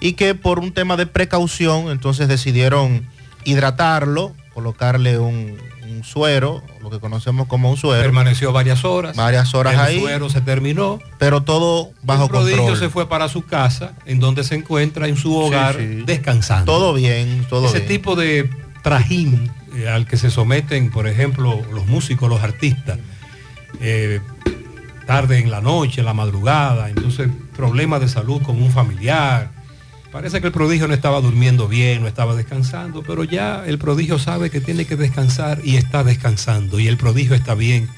y que por un tema de precaución, entonces decidieron hidratarlo, colocarle un, un suero, lo que conocemos como un suero. Permaneció varias horas. Varias horas el ahí. suero se terminó. Pero todo bajo el prodigio control. se fue para su casa, en donde se encuentra en su hogar, sí. descansando. Todo bien, todo Ese bien. tipo de trajín eh, al que se someten, por ejemplo, los músicos, los artistas, eh, tarde en la noche, en la madrugada, entonces problemas de salud con un familiar. Parece que el prodigio no estaba durmiendo bien, no estaba descansando, pero ya el prodigio sabe que tiene que descansar y está descansando y el prodigio está bien,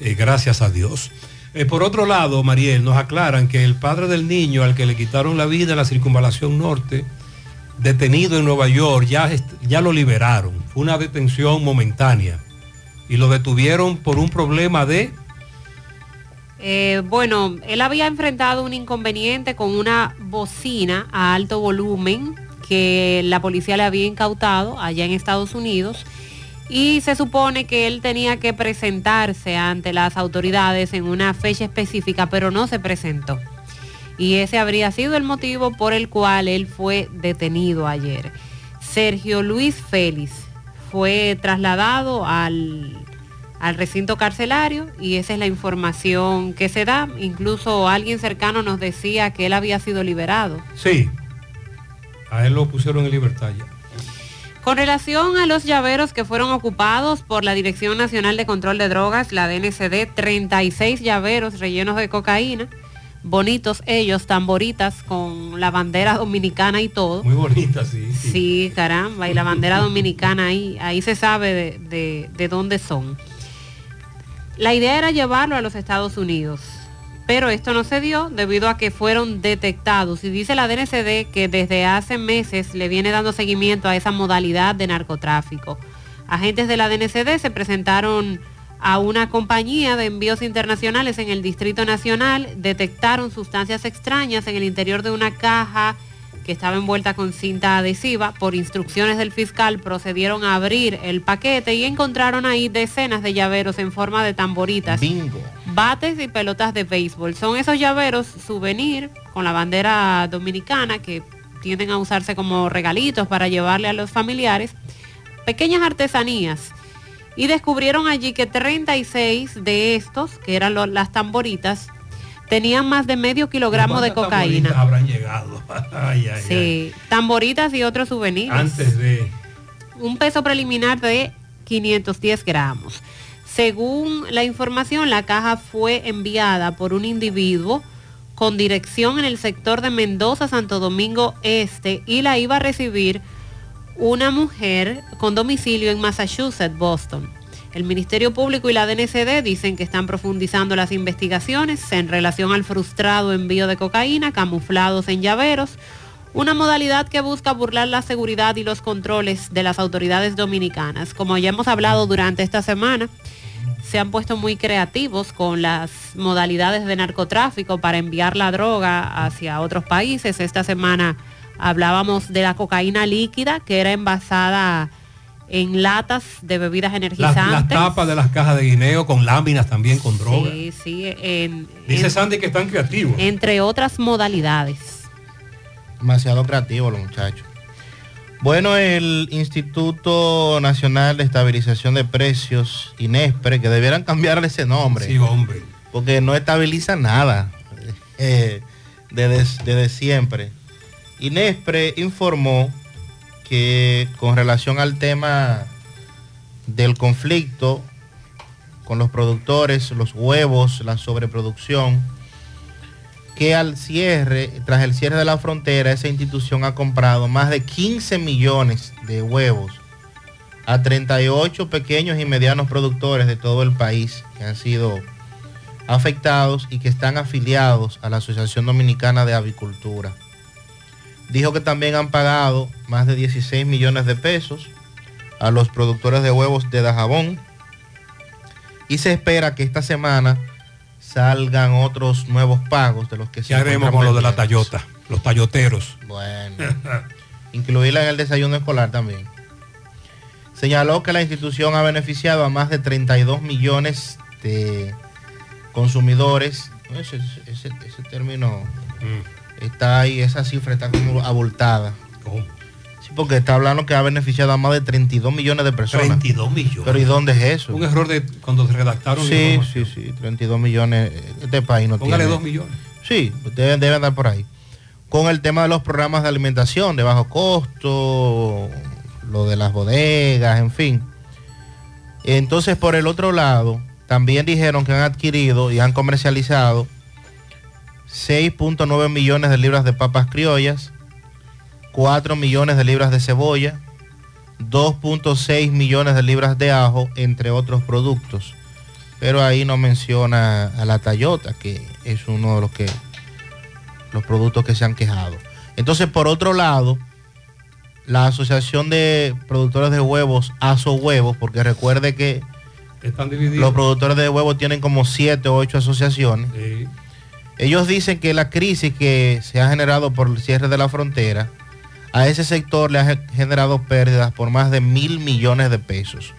eh, gracias a Dios. Eh, por otro lado, Mariel, nos aclaran que el padre del niño al que le quitaron la vida en la circunvalación norte, detenido en Nueva York, ya, ya lo liberaron. Fue una detención momentánea y lo detuvieron por un problema de... Eh, bueno, él había enfrentado un inconveniente con una bocina a alto volumen que la policía le había incautado allá en Estados Unidos y se supone que él tenía que presentarse ante las autoridades en una fecha específica, pero no se presentó. Y ese habría sido el motivo por el cual él fue detenido ayer. Sergio Luis Félix fue trasladado al al recinto carcelario y esa es la información que se da. Incluso alguien cercano nos decía que él había sido liberado. Sí, a él lo pusieron en libertad ya. Con relación a los llaveros que fueron ocupados por la Dirección Nacional de Control de Drogas, la DNCD, 36 llaveros rellenos de cocaína, bonitos ellos, tamboritas con la bandera dominicana y todo. Muy bonita, sí. Sí, caramba, y la bandera dominicana ahí, ahí se sabe de, de- de dónde son. La idea era llevarlo a los Estados Unidos, pero esto no se dio debido a que fueron detectados. Y dice la DNCD que desde hace meses le viene dando seguimiento a esa modalidad de narcotráfico. Agentes de la DNCD se presentaron a una compañía de envíos internacionales en el Distrito Nacional, detectaron sustancias extrañas en el interior de una caja que estaba envuelta con cinta adhesiva. Por instrucciones del fiscal procedieron a abrir el paquete y encontraron ahí decenas de llaveros en forma de tamboritas. Bates y pelotas de béisbol. Son esos llaveros souvenir con la bandera dominicana que tienden a usarse como regalitos para llevarle a los familiares. Pequeñas artesanías. Y descubrieron allí que 36 de estos, que eran lo- las tamboritas, tenían más de medio kilogramo de ¿Cuántas cocaína. habrán llegado? Ay, (laughs) ay, ay. Sí, tamboritas y otros souvenirs. Antes de... Un peso preliminar de 510 gramos. Según la información, la caja fue enviada por un individuo con dirección en el sector de Mendoza, Santo Domingo Este, y la iba a recibir una mujer con domicilio en Massachusetts, Boston. El Ministerio Público y la DNCD dicen que están profundizando las investigaciones en relación al frustrado envío de cocaína camuflados en llaveros, una modalidad que busca burlar la seguridad y los controles de las autoridades dominicanas. Como ya hemos hablado durante esta semana, se han puesto muy creativos con las modalidades de narcotráfico para enviar la droga hacia otros países. Esta semana hablábamos de la cocaína líquida que era envasada en latas de bebidas Las, energizantes. las tapas de las cajas de guineo con láminas también con droga. Sí, sí, en- Dice en- Sandy que están creativos. entre otras modalidades. Demasiado creativo los muchachos. Bueno, el Instituto Nacional de Estabilización de Precios, INESPRE, que debieran cambiarle ese nombre. Sí, hombre. Porque no estabiliza nada eh, desde, desde siempre. INESPRE informó que con relación al tema del conflicto con los productores, los huevos, la sobreproducción, que al cierre, tras el cierre de la frontera, esa institución ha comprado más de 15 millones de huevos a 38 pequeños y medianos productores de todo el país que han sido afectados y que están afiliados a la Asociación Dominicana de Avicultura. Dijo que también han pagado más de 16 millones de pesos a los productores de huevos de Dajabón y se espera que esta semana salgan otros nuevos pagos de los que se ¿Qué haremos con lo de la. Tayota? Los tayoteros. Bueno, (laughs) incluirla en el desayuno escolar también. Señaló que la institución ha beneficiado a más de 32 millones de consumidores. Ese, ese- ese término está ahí, esa cifra está como abultada. Sí, porque está hablando que ha beneficiado a más de 32 millones de personas. 32 millones. Pero ¿y dónde es eso? Un error de cuando se redactaron. Sí, sí, sí, 32 millones. Este país no Póngale tiene. 2 millones. Sí, deben, deben andar por ahí. Con el tema de los programas de alimentación de bajo costo, lo de las bodegas, en fin. Entonces, por el otro lado, también dijeron que han adquirido y han comercializado 6.9 millones de libras de papas criollas, 4 millones de libras de cebolla, 2.6 millones de libras de ajo, entre otros productos. Pero ahí no menciona a la Tayota, que es uno de los que los productos que se han quejado. Entonces, por otro lado, la Asociación de Productores de Huevos, ASO Huevos, porque recuerde que Están los productores de huevos tienen como 7 o 8 asociaciones. Sí. Ellos dicen que la crisis que se ha generado por el cierre de la frontera, a ese sector le ha ge- generado pérdidas por más de mil millones de pesos.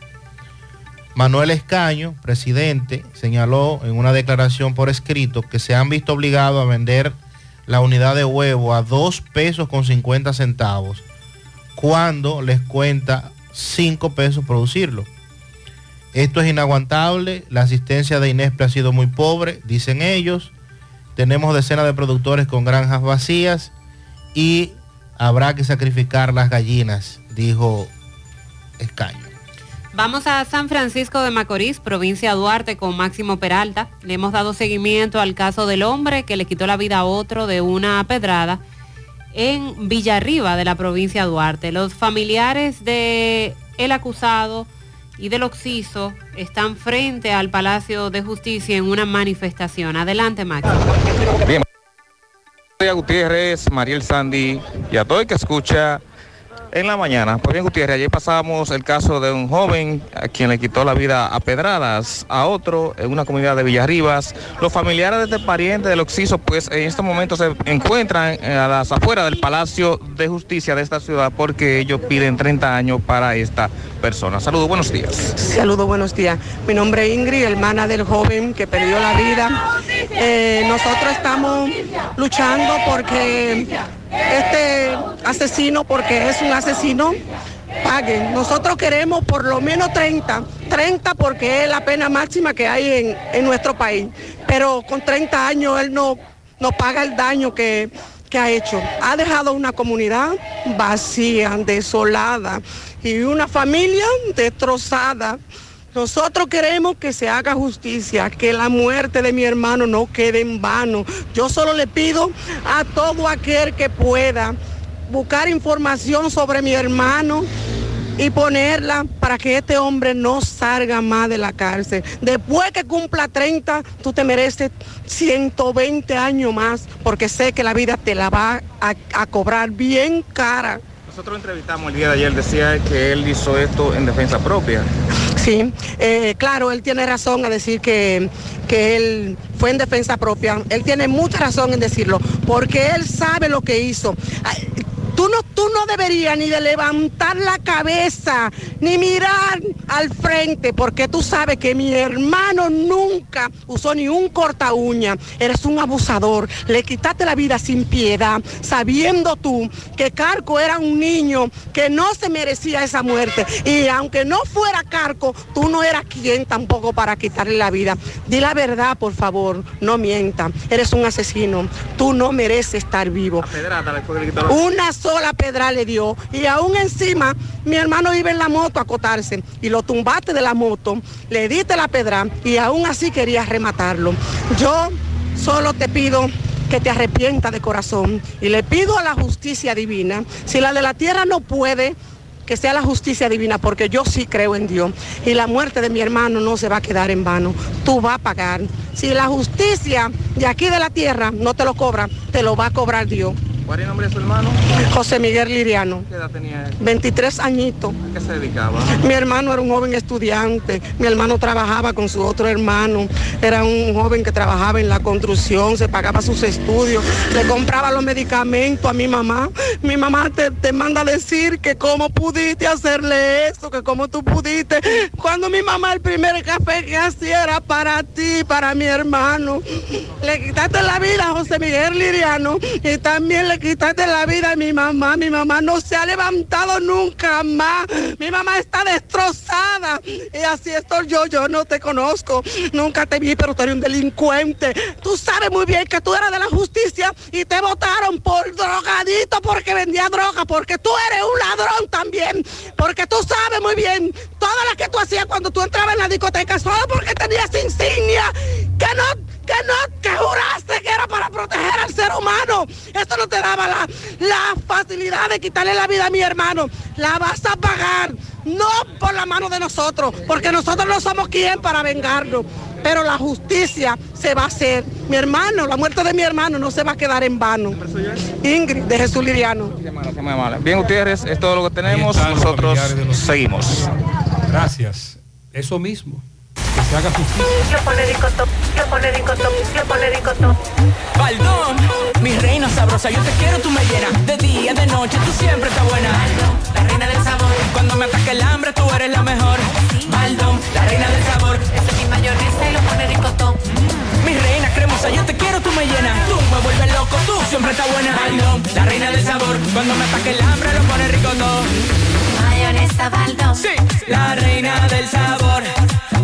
Manuel Escaño, presidente, señaló en una declaración por escrito que se han visto obligados a vender la unidad de huevo a 2 pesos con 50 centavos, cuando les cuenta 5 pesos producirlo. Esto es inaguantable, la asistencia de Inespre ha sido muy pobre, dicen ellos. Tenemos decenas de productores con granjas vacías y habrá que sacrificar las gallinas, dijo Escaño. Vamos a San Francisco de Macorís, provincia Duarte, con Máximo Peralta. Le hemos dado seguimiento al caso del hombre que le quitó la vida a otro de una pedrada en Villarriba de la provincia Duarte. Los familiares de el acusado y del occiso están frente al Palacio de Justicia en una manifestación. Adelante, Máximo. Bien. María Gutiérrez, Mariel Sandy y a todo el que escucha en la mañana. Pues bien, Gutiérrez, ayer pasamos el caso de un joven a quien le quitó la vida a pedradas a otro en una comunidad de Villarribas. Los familiares de este pariente del Oxiso, pues en estos momentos se encuentran eh, a las afueras del Palacio de Justicia de esta ciudad porque ellos piden 30 años para esta persona. Saludos, buenos días. Saludos, buenos días. Mi nombre es Ingrid, hermana del joven que perdió la vida. Eh, nosotros estamos luchando porque este asesino, porque es un asesino, pague. Nosotros queremos por lo menos 30, 30 porque es la pena máxima que hay en, en nuestro país. Pero con 30 años él no, no paga el daño que, que ha hecho. Ha dejado una comunidad vacía, desolada y una familia destrozada. Nosotros queremos que se haga justicia, que la muerte de mi hermano no quede en vano. Yo solo le pido a todo aquel que pueda buscar información sobre mi hermano y ponerla para que este hombre no salga más de la cárcel. Después que cumpla 30, tú te mereces 120 años más, porque sé que la vida te la va a, a cobrar bien cara. Nosotros entrevistamos el día de ayer, decía que él hizo esto en defensa propia. Sí, eh, claro, él tiene razón a decir que, que él fue en defensa propia. Él tiene mucha razón en decirlo, porque él sabe lo que hizo. Tú no, tú no deberías ni de levantar la cabeza, ni mirar al frente, porque tú sabes que mi hermano nunca usó ni un corta uña. Eres un abusador. Le quitaste la vida sin piedad, sabiendo tú que Carco era un niño que no se merecía esa muerte. Y aunque no fuera Carco, tú no eras quien tampoco para quitarle la vida. Di la verdad, por favor, no mienta. Eres un asesino. Tú no mereces estar vivo. Una sola pedra le dio y aún encima mi hermano iba en la moto a acotarse y lo tumbaste de la moto, le diste la pedra y aún así querías rematarlo. Yo solo te pido que te arrepientas de corazón y le pido a la justicia divina, si la de la tierra no puede, que sea la justicia divina, porque yo sí creo en Dios. Y la muerte de mi hermano no se va a quedar en vano. Tú vas a pagar. Si la justicia de aquí de la tierra no te lo cobra, te lo va a cobrar Dios. ¿Cuál es el nombre de su hermano? José Miguel Liriano. ¿Qué edad tenía él? 23 añitos. ¿A qué se dedicaba? Mi hermano era un joven estudiante, mi hermano trabajaba con su otro hermano, era un joven que trabajaba en la construcción, se pagaba sus estudios, le compraba los medicamentos a mi mamá. Mi mamá te, te manda a decir que cómo pudiste hacerle eso, que cómo tú pudiste. Cuando mi mamá el primer café que hacía era para ti, para mi hermano. Le quitaste la vida a José Miguel Liriano y también le quitaste la vida a mi mamá. Mi mamá no se ha levantado nunca más. Mi mamá está destrozada. Y así estoy yo. Yo no te conozco. Nunca te vi, pero tú eres un delincuente. Tú sabes muy bien que tú eras de la justicia y te votaron por drogadito porque vendía droga. Porque tú eres un ladrón también. Porque tú sabes muy bien todas las que tú hacías cuando tú entrabas en la discoteca solo porque tenías insignia. Que no que no, que juraste que era para proteger al ser humano. Esto no te daba la, la facilidad de quitarle la vida a mi hermano. La vas a pagar, no por la mano de nosotros, porque nosotros no somos quien para vengarnos. Pero la justicia se va a hacer. Mi hermano, la muerte de mi hermano no se va a quedar en vano. Ingrid, de Jesús Liriano. Bien, Gutiérrez, es todo lo que tenemos. Nosotros seguimos. Gracias. Eso mismo. Que se haga justicia. Lo pone ricotón, lo pone ricotón, lo pone ricotón. Baldón, mi reina sabrosa, yo te quiero, tú me llenas. De día, de noche, tú siempre estás buena. Baldón, la reina del sabor. Cuando me ataque el hambre, tú eres la mejor. Baldón, la reina del sabor. Esa es mi mayonesa y lo pone ricotón. Mi reina cremosa, yo te quiero, tú me llenas. Tú me vuelves loco, tú siempre estás buena. Baldón, la reina del sabor. Cuando me ataque el hambre, lo pone ricotón. Mayonesa Baldón. Sí, la reina del sabor.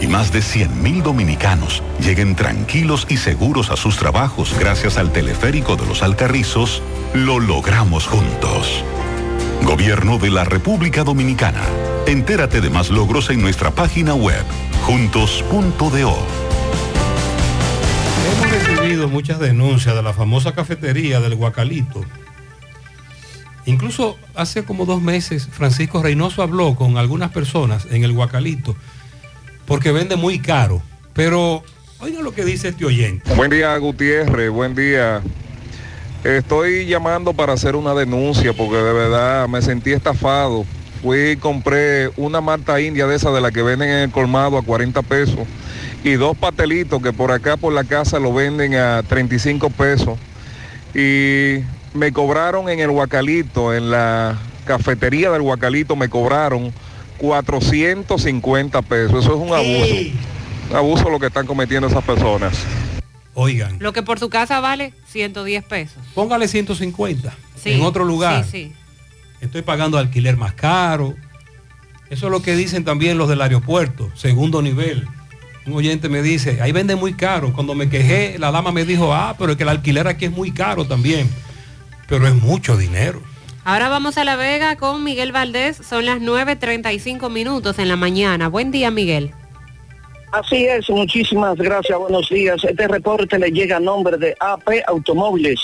y más de 100.000 dominicanos lleguen tranquilos y seguros a sus trabajos gracias al teleférico de los Alcarrizos, lo logramos juntos. Gobierno de la República Dominicana. Entérate de más logros en nuestra página web, juntos.do. Hemos recibido muchas denuncias de la famosa cafetería del Guacalito. Incluso hace como dos meses Francisco Reynoso habló con algunas personas en el Guacalito porque vende muy caro. Pero oiga lo que dice este oyente. Buen día, Gutiérrez. Buen día. Estoy llamando para hacer una denuncia porque de verdad me sentí estafado. Fui y compré una marta india de esa de la que venden en el colmado a 40 pesos y dos patelitos que por acá por la casa lo venden a 35 pesos. Y me cobraron en el Huacalito, en la cafetería del Huacalito, me cobraron 450 pesos. Eso es un abuso. Un abuso lo que están cometiendo esas personas. Oigan, Lo que por su casa vale 110 pesos. póngale 150 Sí, en otro lugar. Sí, sí. Estoy pagando alquiler más caro. Eso es lo que dicen también los del aeropuerto, segundo nivel. Un oyente me dice, ahí venden muy caro. Cuando me quejé, la dama me dijo, ah, pero es que el alquiler aquí es muy caro también. Pero es mucho dinero. Ahora vamos a La Vega con Miguel Valdés. Son las 9.35 minutos en la mañana. Buen día, Miguel. Así es, muchísimas gracias, buenos días. Este reporte le llega a nombre de AP Automóviles.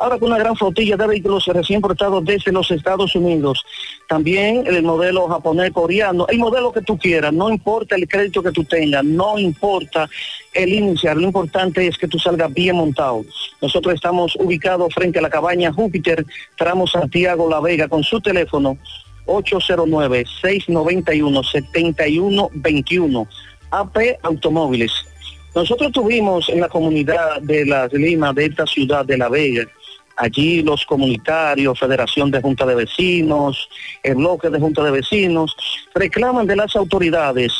Ahora con una gran flotilla de vehículos recién importados desde los Estados Unidos. También el modelo japonés, coreano, el modelo que tú quieras, no importa el crédito que tú tengas, no importa el inicial, lo importante es que tú salgas bien montado. Nosotros estamos ubicados frente a la cabaña Júpiter, tramo Santiago La Vega, con su teléfono 809-691-7121. AP Automóviles. Nosotros tuvimos en la comunidad de Las Limas, de esta ciudad de La Vega, allí los comunitarios, Federación de Junta de Vecinos, el bloque de Junta de Vecinos, reclaman de las autoridades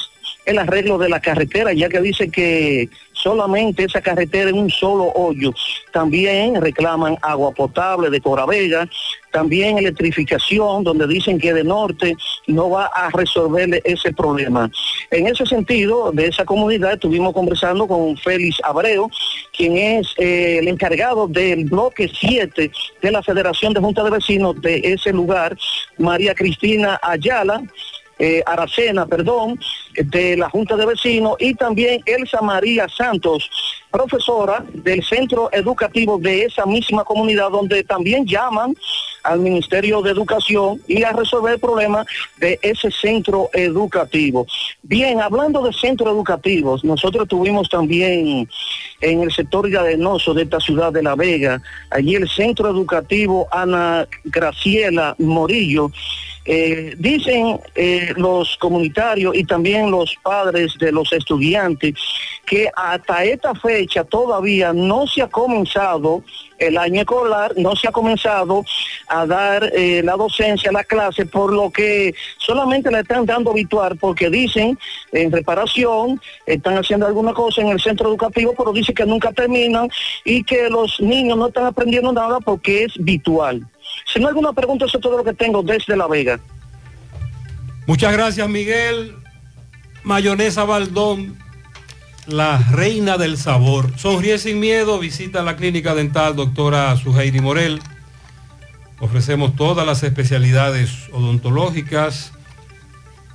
el arreglo de la carretera, ya que dice que solamente esa carretera es un solo hoyo. También reclaman agua potable de Coravega, también electrificación, donde dicen que de norte no va a resolver ese problema. En ese sentido, de esa comunidad estuvimos conversando con Félix Abreu, quien es eh, el encargado del bloque 7 de la Federación de Junta de Vecinos de ese lugar, María Cristina Ayala, eh, Aracena, perdón, de la Junta de Vecinos y también Elsa María Santos, profesora del centro educativo de esa misma comunidad donde también llaman al Ministerio de Educación y a resolver el problema de ese centro educativo. Bien, hablando de centros educativos, nosotros tuvimos también en el sector lladenoso de esta ciudad de La Vega, allí el centro educativo Ana Graciela Morillo, eh, dicen eh, los comunitarios y también los padres de los estudiantes que hasta esta fecha todavía no se ha comenzado el año escolar, no se ha comenzado a dar eh, la docencia, la clase, por lo que solamente le están dando habituar porque dicen en reparación, están haciendo alguna cosa en el centro educativo, pero dicen que nunca terminan y que los niños no están aprendiendo nada porque es virtual. Si no hay alguna pregunta, eso es todo lo que tengo desde La Vega. Muchas gracias, Miguel. Mayonesa Baldón, la reina del sabor. Sonríe sin miedo, visita la clínica dental doctora Suheiri Morel. Ofrecemos todas las especialidades odontológicas.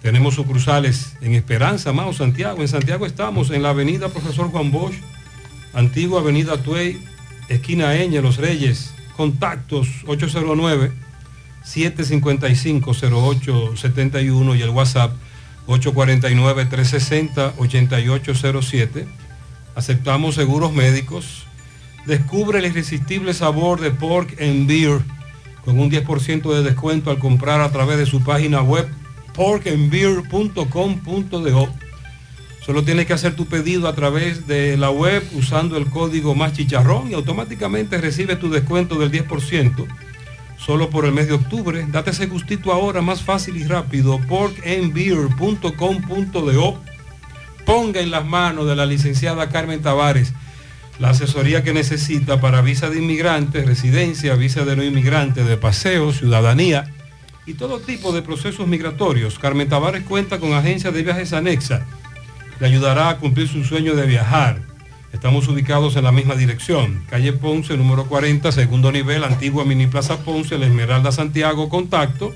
Tenemos sucursales en Esperanza, Mao, Santiago. En Santiago estamos en la avenida Profesor Juan Bosch, antigua avenida Tuey, esquina Eñe, Los Reyes. Contactos 809-755-0871 y el WhatsApp 849-360-8807. Aceptamos seguros médicos. Descubre el irresistible sabor de Pork and Beer con un 10% de descuento al comprar a través de su página web porkandbeer.com.do. Solo tienes que hacer tu pedido a través de la web usando el código más chicharrón y automáticamente recibes tu descuento del 10% solo por el mes de octubre. Date ese gustito ahora más fácil y rápido. porkandbeer.com.do. Ponga en las manos de la licenciada Carmen Tavares la asesoría que necesita para visa de inmigrante, residencia, visa de no inmigrante, de paseo, ciudadanía y todo tipo de procesos migratorios. Carmen Tavares cuenta con agencia de viajes anexa. Le ayudará a cumplir su sueño de viajar. Estamos ubicados en la misma dirección. Calle Ponce, número 40, segundo nivel, antigua Mini Plaza Ponce, La Esmeralda, Santiago. Contacto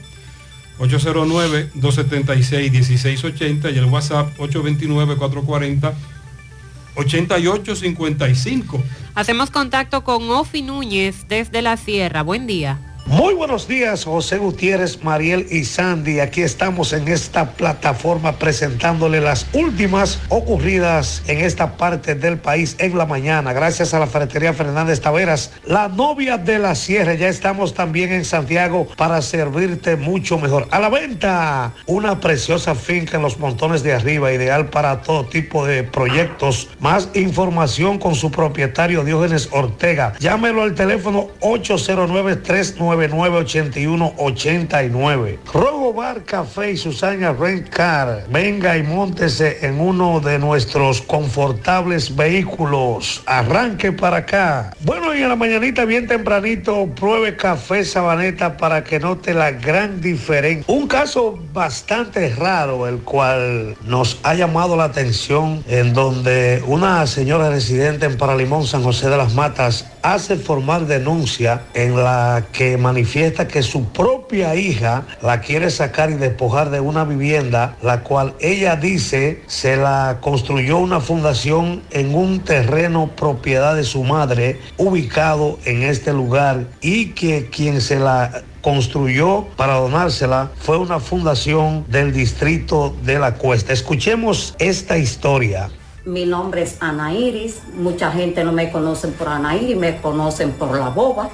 809-276-1680 y el WhatsApp 829-440-8855. Hacemos contacto con Ofi Núñez desde la Sierra. Buen día. Muy buenos días, José Gutiérrez, Mariel y Sandy. Aquí estamos en esta plataforma presentándole las últimas ocurridas en esta parte del país en la mañana. Gracias a la ferretería Fernández Taveras, la novia de la sierra. Ya estamos también en Santiago para servirte mucho mejor. A la venta, una preciosa finca en los montones de arriba, ideal para todo tipo de proyectos. Más información con su propietario Diógenes Ortega. Llámelo al teléfono 809 39 998189. Rogo Bar Café y Susana Rent Car. Venga y móntese en uno de nuestros confortables vehículos. Arranque para acá. Bueno, y en la mañanita bien tempranito pruebe café Sabaneta para que note la gran diferencia. Un caso bastante raro, el cual nos ha llamado la atención, en donde una señora residente en Paralimón, San José de las Matas, hace formal denuncia en la que manifiesta que su propia hija la quiere sacar y despojar de una vivienda, la cual ella dice se la construyó una fundación en un terreno propiedad de su madre ubicado en este lugar y que quien se la construyó para donársela fue una fundación del distrito de la Cuesta. Escuchemos esta historia. Mi nombre es Ana Iris. Mucha gente no me conocen por Ana Iris, me conocen por La Boba.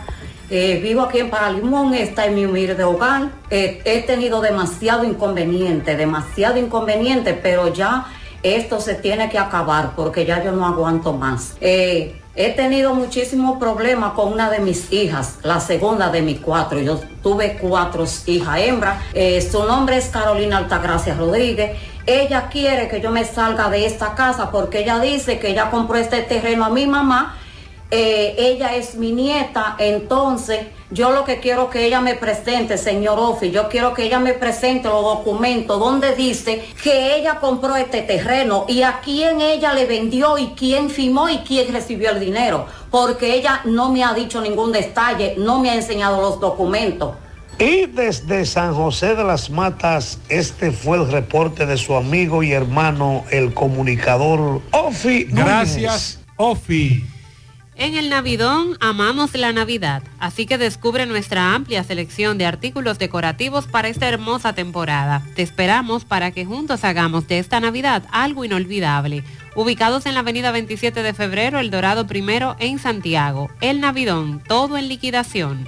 Eh, vivo aquí en Paralimón, está en mi humilde hogar. Eh, he tenido demasiado inconveniente, demasiado inconveniente, pero ya esto se tiene que acabar porque ya yo no aguanto más. Eh, he tenido muchísimos problemas con una de mis hijas, la segunda de mis cuatro. Yo tuve cuatro hijas hembras. Eh, su nombre es Carolina Altagracia Rodríguez. Ella quiere que yo me salga de esta casa porque ella dice que ella compró este terreno a mi mamá. Eh, ella es mi nieta, entonces yo lo que quiero que ella me presente, señor Ofi, yo quiero que ella me presente los documentos donde dice que ella compró este terreno y a quién ella le vendió y quién firmó y quién recibió el dinero, porque ella no me ha dicho ningún detalle, no me ha enseñado los documentos. Y desde San José de las Matas, este fue el reporte de su amigo y hermano, el comunicador Ofi. Gracias, Ofi. En el Navidón amamos la Navidad, así que descubre nuestra amplia selección de artículos decorativos para esta hermosa temporada. Te esperamos para que juntos hagamos de esta Navidad algo inolvidable. Ubicados en la avenida 27 de febrero, El Dorado Primero, en Santiago. El Navidón, todo en liquidación.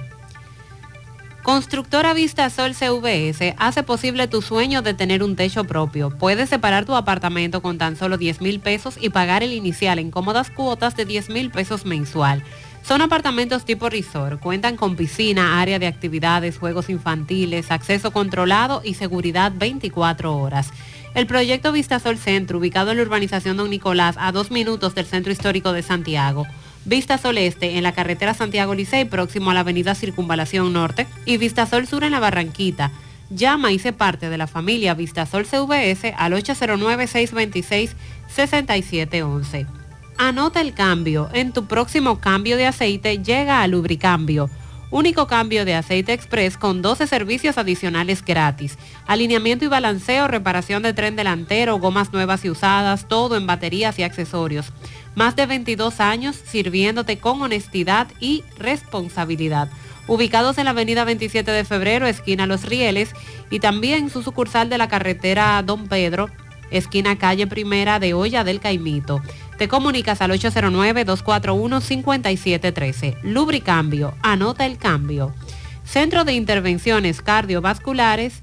Constructora Vista Sol CVS hace posible tu sueño de tener un techo propio. Puedes separar tu apartamento con tan solo 10 mil pesos y pagar el inicial en cómodas cuotas de 10 mil pesos mensual. Son apartamentos tipo resort, cuentan con piscina, área de actividades, juegos infantiles, acceso controlado y seguridad 24 horas. El proyecto Vistasol Centro, ubicado en la urbanización Don Nicolás, a dos minutos del centro histórico de Santiago. Vista Sol Este en la carretera Santiago Licey, próximo a la avenida Circunvalación Norte, y Vista Sol Sur en la Barranquita. Llama y sé parte de la familia Vistasol CVS al 809-626-6711. Anota el cambio. En tu próximo cambio de aceite llega a Lubricambio. Único cambio de aceite express con 12 servicios adicionales gratis. Alineamiento y balanceo, reparación de tren delantero, gomas nuevas y usadas, todo en baterías y accesorios. Más de 22 años sirviéndote con honestidad y responsabilidad. Ubicados en la avenida 27 de febrero, esquina Los Rieles, y también su sucursal de la carretera Don Pedro, esquina calle primera de Olla del Caimito. Te comunicas al 809-241-5713. Lubricambio, anota el cambio. Centro de Intervenciones Cardiovasculares,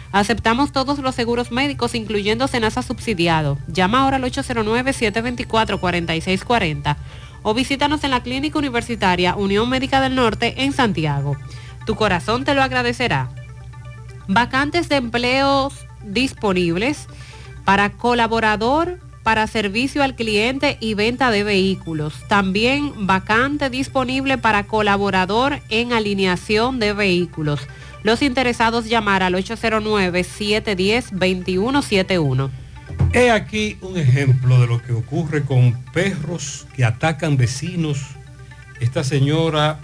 Aceptamos todos los seguros médicos, incluyendo Senasa subsidiado. Llama ahora al 809-724-4640 o visítanos en la Clínica Universitaria Unión Médica del Norte en Santiago. Tu corazón te lo agradecerá. Vacantes de empleos disponibles para colaborador para servicio al cliente y venta de vehículos. También vacante disponible para colaborador en alineación de vehículos. Los interesados llamar al 809-710-2171. He aquí un ejemplo de lo que ocurre con perros que atacan vecinos. Esta señora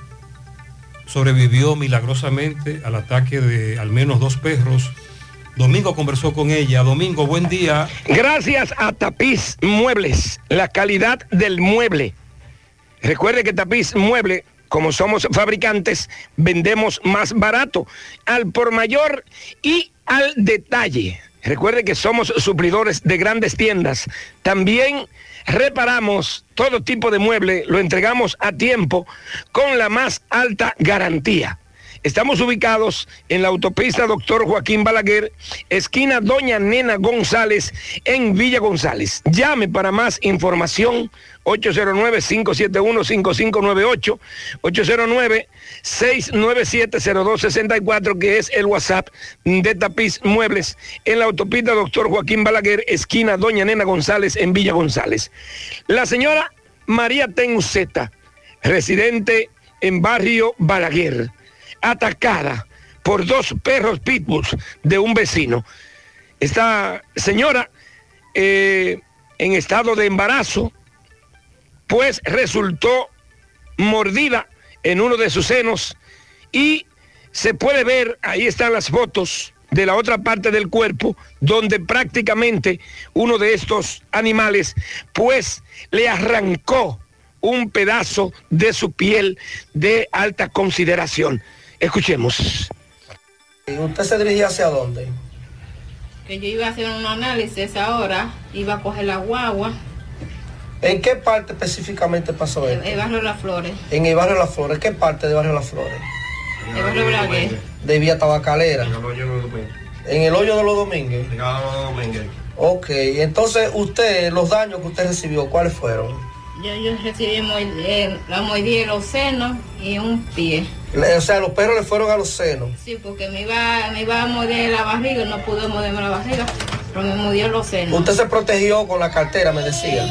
sobrevivió milagrosamente al ataque de al menos dos perros. Domingo conversó con ella. Domingo, buen día. Gracias a Tapiz Muebles, la calidad del mueble. Recuerde que Tapiz Mueble, como somos fabricantes, vendemos más barato, al por mayor y al detalle. Recuerde que somos suplidores de grandes tiendas. También reparamos todo tipo de mueble, lo entregamos a tiempo con la más alta garantía. Estamos ubicados en la autopista Doctor Joaquín Balaguer, esquina Doña Nena González, en Villa González. Llame para más información 809-571-5598, 809-697-0264, que es el WhatsApp de Tapiz Muebles, en la autopista Doctor Joaquín Balaguer, esquina Doña Nena González, en Villa González. La señora María Tenuceta, residente en barrio Balaguer, atacada por dos perros pitbulls de un vecino. Esta señora eh, en estado de embarazo, pues resultó mordida en uno de sus senos y se puede ver, ahí están las fotos de la otra parte del cuerpo, donde prácticamente uno de estos animales, pues le arrancó un pedazo de su piel de alta consideración. Escuchemos. ¿Usted se dirigía hacia dónde? Que yo iba a hacer un análisis ahora, iba a coger la guagua, ¿En qué parte específicamente pasó el, esto? el barrio Las Flores, En el barrio Las Flores. ¿Qué parte de barrio Las Flores? el barrio. De Vía Tabacalera. En el hoyo de los Domínguez. Ok, entonces usted, los daños que usted recibió, ¿cuáles fueron? Yo, yo recibí moid- eh, la mordida de los senos y un pie. O sea, los perros le fueron a los senos. Sí, porque me iba, me iba a morder la barriga, no pude morderme la barriga, pero me mordió los senos. Usted se protegió con la cartera, me decía.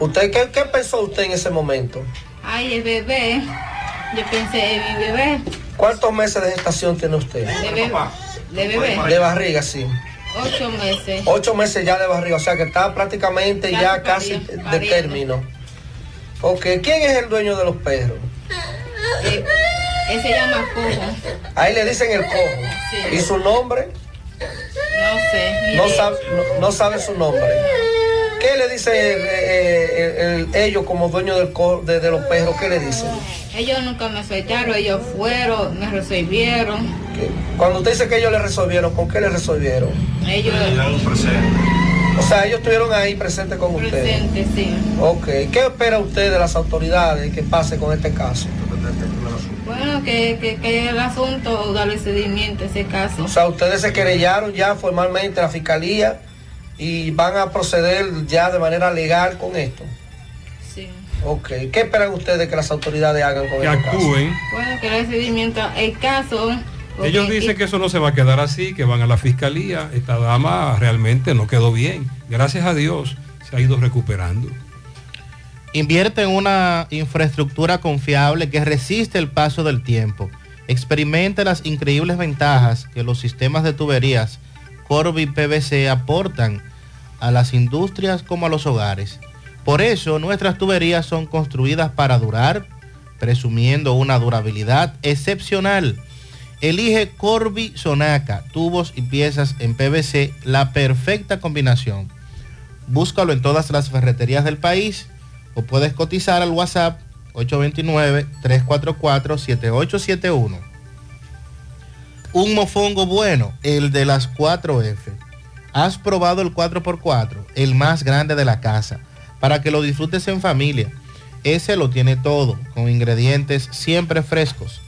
¿Usted qué, qué pensó usted en ese momento? Ay, el bebé, yo pensé en mi bebé, ¿Cuántos meses de gestación tiene usted? de bebé, de bebé, De barriga, sí. ocho meses. Ocho meses ya de barriga, o sea que está prácticamente ya casi de pariendo. término. Ok, ¿quién es el dueño de los perros? Eh, él se llama Cojo, Ahí le dicen el cojo. Sí. ¿Y su nombre? no sé. No sabe, no, no sabe su nombre. ¿Qué le dice el- el- el- ellos como dueños del co- de, de los perros? ¿Qué le dicen? Ellos nunca me soltaron, ellos fueron, me resolvieron. Cuando usted dice que ellos le resolvieron, ¿con qué le resolvieron? Ellos O sea, ellos estuvieron ahí presentes con usted. presentes, sí. Ok, ¿qué espera usted de las autoridades que pase con este caso? Bueno, que, que, que el asunto, darle seguimiento a ese caso. O sea, ustedes se querellaron ya formalmente a la fiscalía y van a proceder ya de manera legal con esto. Sí. Ok, ¿qué esperan ustedes que las autoridades hagan con Que este caso? actúen. Bueno, que le seguimiento el caso. Ellos dicen que eso no se va a quedar así, que van a la fiscalía. Esta dama realmente no quedó bien. Gracias a Dios se ha ido recuperando. Invierte en una infraestructura confiable que resiste el paso del tiempo. Experimente las increíbles ventajas que los sistemas de tuberías Corby PVC aportan a las industrias como a los hogares. Por eso nuestras tuberías son construidas para durar, presumiendo una durabilidad excepcional. Elige Corby Sonaca, tubos y piezas en PVC, la perfecta combinación. Búscalo en todas las ferreterías del país o puedes cotizar al WhatsApp 829-344-7871. Un mofongo bueno, el de las 4F. Has probado el 4x4, el más grande de la casa, para que lo disfrutes en familia. Ese lo tiene todo, con ingredientes siempre frescos.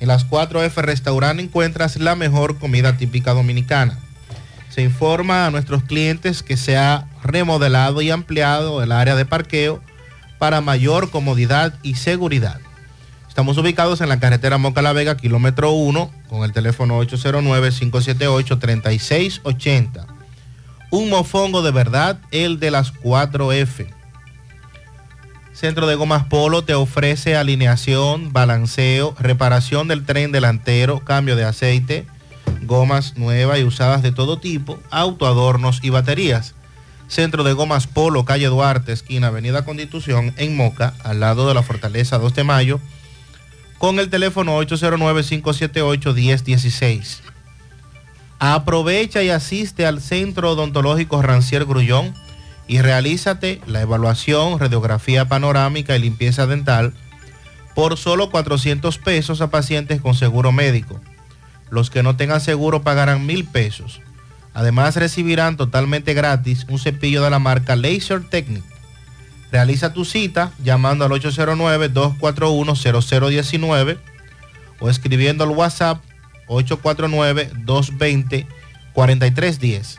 En las 4F Restaurante encuentras la mejor comida típica dominicana. Se informa a nuestros clientes que se ha remodelado y ampliado el área de parqueo para mayor comodidad y seguridad. Estamos ubicados en la carretera Moca La Vega, kilómetro 1, con el teléfono 809-578-3680. Un mofongo de verdad, el de las 4F. Centro de Gomas Polo te ofrece alineación, balanceo, reparación del tren delantero, cambio de aceite, gomas nuevas y usadas de todo tipo, autoadornos y baterías. Centro de Gomas Polo, calle Duarte, esquina Avenida Constitución, en Moca, al lado de la Fortaleza 2 de Mayo, con el teléfono 809-578-1016. Aprovecha y asiste al Centro Odontológico Rancier Grullón y realízate la evaluación, radiografía panorámica y limpieza dental por solo 400 pesos a pacientes con seguro médico. Los que no tengan seguro pagarán mil pesos. Además recibirán totalmente gratis un cepillo de la marca Laser Technic. Realiza tu cita llamando al 809-241-0019 o escribiendo al WhatsApp 849-220-4310.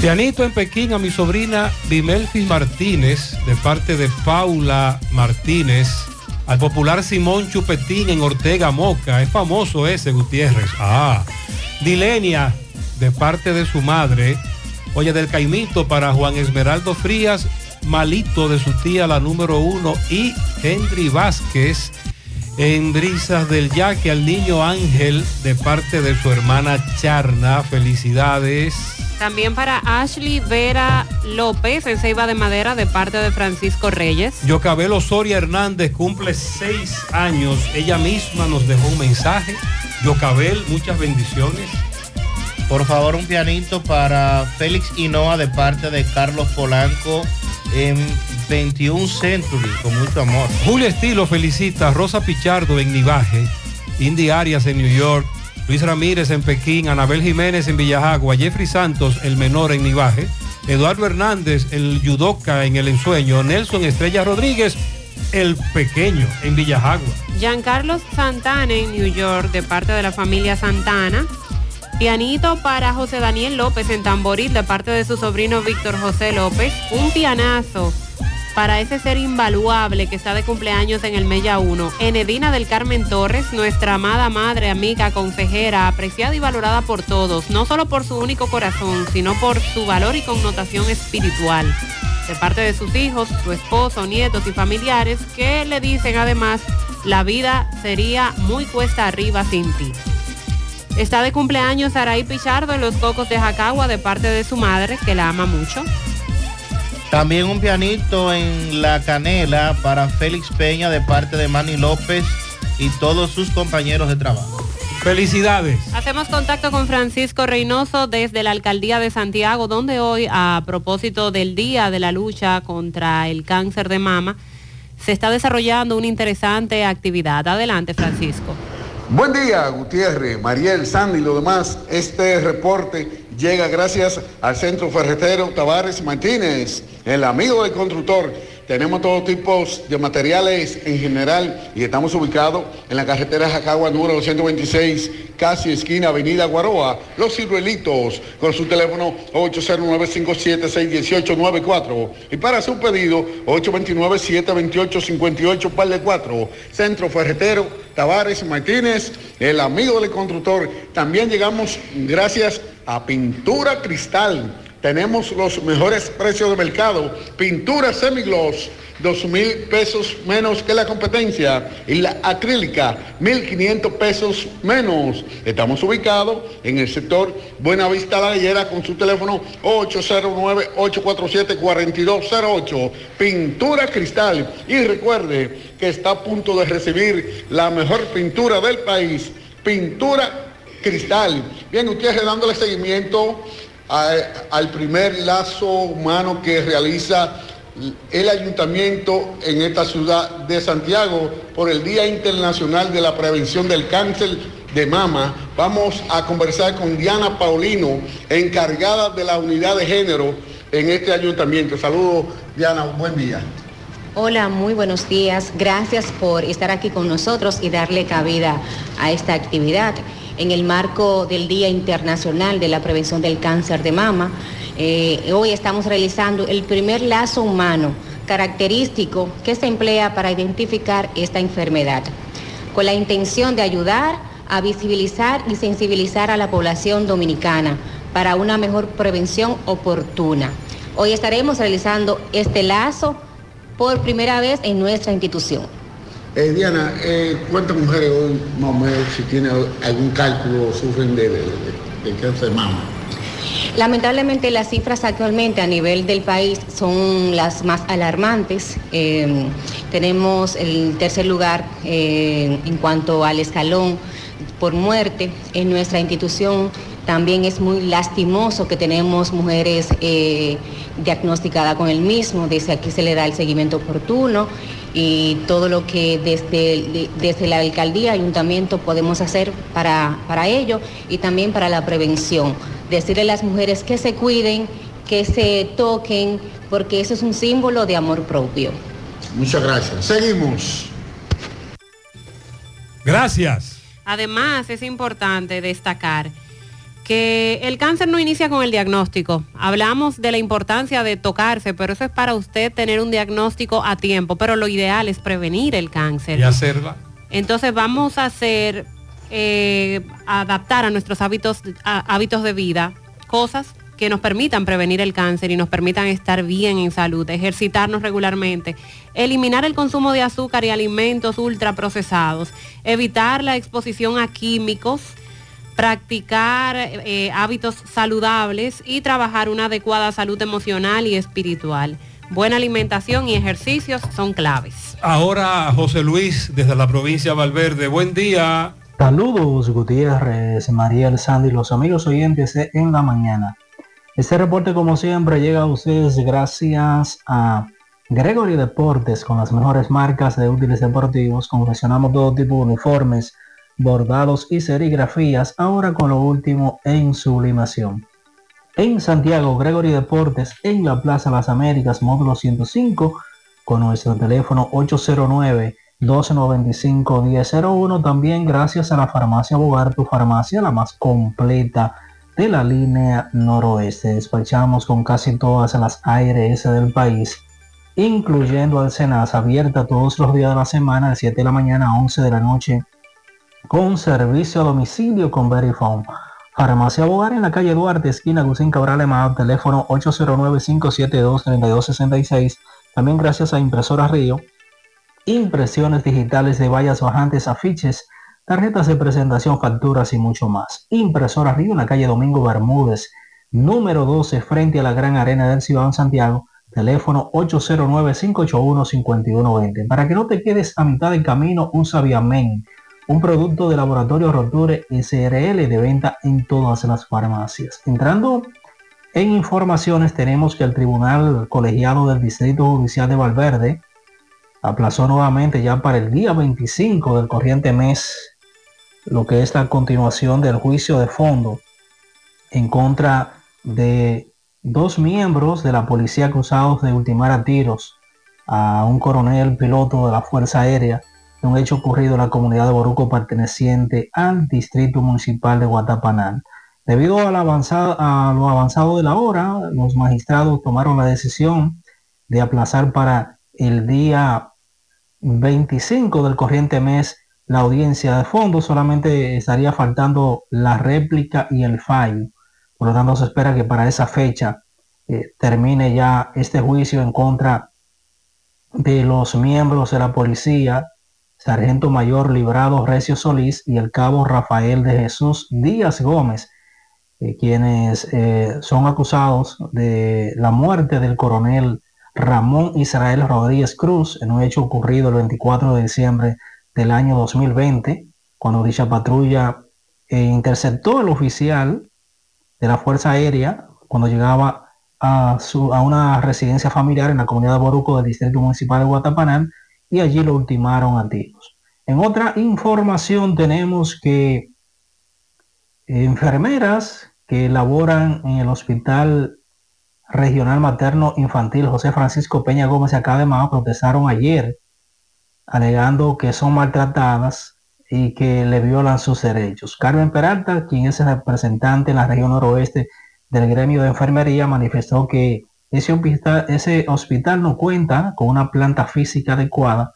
Pianito en Pekín a mi sobrina Bimelfis Martínez, de parte de Paula Martínez, al popular Simón Chupetín en Ortega Moca, es famoso ese Gutiérrez. Ah, Dilenia, de parte de su madre, oye, del Caimito para Juan Esmeraldo Frías. Malito de su tía, la número uno, y Henry Vázquez en Brisas del Yaque al niño Ángel de parte de su hermana Charna. Felicidades. También para Ashley Vera López en Ceiba de Madera de parte de Francisco Reyes. Yocabel Osoria Hernández cumple seis años. Ella misma nos dejó un mensaje. Yocabel, muchas bendiciones. Por favor, un pianito para Félix Hinoa de parte de Carlos Polanco en 21 Century, con mucho amor. Julio Estilo felicita a Rosa Pichardo en Nivaje, Indy Arias en New York, Luis Ramírez en Pekín, Anabel Jiménez en Villajagua, Jeffrey Santos, el menor en Nivaje, Eduardo Hernández, el Yudoca en El Ensueño, Nelson Estrella Rodríguez, el pequeño en Villajagua. Giancarlo Santana en New York de parte de la familia Santana. Pianito para José Daniel López en Tamboril de parte de su sobrino Víctor José López. Un pianazo para ese ser invaluable que está de cumpleaños en el Mella 1. Enedina del Carmen Torres, nuestra amada madre, amiga, consejera, apreciada y valorada por todos, no solo por su único corazón, sino por su valor y connotación espiritual. De parte de sus hijos, su esposo, nietos y familiares, que le dicen además, la vida sería muy cuesta arriba sin ti. Está de cumpleaños Saraí Pichardo en Los Cocos de Jacagua de parte de su madre, que la ama mucho. También un pianito en la canela para Félix Peña de parte de Manny López y todos sus compañeros de trabajo. Felicidades. Hacemos contacto con Francisco Reynoso desde la Alcaldía de Santiago, donde hoy, a propósito del Día de la Lucha contra el Cáncer de Mama, se está desarrollando una interesante actividad. Adelante, Francisco. Buen día, Gutiérrez, Mariel, Sandy y lo demás. Este reporte llega gracias al Centro Ferretero Tavares Martínez, el amigo del constructor. Tenemos todo tipo de materiales en general y estamos ubicados en la carretera Jacagua número 226, casi esquina Avenida Guaroa, Los Ciruelitos, con su teléfono 809-576-1894 y para su pedido 829-728-58 par de 4, Centro Ferretero Tavares Martínez, el amigo del constructor. También llegamos gracias a Pintura Cristal tenemos los mejores precios de mercado. Pintura semigloss, dos mil pesos menos que la competencia. Y la acrílica, 1.500 pesos menos. Estamos ubicados en el sector Buenavista La Gallera con su teléfono 809-847-4208. Pintura cristal. Y recuerde que está a punto de recibir la mejor pintura del país. Pintura cristal. Bien, ustedes dándole seguimiento al primer lazo humano que realiza el ayuntamiento en esta ciudad de Santiago por el Día Internacional de la Prevención del Cáncer de Mama. Vamos a conversar con Diana Paulino, encargada de la unidad de género en este ayuntamiento. Saludos, Diana, buen día. Hola, muy buenos días. Gracias por estar aquí con nosotros y darle cabida a esta actividad en el marco del Día Internacional de la Prevención del Cáncer de Mama. Eh, hoy estamos realizando el primer lazo humano característico que se emplea para identificar esta enfermedad, con la intención de ayudar a visibilizar y sensibilizar a la población dominicana para una mejor prevención oportuna. Hoy estaremos realizando este lazo por primera vez en nuestra institución. Eh, Diana, eh, ¿cuántas mujeres hoy, más si tiene algún cálculo, sufren de, cáncer de mama? Lamentablemente las cifras actualmente a nivel del país son las más alarmantes. Eh, tenemos el tercer lugar eh, en cuanto al escalón por muerte en nuestra institución. También es muy lastimoso que tenemos mujeres diagnosticadas con el mismo, desde aquí se le da el seguimiento oportuno y todo lo que desde, desde la alcaldía, ayuntamiento podemos hacer para, para ello y también para la prevención. Decirle a las mujeres que se cuiden, que se toquen, porque eso es un símbolo de amor propio. Muchas gracias. Seguimos. Gracias. Además, es importante destacar que el cáncer no inicia con el diagnóstico. Hablamos de la importancia de tocarse, pero eso es para usted tener un diagnóstico a tiempo, pero lo ideal es prevenir el cáncer. Y hacerla. Entonces vamos a hacer, eh, adaptar a nuestros hábitos, a- hábitos de vida cosas que nos permitan prevenir el cáncer y nos permitan estar bien en salud, ejercitarnos regularmente, eliminar el consumo de azúcar y alimentos ultraprocesados, evitar la exposición a químicos, practicar eh, hábitos saludables y trabajar una adecuada salud emocional y espiritual. Buena alimentación y ejercicios son claves. Ahora José Luis desde la provincia de Valverde. Buen día. Saludos Gutiérrez, Mariel Sandy, los amigos oyentes en la mañana. Este reporte como siempre llega a ustedes gracias a Gregory Deportes con las mejores marcas de útiles deportivos. Confeccionamos todo tipo de uniformes, bordados y serigrafías, ahora con lo último en sublimación. En Santiago, Gregory Deportes, en la Plaza Las Américas, módulo 105, con nuestro teléfono 809-1295-1001. También gracias a la farmacia Bogar, tu farmacia, la más completa de la línea noroeste. Despachamos con casi todas las ARS del país, incluyendo al Senas, abierta todos los días de la semana, de 7 de la mañana a 11 de la noche, con servicio a domicilio con Verifone. Farmacia Bogar en la calle Duarte, esquina Gusín Cabral Emao, teléfono 809-572-3266. También gracias a Impresora Río, impresiones digitales de vallas bajantes, afiches, tarjetas de presentación, facturas y mucho más. Impresora Río en la calle Domingo Bermúdez, número 12, frente a la Gran Arena del Ciudad Santiago, teléfono 809-581-5120. Para que no te quedes a mitad del camino, usa Viamen, un producto de laboratorio Roture SRL de venta en todas las farmacias. Entrando en informaciones, tenemos que el Tribunal Colegiado del Distrito Judicial de Valverde aplazó nuevamente ya para el día 25 del corriente mes lo que es la continuación del juicio de fondo en contra de dos miembros de la policía acusados de ultimar a tiros a un coronel piloto de la Fuerza Aérea un hecho ocurrido en la comunidad de Boruco perteneciente al distrito municipal de Guatapanal. Debido a, la avanzada, lo avanzado de la hora, los magistrados tomaron la decisión de aplazar para el día 25 del corriente mes la audiencia de fondo, solamente estaría faltando la réplica y el fallo. Por lo tanto, se espera que para esa fecha eh, termine ya este juicio en contra de los miembros de la policía, Sargento Mayor Librado Recio Solís y el cabo Rafael de Jesús Díaz Gómez, eh, quienes eh, son acusados de la muerte del coronel Ramón Israel Rodríguez Cruz en un hecho ocurrido el 24 de diciembre del año 2020, cuando dicha patrulla eh, interceptó al oficial de la Fuerza Aérea cuando llegaba a, su, a una residencia familiar en la comunidad de Boruco del Distrito Municipal de Guatapanal y allí lo ultimaron a tiros. En otra información tenemos que enfermeras que laboran en el Hospital Regional Materno Infantil José Francisco Peña Gómez acá de Mao protestaron ayer alegando que son maltratadas y que le violan sus derechos. Carmen Peralta, quien es el representante en la región noroeste del gremio de enfermería, manifestó que ese hospital, no cuenta con una planta física adecuada.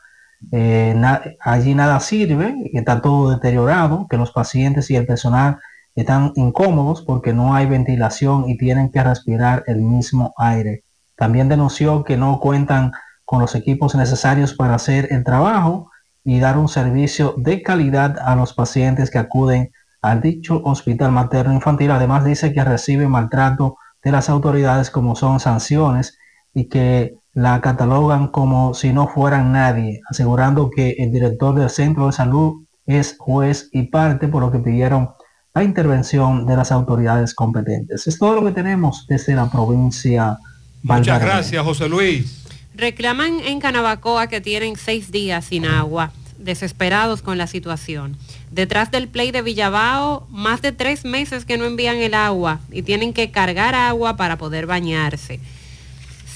Eh, allí nada sirve, está todo deteriorado, que los pacientes y el personal están incómodos porque no hay ventilación y tienen que respirar el mismo aire. También denunció que no cuentan con los equipos necesarios para hacer el trabajo y dar un servicio de calidad a los pacientes que acuden al dicho hospital materno infantil. Además dice que recibe maltrato de las autoridades como son sanciones y que la catalogan como si no fueran nadie, asegurando que el director del centro de salud es juez y parte, por lo que pidieron la intervención de las autoridades competentes. Es todo lo que tenemos desde la provincia. Muchas gracias, José Luis. Reclaman en Canabacoa que tienen seis días sin agua, desesperados con la situación. Detrás del play de Villabao, más de tres meses que no envían el agua y tienen que cargar agua para poder bañarse.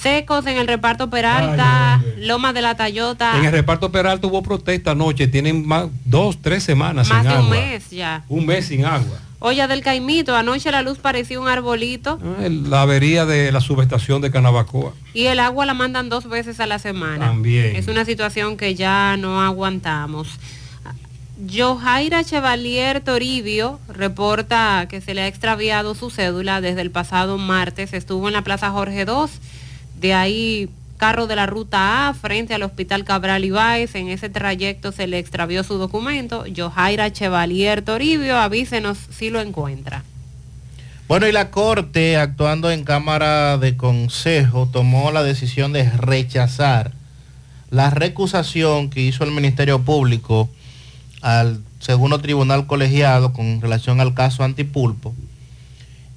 Secos en el reparto Peralta, Loma de la Tayota. En el reparto Peralta hubo protesta anoche, tienen más dos, tres semanas más sin de agua. un mes ya. Un mes sin agua. Olla del Caimito, anoche la luz parecía un arbolito Ah, La avería de la subestación de Canabacoa. y el agua la mandan dos veces a la semana. También. Es una situación que ya no aguantamos. Johaira Chevalier Toribio reporta que se le ha extraviado su cédula desde el pasado martes. Estuvo en la Plaza Jorge II, de ahí carro de la ruta A frente al Hospital Cabral Ibáez. En ese trayecto se le extravió su documento. Johaira Chevalier Toribio, avísenos si lo encuentra. Bueno, y la Corte, actuando en Cámara de Consejo, tomó la decisión de rechazar la recusación que hizo el Ministerio Público al segundo tribunal colegiado con relación al caso Antipulpo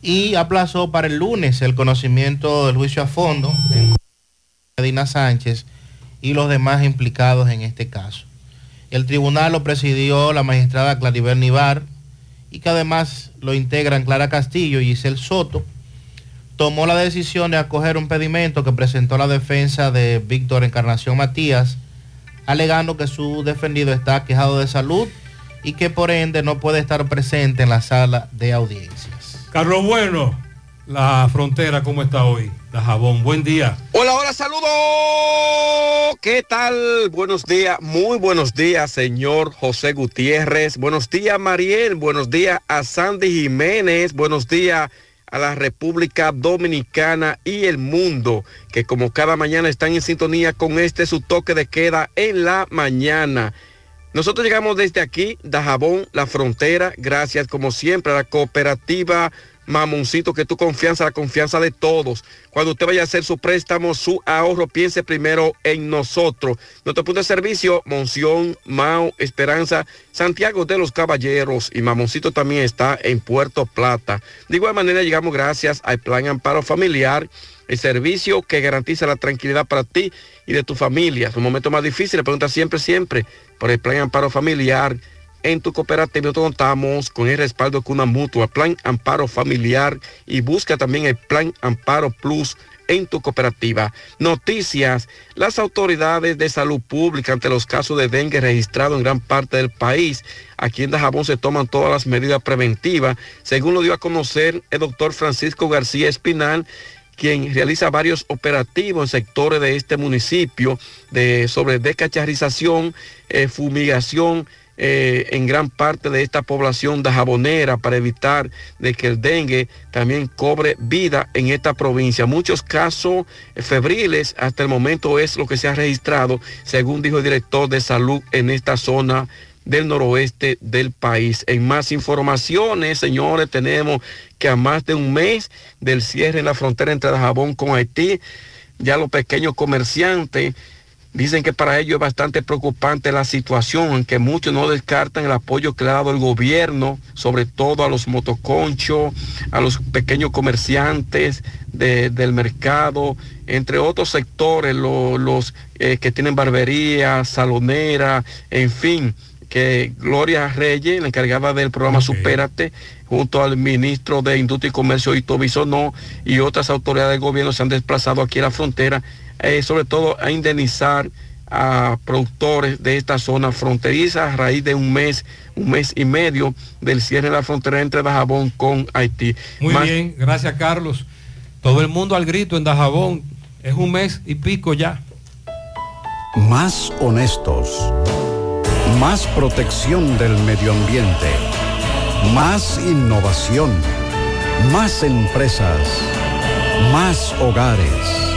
y aplazó para el lunes el conocimiento del juicio a fondo en Medina Sánchez y los demás implicados en este caso. El tribunal lo presidió la magistrada Claribel Nivar y que además lo integran Clara Castillo y Giselle Soto. Tomó la decisión de acoger un pedimento que presentó la defensa de Víctor Encarnación Matías alegando que su defendido está quejado de salud y que por ende no puede estar presente en la sala de audiencias. Carlos Bueno, la frontera, ¿cómo está hoy? La jabón, buen día. Hola, hola, saludos. ¿Qué tal? Buenos días, muy buenos días, señor José Gutiérrez. Buenos días, Mariel. Buenos días a Sandy Jiménez. Buenos días a la República Dominicana y el mundo, que como cada mañana están en sintonía con este su toque de queda en la mañana. Nosotros llegamos desde aquí, Dajabón, la frontera, gracias como siempre a la cooperativa Mamoncito, que tu confianza, la confianza de todos. Cuando usted vaya a hacer su préstamo, su ahorro, piense primero en nosotros. Nuestro punto de servicio, Monción, Mao, Esperanza, Santiago de los Caballeros y Mamoncito también está en Puerto Plata. De igual manera, llegamos gracias al Plan Amparo Familiar, el servicio que garantiza la tranquilidad para ti y de tu familia. Es un momento más difícil, pregunta siempre, siempre por el Plan Amparo Familiar en tu cooperativa contamos con el respaldo de una mutua, Plan Amparo Familiar y busca también el Plan Amparo Plus en tu cooperativa. Noticias. Las autoridades de salud pública ante los casos de dengue registrados en gran parte del país. Aquí en Dajabón se toman todas las medidas preventivas. Según lo dio a conocer el doctor Francisco García Espinal, quien realiza varios operativos en sectores de este municipio de, sobre decacharización, eh, fumigación, eh, en gran parte de esta población de jabonera para evitar de que el dengue también cobre vida en esta provincia. Muchos casos febriles hasta el momento es lo que se ha registrado, según dijo el director de salud en esta zona del noroeste del país. En más informaciones, señores, tenemos que a más de un mes del cierre en la frontera entre Dajabón con Haití, ya los pequeños comerciantes Dicen que para ellos es bastante preocupante la situación, aunque muchos no descartan el apoyo que le ha dado el gobierno, sobre todo a los motoconchos, a los pequeños comerciantes del mercado, entre otros sectores, los eh, que tienen barbería, salonera, en fin, que Gloria Reyes, la encargada del programa Supérate, junto al ministro de Industria y Comercio, Ito Bisonó, y otras autoridades del gobierno se han desplazado aquí a la frontera eh, sobre todo a indemnizar a productores de esta zona fronteriza a raíz de un mes, un mes y medio del cierre de la frontera entre Dajabón con Haití. Muy bien, gracias Carlos. Todo el mundo al grito en Dajabón, es un mes y pico ya. Más honestos, más protección del medio ambiente, más innovación, más empresas, más hogares.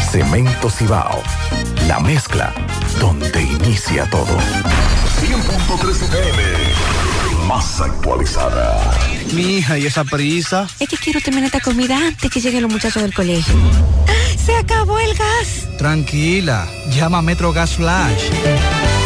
Cemento Cibao. La mezcla donde inicia todo. 100.3 FM. Más actualizada. Mi hija, ¿y esa prisa? Es que quiero terminar esta comida antes que lleguen los muchachos del colegio. ¡Se acabó el gas! Tranquila, llama a Metro Gas Flash.